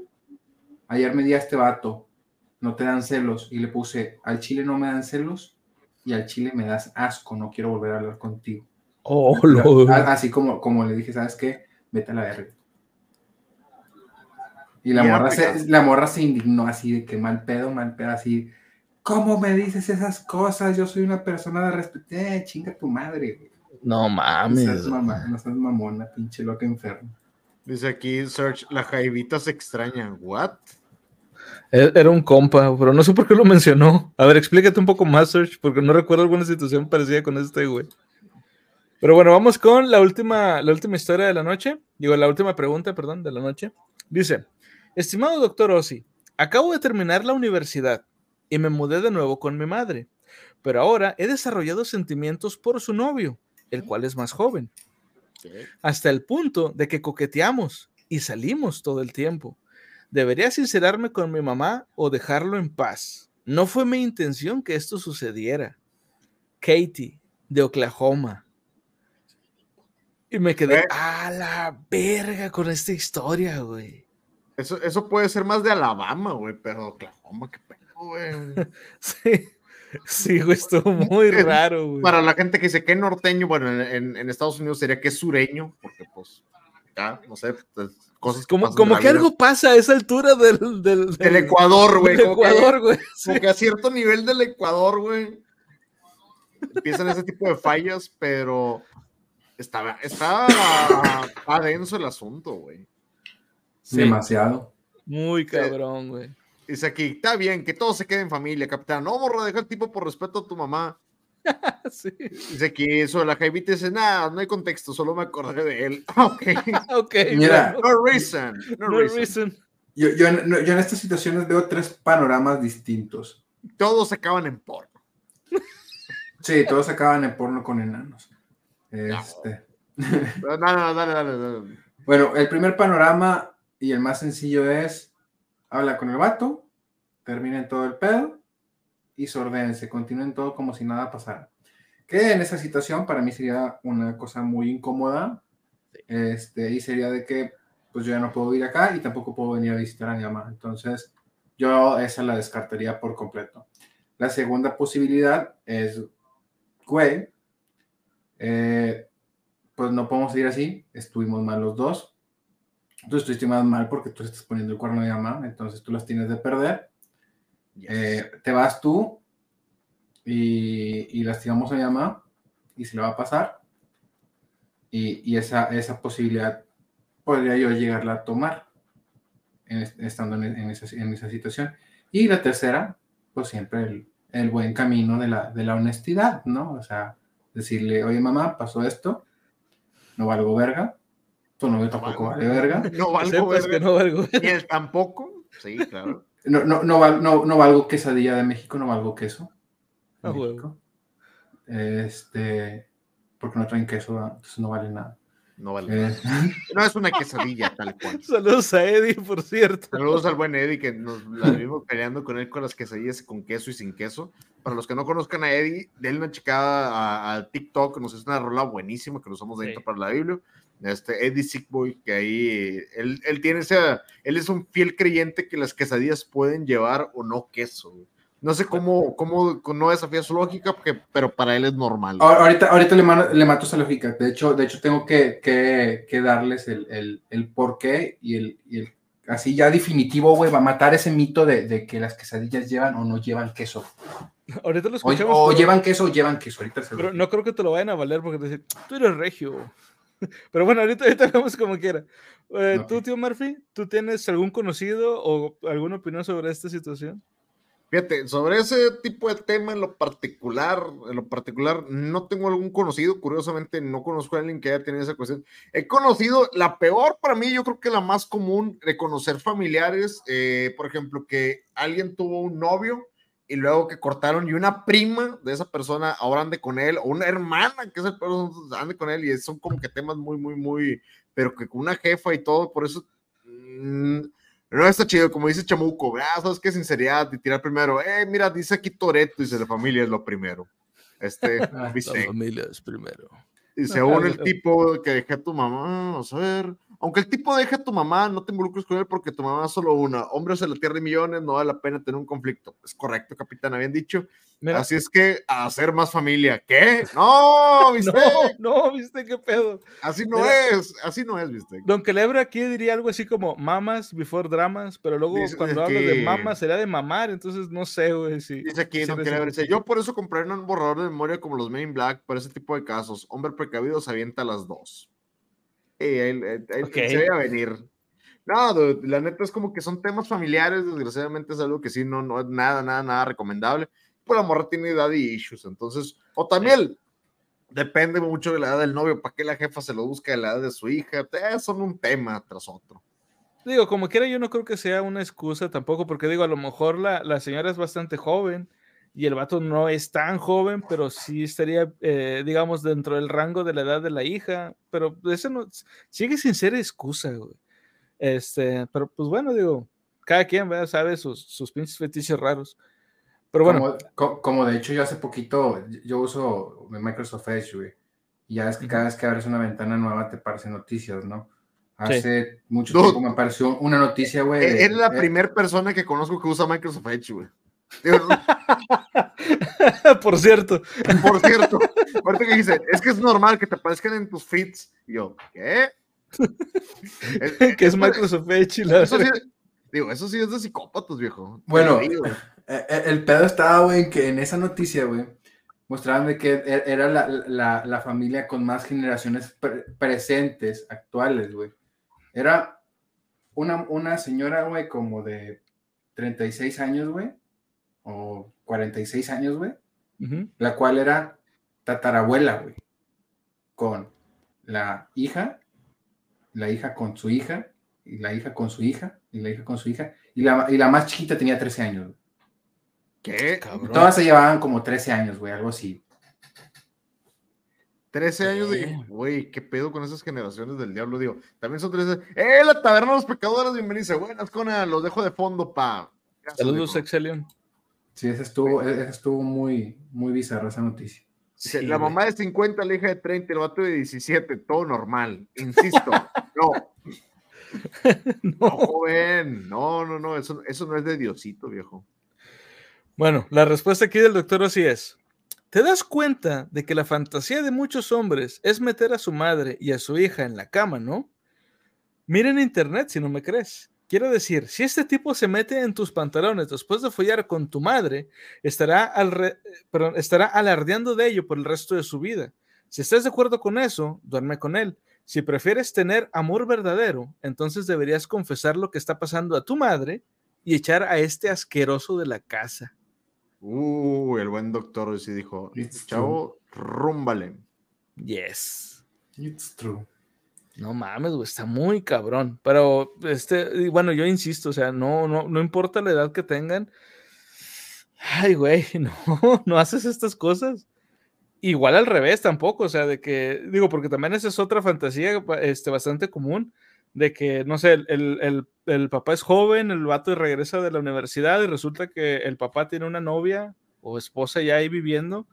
Speaker 4: Ayer me di a este vato, no te dan celos, y le puse, al chile no me dan celos, y al chile me das asco, no quiero volver a hablar contigo.
Speaker 3: Oh,
Speaker 4: Pero, Así como, como le dije, ¿sabes qué? Vete a la verga. Y la morra, se, la morra se indignó así de que mal pedo, mal pedo, así. ¿Cómo me dices esas cosas? Yo soy una persona de respeto. Eh, chinga tu madre, güey.
Speaker 3: No
Speaker 4: No
Speaker 3: mames.
Speaker 4: seas, mamá, no seas mamona, pinche loca enferma.
Speaker 2: Dice aquí, Search, la jaivita se extraña. ¿What?
Speaker 3: E- Era un compa, pero no sé por qué lo mencionó. A ver, explícate un poco más, Serge, porque no recuerdo alguna situación parecida con este, güey. Pero bueno, vamos con la última, la última historia de la noche. Digo, la última pregunta, perdón, de la noche. Dice, estimado doctor Ossi, acabo de terminar la universidad y me mudé de nuevo con mi madre, pero ahora he desarrollado sentimientos por su novio, el cual es más joven, hasta el punto de que coqueteamos y salimos todo el tiempo. Debería sincerarme con mi mamá o dejarlo en paz. No fue mi intención que esto sucediera. Katie, de Oklahoma. Y me quedé
Speaker 2: Eh.
Speaker 3: a la verga con esta historia, güey.
Speaker 2: Eso, eso puede ser más de Alabama, güey, pero Oklahoma, qué pedo, güey. *laughs*
Speaker 3: Sí, *laughs* sí, güey, estuvo muy *laughs* raro, güey.
Speaker 2: Para la gente que dice que norteño, bueno, en, en- en Estados Unidos sería que es sureño, porque pues, acá, no sé, pues, cosas que
Speaker 3: Como,
Speaker 2: en
Speaker 3: como que algo pasa a esa altura del, del,
Speaker 2: Del Ecuador, güey.
Speaker 3: del
Speaker 2: que-
Speaker 3: Ecuador, güey. Sí.
Speaker 2: Que a cierto nivel del Ecuador, güey, empiezan ese tipo de fallas, pero está, está, está denso el asunto, güey.
Speaker 3: Sí,
Speaker 4: Demasiado.
Speaker 3: muy cabrón, güey.
Speaker 2: Dice aquí, está bien, que todo se quede en familia, capitán. No, morro, deja el tipo por respeto a tu mamá. *laughs*
Speaker 3: Sí.
Speaker 2: Dice aquí, eso de la jaivita dice, nada, no hay contexto, solo me acordé de él. *laughs* Ok. *laughs*
Speaker 3: Ok,
Speaker 4: Mira.
Speaker 2: No reason, no,
Speaker 3: no
Speaker 2: reason.
Speaker 3: reason.
Speaker 4: Yo, yo, en- no, yo en estas situaciones veo tres panoramas distintos.
Speaker 2: Todos acaban en porno.
Speaker 4: Sí, todos acaban en porno con enanos. Este,
Speaker 2: Pero No, no, dale, dale, dale.
Speaker 4: Bueno, el primer panorama y el más sencillo es, habla con el vato, terminen todo el pedo y sordénse, continúen todo como si nada pasara. Que en esa situación para mí sería una cosa muy incómoda, este, y sería de que pues yo ya no puedo ir acá y tampoco puedo venir a visitar a mi mamá. Entonces, yo esa la descartaría por completo. La segunda posibilidad es, güey, eh, pues no podemos ir así, estuvimos mal los dos. Tú estuviste más mal porque tú estás poniendo el cuerno de mamá, entonces tú las tienes de perder. Eh, te vas tú y, y lastimamos a mi mamá y se le va a pasar. Y, y esa, esa posibilidad podría yo llegarla a tomar en es- estando en, en esa, en esa situación. Y la tercera, pues siempre el, el buen camino de la, de la honestidad, ¿no? O sea, decirle, oye mamá, pasó esto, no valgo verga, tu novio tampoco vale verga,
Speaker 2: No valgo verga,
Speaker 3: que no valgo.
Speaker 2: ni él tampoco. Sí, claro. *laughs*
Speaker 4: no, no, no, val- no, no valgo quesadilla de México, no valgo queso.
Speaker 3: Ah.
Speaker 4: México. Este, porque no traen queso, ¿verdad? entonces no vale nada.
Speaker 2: No vale.
Speaker 4: Eh, *laughs*
Speaker 2: No es una quesadilla tal cual. *laughs*
Speaker 3: Saludos a Eddie, por cierto.
Speaker 2: Saludos al buen Eddie, que nos la vimos peleando con él con las quesadillas con queso y sin queso. Para los que no conozcan a Eddie, denle una checada a, a TikTok, nos hizo una rola buenísima que lo usamos dentro
Speaker 3: Sí.
Speaker 2: para la Biblia. Este Eddie Sickboy, que ahí él, él tiene ese, él es un fiel creyente que las quesadillas pueden llevar o no queso. güey. No sé cómo, cómo no desafía su lógica, porque, pero para él es normal.
Speaker 4: Ahor- Ahorita, ahorita le, mano- le mato esa lógica. De hecho, de hecho tengo que, que, que darles el, el, el por qué y el, y el así ya definitivo, güey, va a matar ese mito de, de que las quesadillas llevan o no llevan queso.
Speaker 3: Ahorita lo escuchamos.
Speaker 4: o
Speaker 3: pero-
Speaker 4: llevan queso o llevan queso. Ahorita se lo-
Speaker 3: Pero no creo que te lo vayan a valer porque te dicen, tú eres regio. Pero bueno, ahorita, ahorita vemos como quiera. Eh, ¿Tú,
Speaker 4: Ok.
Speaker 3: tío Murphy, tú tienes algún conocido o alguna opinión sobre esta situación?
Speaker 2: Fíjate, sobre ese tipo de tema en lo particular, en lo particular, no tengo algún conocido, curiosamente no conozco a alguien que haya tenido esa cuestión. He conocido la peor para mí, yo creo que la más común de conocer familiares, eh, por ejemplo, que alguien tuvo un novio y luego que cortaron y una prima de esa persona ahora ande con él, o una hermana que esa persona ande con él y son como que temas muy, muy, muy, pero que con una jefa y todo, por eso... mm, no está chido, como dice Chamuco, ah, sabes qué sinceridad y tirar primero, eh, mira, dice aquí Toreto, dice la familia es lo primero. Este, *laughs*
Speaker 4: Ah,
Speaker 2: bistec.
Speaker 3: familias primero.
Speaker 2: y según el *laughs* tipo que deje a tu mamá, vamos a ver, aunque el tipo deje a tu mamá, no te involucres con él porque tu mamá es solo una, hombres en la tierra de millones, no vale la pena tener un conflicto. Es correcto, capitán, habían dicho.
Speaker 3: Mira,
Speaker 2: Así es que a hacer más familia. ¿Qué? *laughs* No, bistec,
Speaker 3: no, no, viste qué pedo.
Speaker 2: así no
Speaker 3: Mira.
Speaker 2: es, así no es, bistec.
Speaker 3: Don Celebra aquí diría algo así como mamas before dramas, pero luego
Speaker 2: Dice
Speaker 3: cuando hablas de mamas sería de mamar, entonces no sé, güey, si...
Speaker 2: Dice aquí,
Speaker 3: si
Speaker 2: quiere
Speaker 3: un-
Speaker 2: verse. Yo por eso compré un borrador de memoria como los Men in Black para ese tipo de casos. Hombre precavido se avienta a las dos. Él, él- él
Speaker 3: Ok.
Speaker 2: se veía venir. No, dude, la neta es como que son temas familiares, desgraciadamente es algo que sí, no, no es nada, nada, nada recomendable. Pues la morra tiene daddy issues, entonces, o también depende mucho de la edad del novio, para qué la jefa se lo busca de la edad de su hija, eh, son un tema tras otro.
Speaker 3: Digo, como quiera, yo no creo que sea una excusa tampoco, porque digo, a lo mejor la, la señora es bastante joven y el vato no es tan joven, pero sí estaría, eh, digamos, dentro del rango de la edad de la hija, pero eso no, sigue sin ser excusa, güey. Este, pero pues bueno, digo, cada quien, ¿verdad? Sabe sus, sus pinches fetiches raros. Pero bueno,
Speaker 4: Como, co- como de hecho yo hace poquito, yo uso Microsoft Edge, güey. Y ya es que cada vez que abres una ventana nueva te aparecen noticias, ¿no?
Speaker 3: Sí.
Speaker 4: Hace mucho
Speaker 2: Dude.
Speaker 4: tiempo me apareció una noticia, güey.
Speaker 2: E- Eres la
Speaker 4: eh,
Speaker 2: primera persona que conozco que usa Microsoft Edge, güey. *laughs* *laughs*
Speaker 3: Por cierto,
Speaker 2: Por cierto, ahorita que dice, es que es normal que te aparezcan en tus feeds. Y yo, ¿qué? Es- *laughs*
Speaker 3: que es Microsoft Edge y la-
Speaker 2: Eso sí, digo, eso sí es de psicópatas, viejo.
Speaker 4: Bueno. Eh, eh, El pedo estaba, güey, en que en esa noticia, güey, mostraban de que e- era la, la- la familia con más generaciones pre- presentes, actuales, güey. Era una, una señora, güey, como de 36 años, güey, o 46 años, güey, la cual era tatarabuela, güey, con la hija, la hija con su hija, y la hija con su hija, y la hija con su hija, y la, y la más chiquita tenía 13 años, güey.
Speaker 2: ¿Qué?
Speaker 3: Cabrón.
Speaker 4: Todas se llevaban como 13 años, güey, algo así.
Speaker 2: 13 años de. Güey, ¿qué pedo con esas generaciones del diablo? Digo, también son 13. ¡Eh, la taberna de los pecadores! Bienvenidos. Buenas, Cona. Los dejo de fondo, pa. Gracias,
Speaker 3: Saludos,
Speaker 2: viejo.
Speaker 4: Sí, esa estuvo, esa estuvo muy, muy bizarra esa noticia.
Speaker 3: Sí,
Speaker 2: la
Speaker 3: güey.
Speaker 2: mamá de 50, la hija de 30, el vato de 17, todo normal. Insisto, *laughs* *laughs* no, no,
Speaker 3: No.
Speaker 2: joven, no, no, no, eso, eso no es de Diosito, viejo.
Speaker 3: Bueno, la respuesta aquí del doctor así es. ¿Te das cuenta de que la fantasía de muchos hombres es meter a su madre y a su hija en la cama, no? Mira en internet si no me crees. Quiero decir, si este tipo se mete en tus pantalones después de follar con tu madre, estará, perdón, estará alardeando de ello por el resto de su vida. Si estás de acuerdo con eso, duerme con él. Si prefieres tener amor verdadero, entonces deberías confesar lo que está pasando a tu madre y echar a este asqueroso de la casa.
Speaker 2: Uh, el buen doctor sí dijo,
Speaker 4: It's
Speaker 2: chavo, rúmbale.
Speaker 3: Yes.
Speaker 4: It's true.
Speaker 3: No mames, güey, está muy cabrón. Pero, este, bueno, yo insisto, o sea, no, no, no importa la edad que tengan. Ay, güey, *laughs* no, no haces estas cosas. Igual al revés tampoco, o sea, de que, digo, porque también esa es otra fantasía este, bastante común, de que, no sé, el- el- el papá es joven, el vato regresa de la universidad y resulta que el papá tiene una novia o esposa ya ahí viviendo,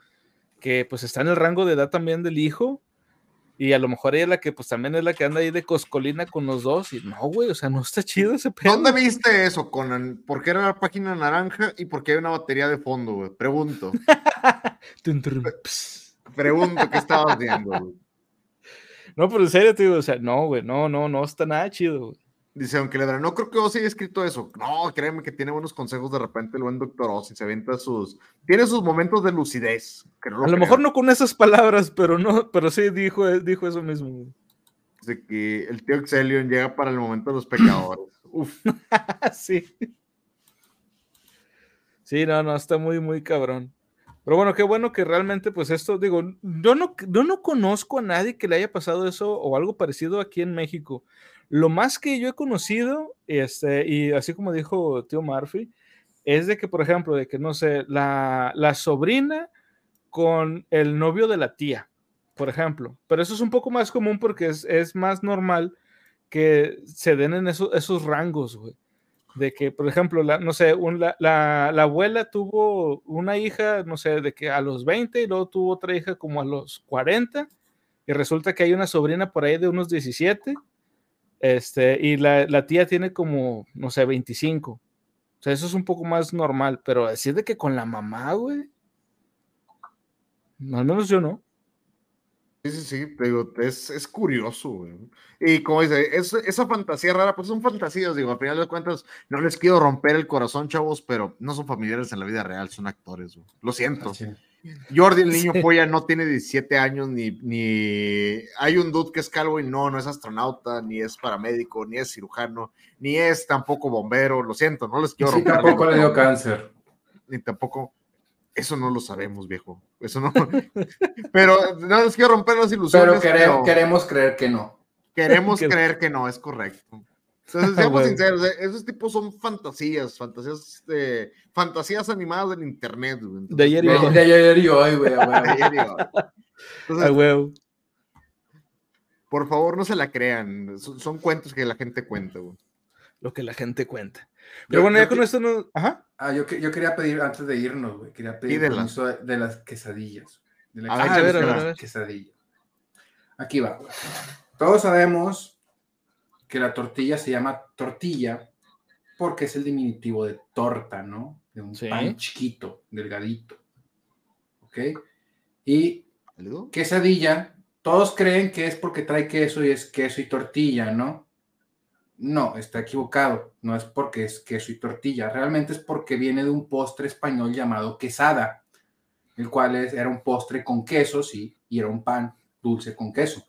Speaker 3: que pues está en el rango de edad también del hijo, Y a lo mejor ella es la que, pues también es la que anda ahí de coscolina con los dos. Y no, güey, o sea, no está chido ese pedo.
Speaker 2: ¿Dónde viste eso, Conan? ¿Por qué era la página naranja y por qué hay una batería de fondo, güey? Pregunto. *laughs* Pregunto qué estabas viendo, güey. *laughs*
Speaker 3: No, pero en serio, te digo, o sea, no, güey, no, no, no está nada chido, güey.
Speaker 2: Dice, aunque le dará, no creo que Ozzy haya escrito eso. No, créeme que tiene buenos consejos de repente el buen doctor Ozzy. Se avienta sus. Tiene sus momentos de lucidez. que no
Speaker 3: A lo mejor no con esas palabras, pero no, pero sí dijo, dijo eso mismo.
Speaker 2: De que el tío Exelion llega para el momento de los pecadores. *clears throat* Uf. *laughs*
Speaker 3: sí. Sí, no, no, está muy, muy cabrón. Pero bueno, qué bueno que realmente, pues esto, digo, yo no, yo no conozco a nadie que le haya pasado eso o algo parecido aquí en México. Lo más que yo he conocido, este, y así como dijo tío Murphy, es de que, por ejemplo, de que, no sé, la, la sobrina con el novio de la tía, por ejemplo. Pero eso es un poco más común porque es, es más normal que se den en eso- esos rangos, güey. De que, por ejemplo, la, no sé, un- la, la- la abuela tuvo una hija, no sé, de que a los 20 y luego tuvo otra hija como a los 40 y resulta que hay una sobrina por ahí de unos 17 este, y la, la tía tiene como, no sé, 25. O sea, eso es un poco más normal, pero decir de que con la mamá, güey. Al menos yo no.
Speaker 2: Sí, sí, sí, te digo, es, es curioso, güey. Y como dice, es, esa fantasía rara, pues son fantasías, digo, al final de cuentas, no les quiero romper el corazón, chavos, pero no son familiares en la vida real, son actores, güey. Lo siento. Jordi, el *laughs* niño polla, no tiene 17 años, ni, ni hay un dude que es calvo y no, no es astronauta, ni es paramédico, ni es cirujano, ni es tampoco bombero, lo siento, no les quiero
Speaker 4: Sí,
Speaker 2: romper
Speaker 4: tampoco le dio cáncer.
Speaker 2: Ni tampoco, eso no lo sabemos, viejo, eso no, *laughs* pero no les quiero romper las ilusiones,
Speaker 4: Pero quere- queremos creer que no.
Speaker 2: Queremos *laughs*
Speaker 3: Que-
Speaker 2: creer que no, es correcto. Entonces, *laughs*
Speaker 3: Ah,
Speaker 2: seamos
Speaker 3: bueno.
Speaker 2: sinceros, eh, esos tipos son fantasías, fantasías, de, fantasías animadas del internet. güey. Entonces,
Speaker 3: De ayer y hoy.
Speaker 4: de ayer y hoy, güey. *laughs* *laughs*
Speaker 2: Entonces,
Speaker 3: huevo.
Speaker 2: por favor, no se la crean. Son, son cuentos que la gente cuenta. güey.
Speaker 3: Lo que la gente cuenta. Pero
Speaker 4: Yo-
Speaker 3: bueno,
Speaker 4: yo
Speaker 3: ya con
Speaker 4: que-
Speaker 3: esto no. Ajá.
Speaker 4: Ah, yo, yo quería pedir, antes de irnos, güey, quería pedir
Speaker 2: Pídela.
Speaker 4: permiso de, las quesadillas. De la
Speaker 2: A ver,
Speaker 3: a ver, a ver, a ver.
Speaker 4: quesadilla. Aquí va. güey. Todos sabemos que la tortilla se llama tortilla porque es el diminutivo de torta, ¿no? De un
Speaker 3: Sí.
Speaker 4: pan chiquito, delgadito. ¿Ok? Y
Speaker 2: ¿Válido?
Speaker 4: quesadilla, todos creen que es porque trae queso y es queso y tortilla, ¿no? No, está equivocado. No es porque es queso y tortilla. Realmente es porque viene de un postre español llamado quesada, el cual es- era un postre con queso, sí, y era un pan dulce con queso.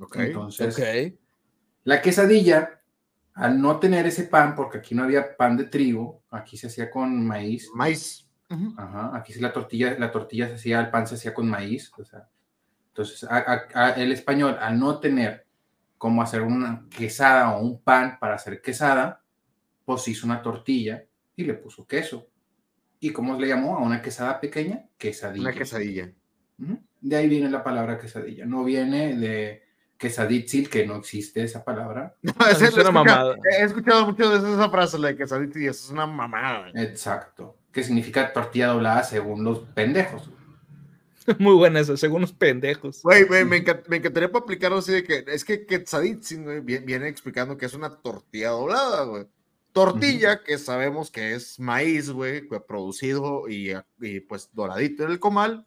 Speaker 2: Ok.
Speaker 4: Entonces,
Speaker 3: Ok.
Speaker 4: La quesadilla, al no tener ese pan, porque aquí no había pan de trigo, aquí se hacía con maíz,
Speaker 2: Maíz. Ujú.
Speaker 4: Ajá, aquí la tortilla, la tortilla se hacía, el pan se hacía con maíz. O sea, entonces, a- a- a- el español, al no tener cómo hacer una quesada o un pan para hacer quesada, pues hizo una tortilla y le puso queso. ¿Y cómo le llamó a una quesada pequeña? Quesadilla.
Speaker 2: Una quesadilla.
Speaker 4: De ahí viene la palabra quesadilla. No viene de quesaditzil, que no existe esa palabra. *laughs*
Speaker 2: No,
Speaker 3: es una mamada.
Speaker 2: He escuchado mucho de esa frase, la de quesadilla, y eso es una mamada.
Speaker 4: Exacto. Que significa tortilla doblada según los pendejos. *laughs*
Speaker 3: Muy buena esa, según los pendejos.
Speaker 2: Güey, güey, me, encan- me encantaría para aplicarlo así de que es que güey, vie- viene explicando que es una tortilla doblada, güey. Tortilla, que sabemos que es maíz, güey, que producido y, y, pues doradito en el comal.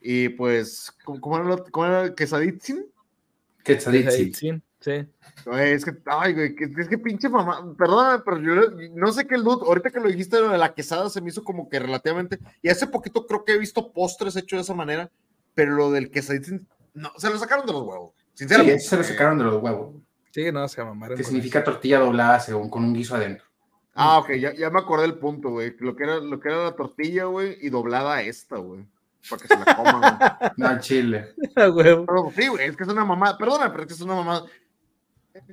Speaker 2: Y pues, ¿cómo, cómo era, lo- cómo era Quesaditzin?
Speaker 4: Quetzaditzil.
Speaker 3: Sí, sí.
Speaker 2: Güey, es que, ay, güey, que- es que pinche mamá, perdóname, pero yo no sé qué el dude, ahorita que lo dijiste lo de la quesada se me hizo como que relativamente, y hace poquito creo que he visto postres hechos de esa manera, pero lo del quesaditzin, no, se lo sacaron de los huevos,
Speaker 4: Sí,
Speaker 2: sinceramente.
Speaker 4: ese se lo sacaron de los huevos.
Speaker 3: Sí, no, se mamaron.
Speaker 4: Que significa tortilla doblada según con un guiso adentro.
Speaker 2: Ah, ok, ya, ya me acordé del punto, güey, lo que era, lo que era la tortilla, güey, y doblada esta, güey, para que se la coman, güey. *laughs*
Speaker 4: No, chile.
Speaker 3: huevo.
Speaker 2: Pero sí, güey, es que es una mamada, perdona, pero es que es una mamada.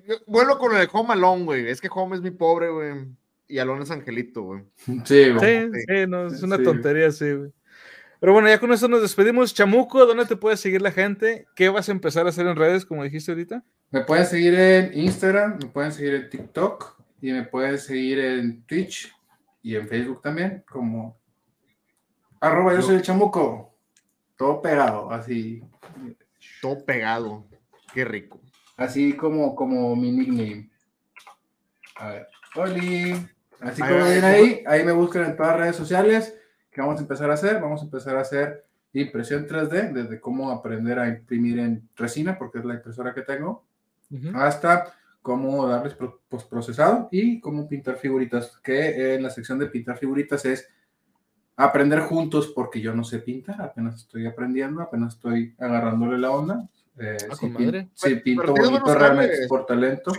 Speaker 2: Yo Vuelvo con el Home Alone, güey, es que Home es mi pobre, güey, y Alone es Angelito, güey.
Speaker 4: Sí, güey.
Speaker 3: Sí, sí, no, es una
Speaker 4: Sí.
Speaker 3: tontería, sí, güey. Pero bueno, ya con eso nos despedimos. Chamuco, ¿dónde te puede seguir la gente? ¿Qué vas a empezar a hacer en redes, como dijiste ahorita?
Speaker 4: Me pueden seguir en Instagram, me pueden seguir en TikTok y me pueden seguir en Twitch y en Facebook también, como arroba yo soy el chamuco. Todo pegado, así.
Speaker 2: Todo pegado. Qué rico.
Speaker 4: Así como, como mi nickname. A ver. Oli. Así como ven ahí, ahí me buscan en todas las redes sociales. ¿Qué vamos a empezar a hacer? Vamos a empezar a hacer impresión 3D, desde cómo aprender a imprimir en resina, porque es la impresora que tengo, hasta cómo darles pro- postprocesado y cómo pintar figuritas, que en la sección de pintar figuritas es aprender juntos, porque yo no sé pintar, apenas estoy aprendiendo, apenas estoy agarrándole la onda. Eh,
Speaker 3: Ah,
Speaker 4: si, pin-
Speaker 3: madre.
Speaker 4: si pinto bonito realmente
Speaker 2: jales.
Speaker 4: por talento.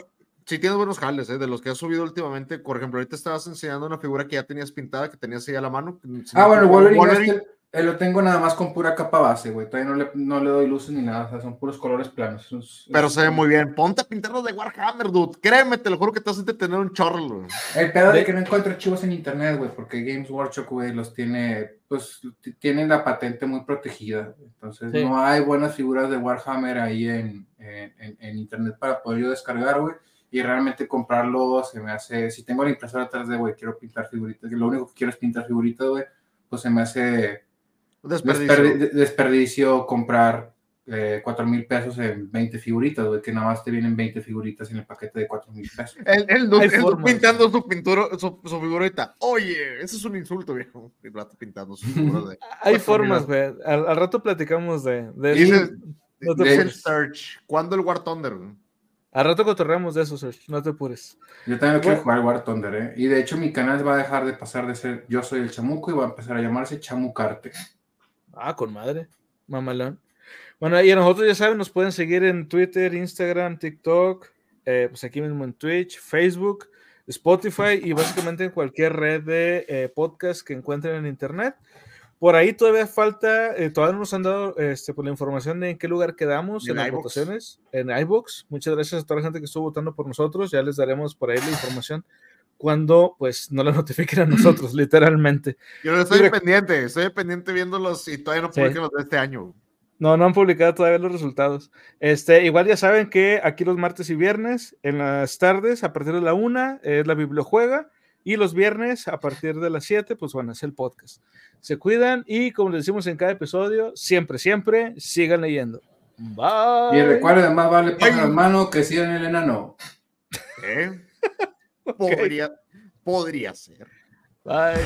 Speaker 2: Sí, tienes buenos jales, ¿eh? De los que has subido últimamente. Por ejemplo, ahorita estabas enseñando una figura que ya tenías pintada, que tenías ahí a la mano. Si
Speaker 4: Ah,
Speaker 2: no
Speaker 4: bueno, Wolverine, este, eh, lo tengo nada más con pura capa base, güey. Todavía no le, no le doy luces ni nada, o sea, son puros colores planos. Es-
Speaker 2: Pero
Speaker 4: es-
Speaker 2: se ve muy bien. Ponte a pintarlos de Warhammer, dude. Créeme, te lo juro que te vas a entretener un chorro. güey.
Speaker 4: El pedo de
Speaker 3: De-
Speaker 4: que no encuentro archivos en internet, güey, porque Games Workshop, güey, los tiene, pues, tienen la patente muy protegida. Entonces,
Speaker 3: Sí.
Speaker 4: no hay buenas figuras de Warhammer ahí en, en- en- en internet para poder yo descargar, güey. Y realmente comprarlo se me hace, si tengo la impresora atrás de, güey, quiero pintar figuritas, que lo único que quiero es pintar figuritas, güey, pues se me hace
Speaker 2: Desperdicio.
Speaker 4: desperdi- de- desperdicio comprar eh, 4 mil pesos en 20 figuritas, güey, que nada más te vienen 20 figuritas en el paquete de 4 mil pesos.
Speaker 2: El dude
Speaker 3: formas.
Speaker 2: pintando su pintura, su, su figurita. Oye, ese es un insulto, viejo. El rato pintando su figura de. *laughs*
Speaker 3: Hay formas, güey. Al, al rato platicamos de, de
Speaker 2: Dice,
Speaker 3: eso. No te
Speaker 4: de-.
Speaker 2: Search. ¿Cuándo el War Thunder? güey?
Speaker 3: Al rato cotorreamos de eso, Serge. No te apures.
Speaker 4: Yo también quiero
Speaker 3: Bueno.
Speaker 4: jugar War Thunder, ¿eh? Y de hecho mi canal va a dejar de pasar de ser Yo Soy el Chamuco y va a empezar a llamarse Chamucarte.
Speaker 3: Ah, con madre. Mamalón. Bueno, y a nosotros ya saben, nos pueden seguir en Twitter, Instagram, TikTok, eh, pues aquí mismo en Twitch, Facebook, Spotify y básicamente en cualquier red de eh, podcast que encuentren en internet. Por ahí todavía falta, eh, todavía no nos han dado este, pues, la información de en qué lugar quedamos
Speaker 2: En
Speaker 3: en las votaciones, en iBox. Muchas gracias a toda la gente que estuvo votando por nosotros. Ya les daremos por ahí la información cuando pues no la *laughs* notifiquen a nosotros, literalmente.
Speaker 2: Yo no estoy pendiente, estoy pendiente viéndolos y todavía no
Speaker 3: Sí.
Speaker 2: publican los de este año.
Speaker 3: No, no han publicado todavía los resultados. Este, igual ya saben que aquí los martes y viernes, en las tardes, a partir de la una, es la bibliojuega. Y los viernes, a partir de las 7, pues bueno, es el podcast. Se cuidan y como les decimos en cada episodio, siempre, siempre sigan leyendo. Bye.
Speaker 4: Y recuerden, más vale
Speaker 2: Ay.
Speaker 4: en mano que si en el enano.
Speaker 2: ¿Eh? Podría, podría ser.
Speaker 3: Bye.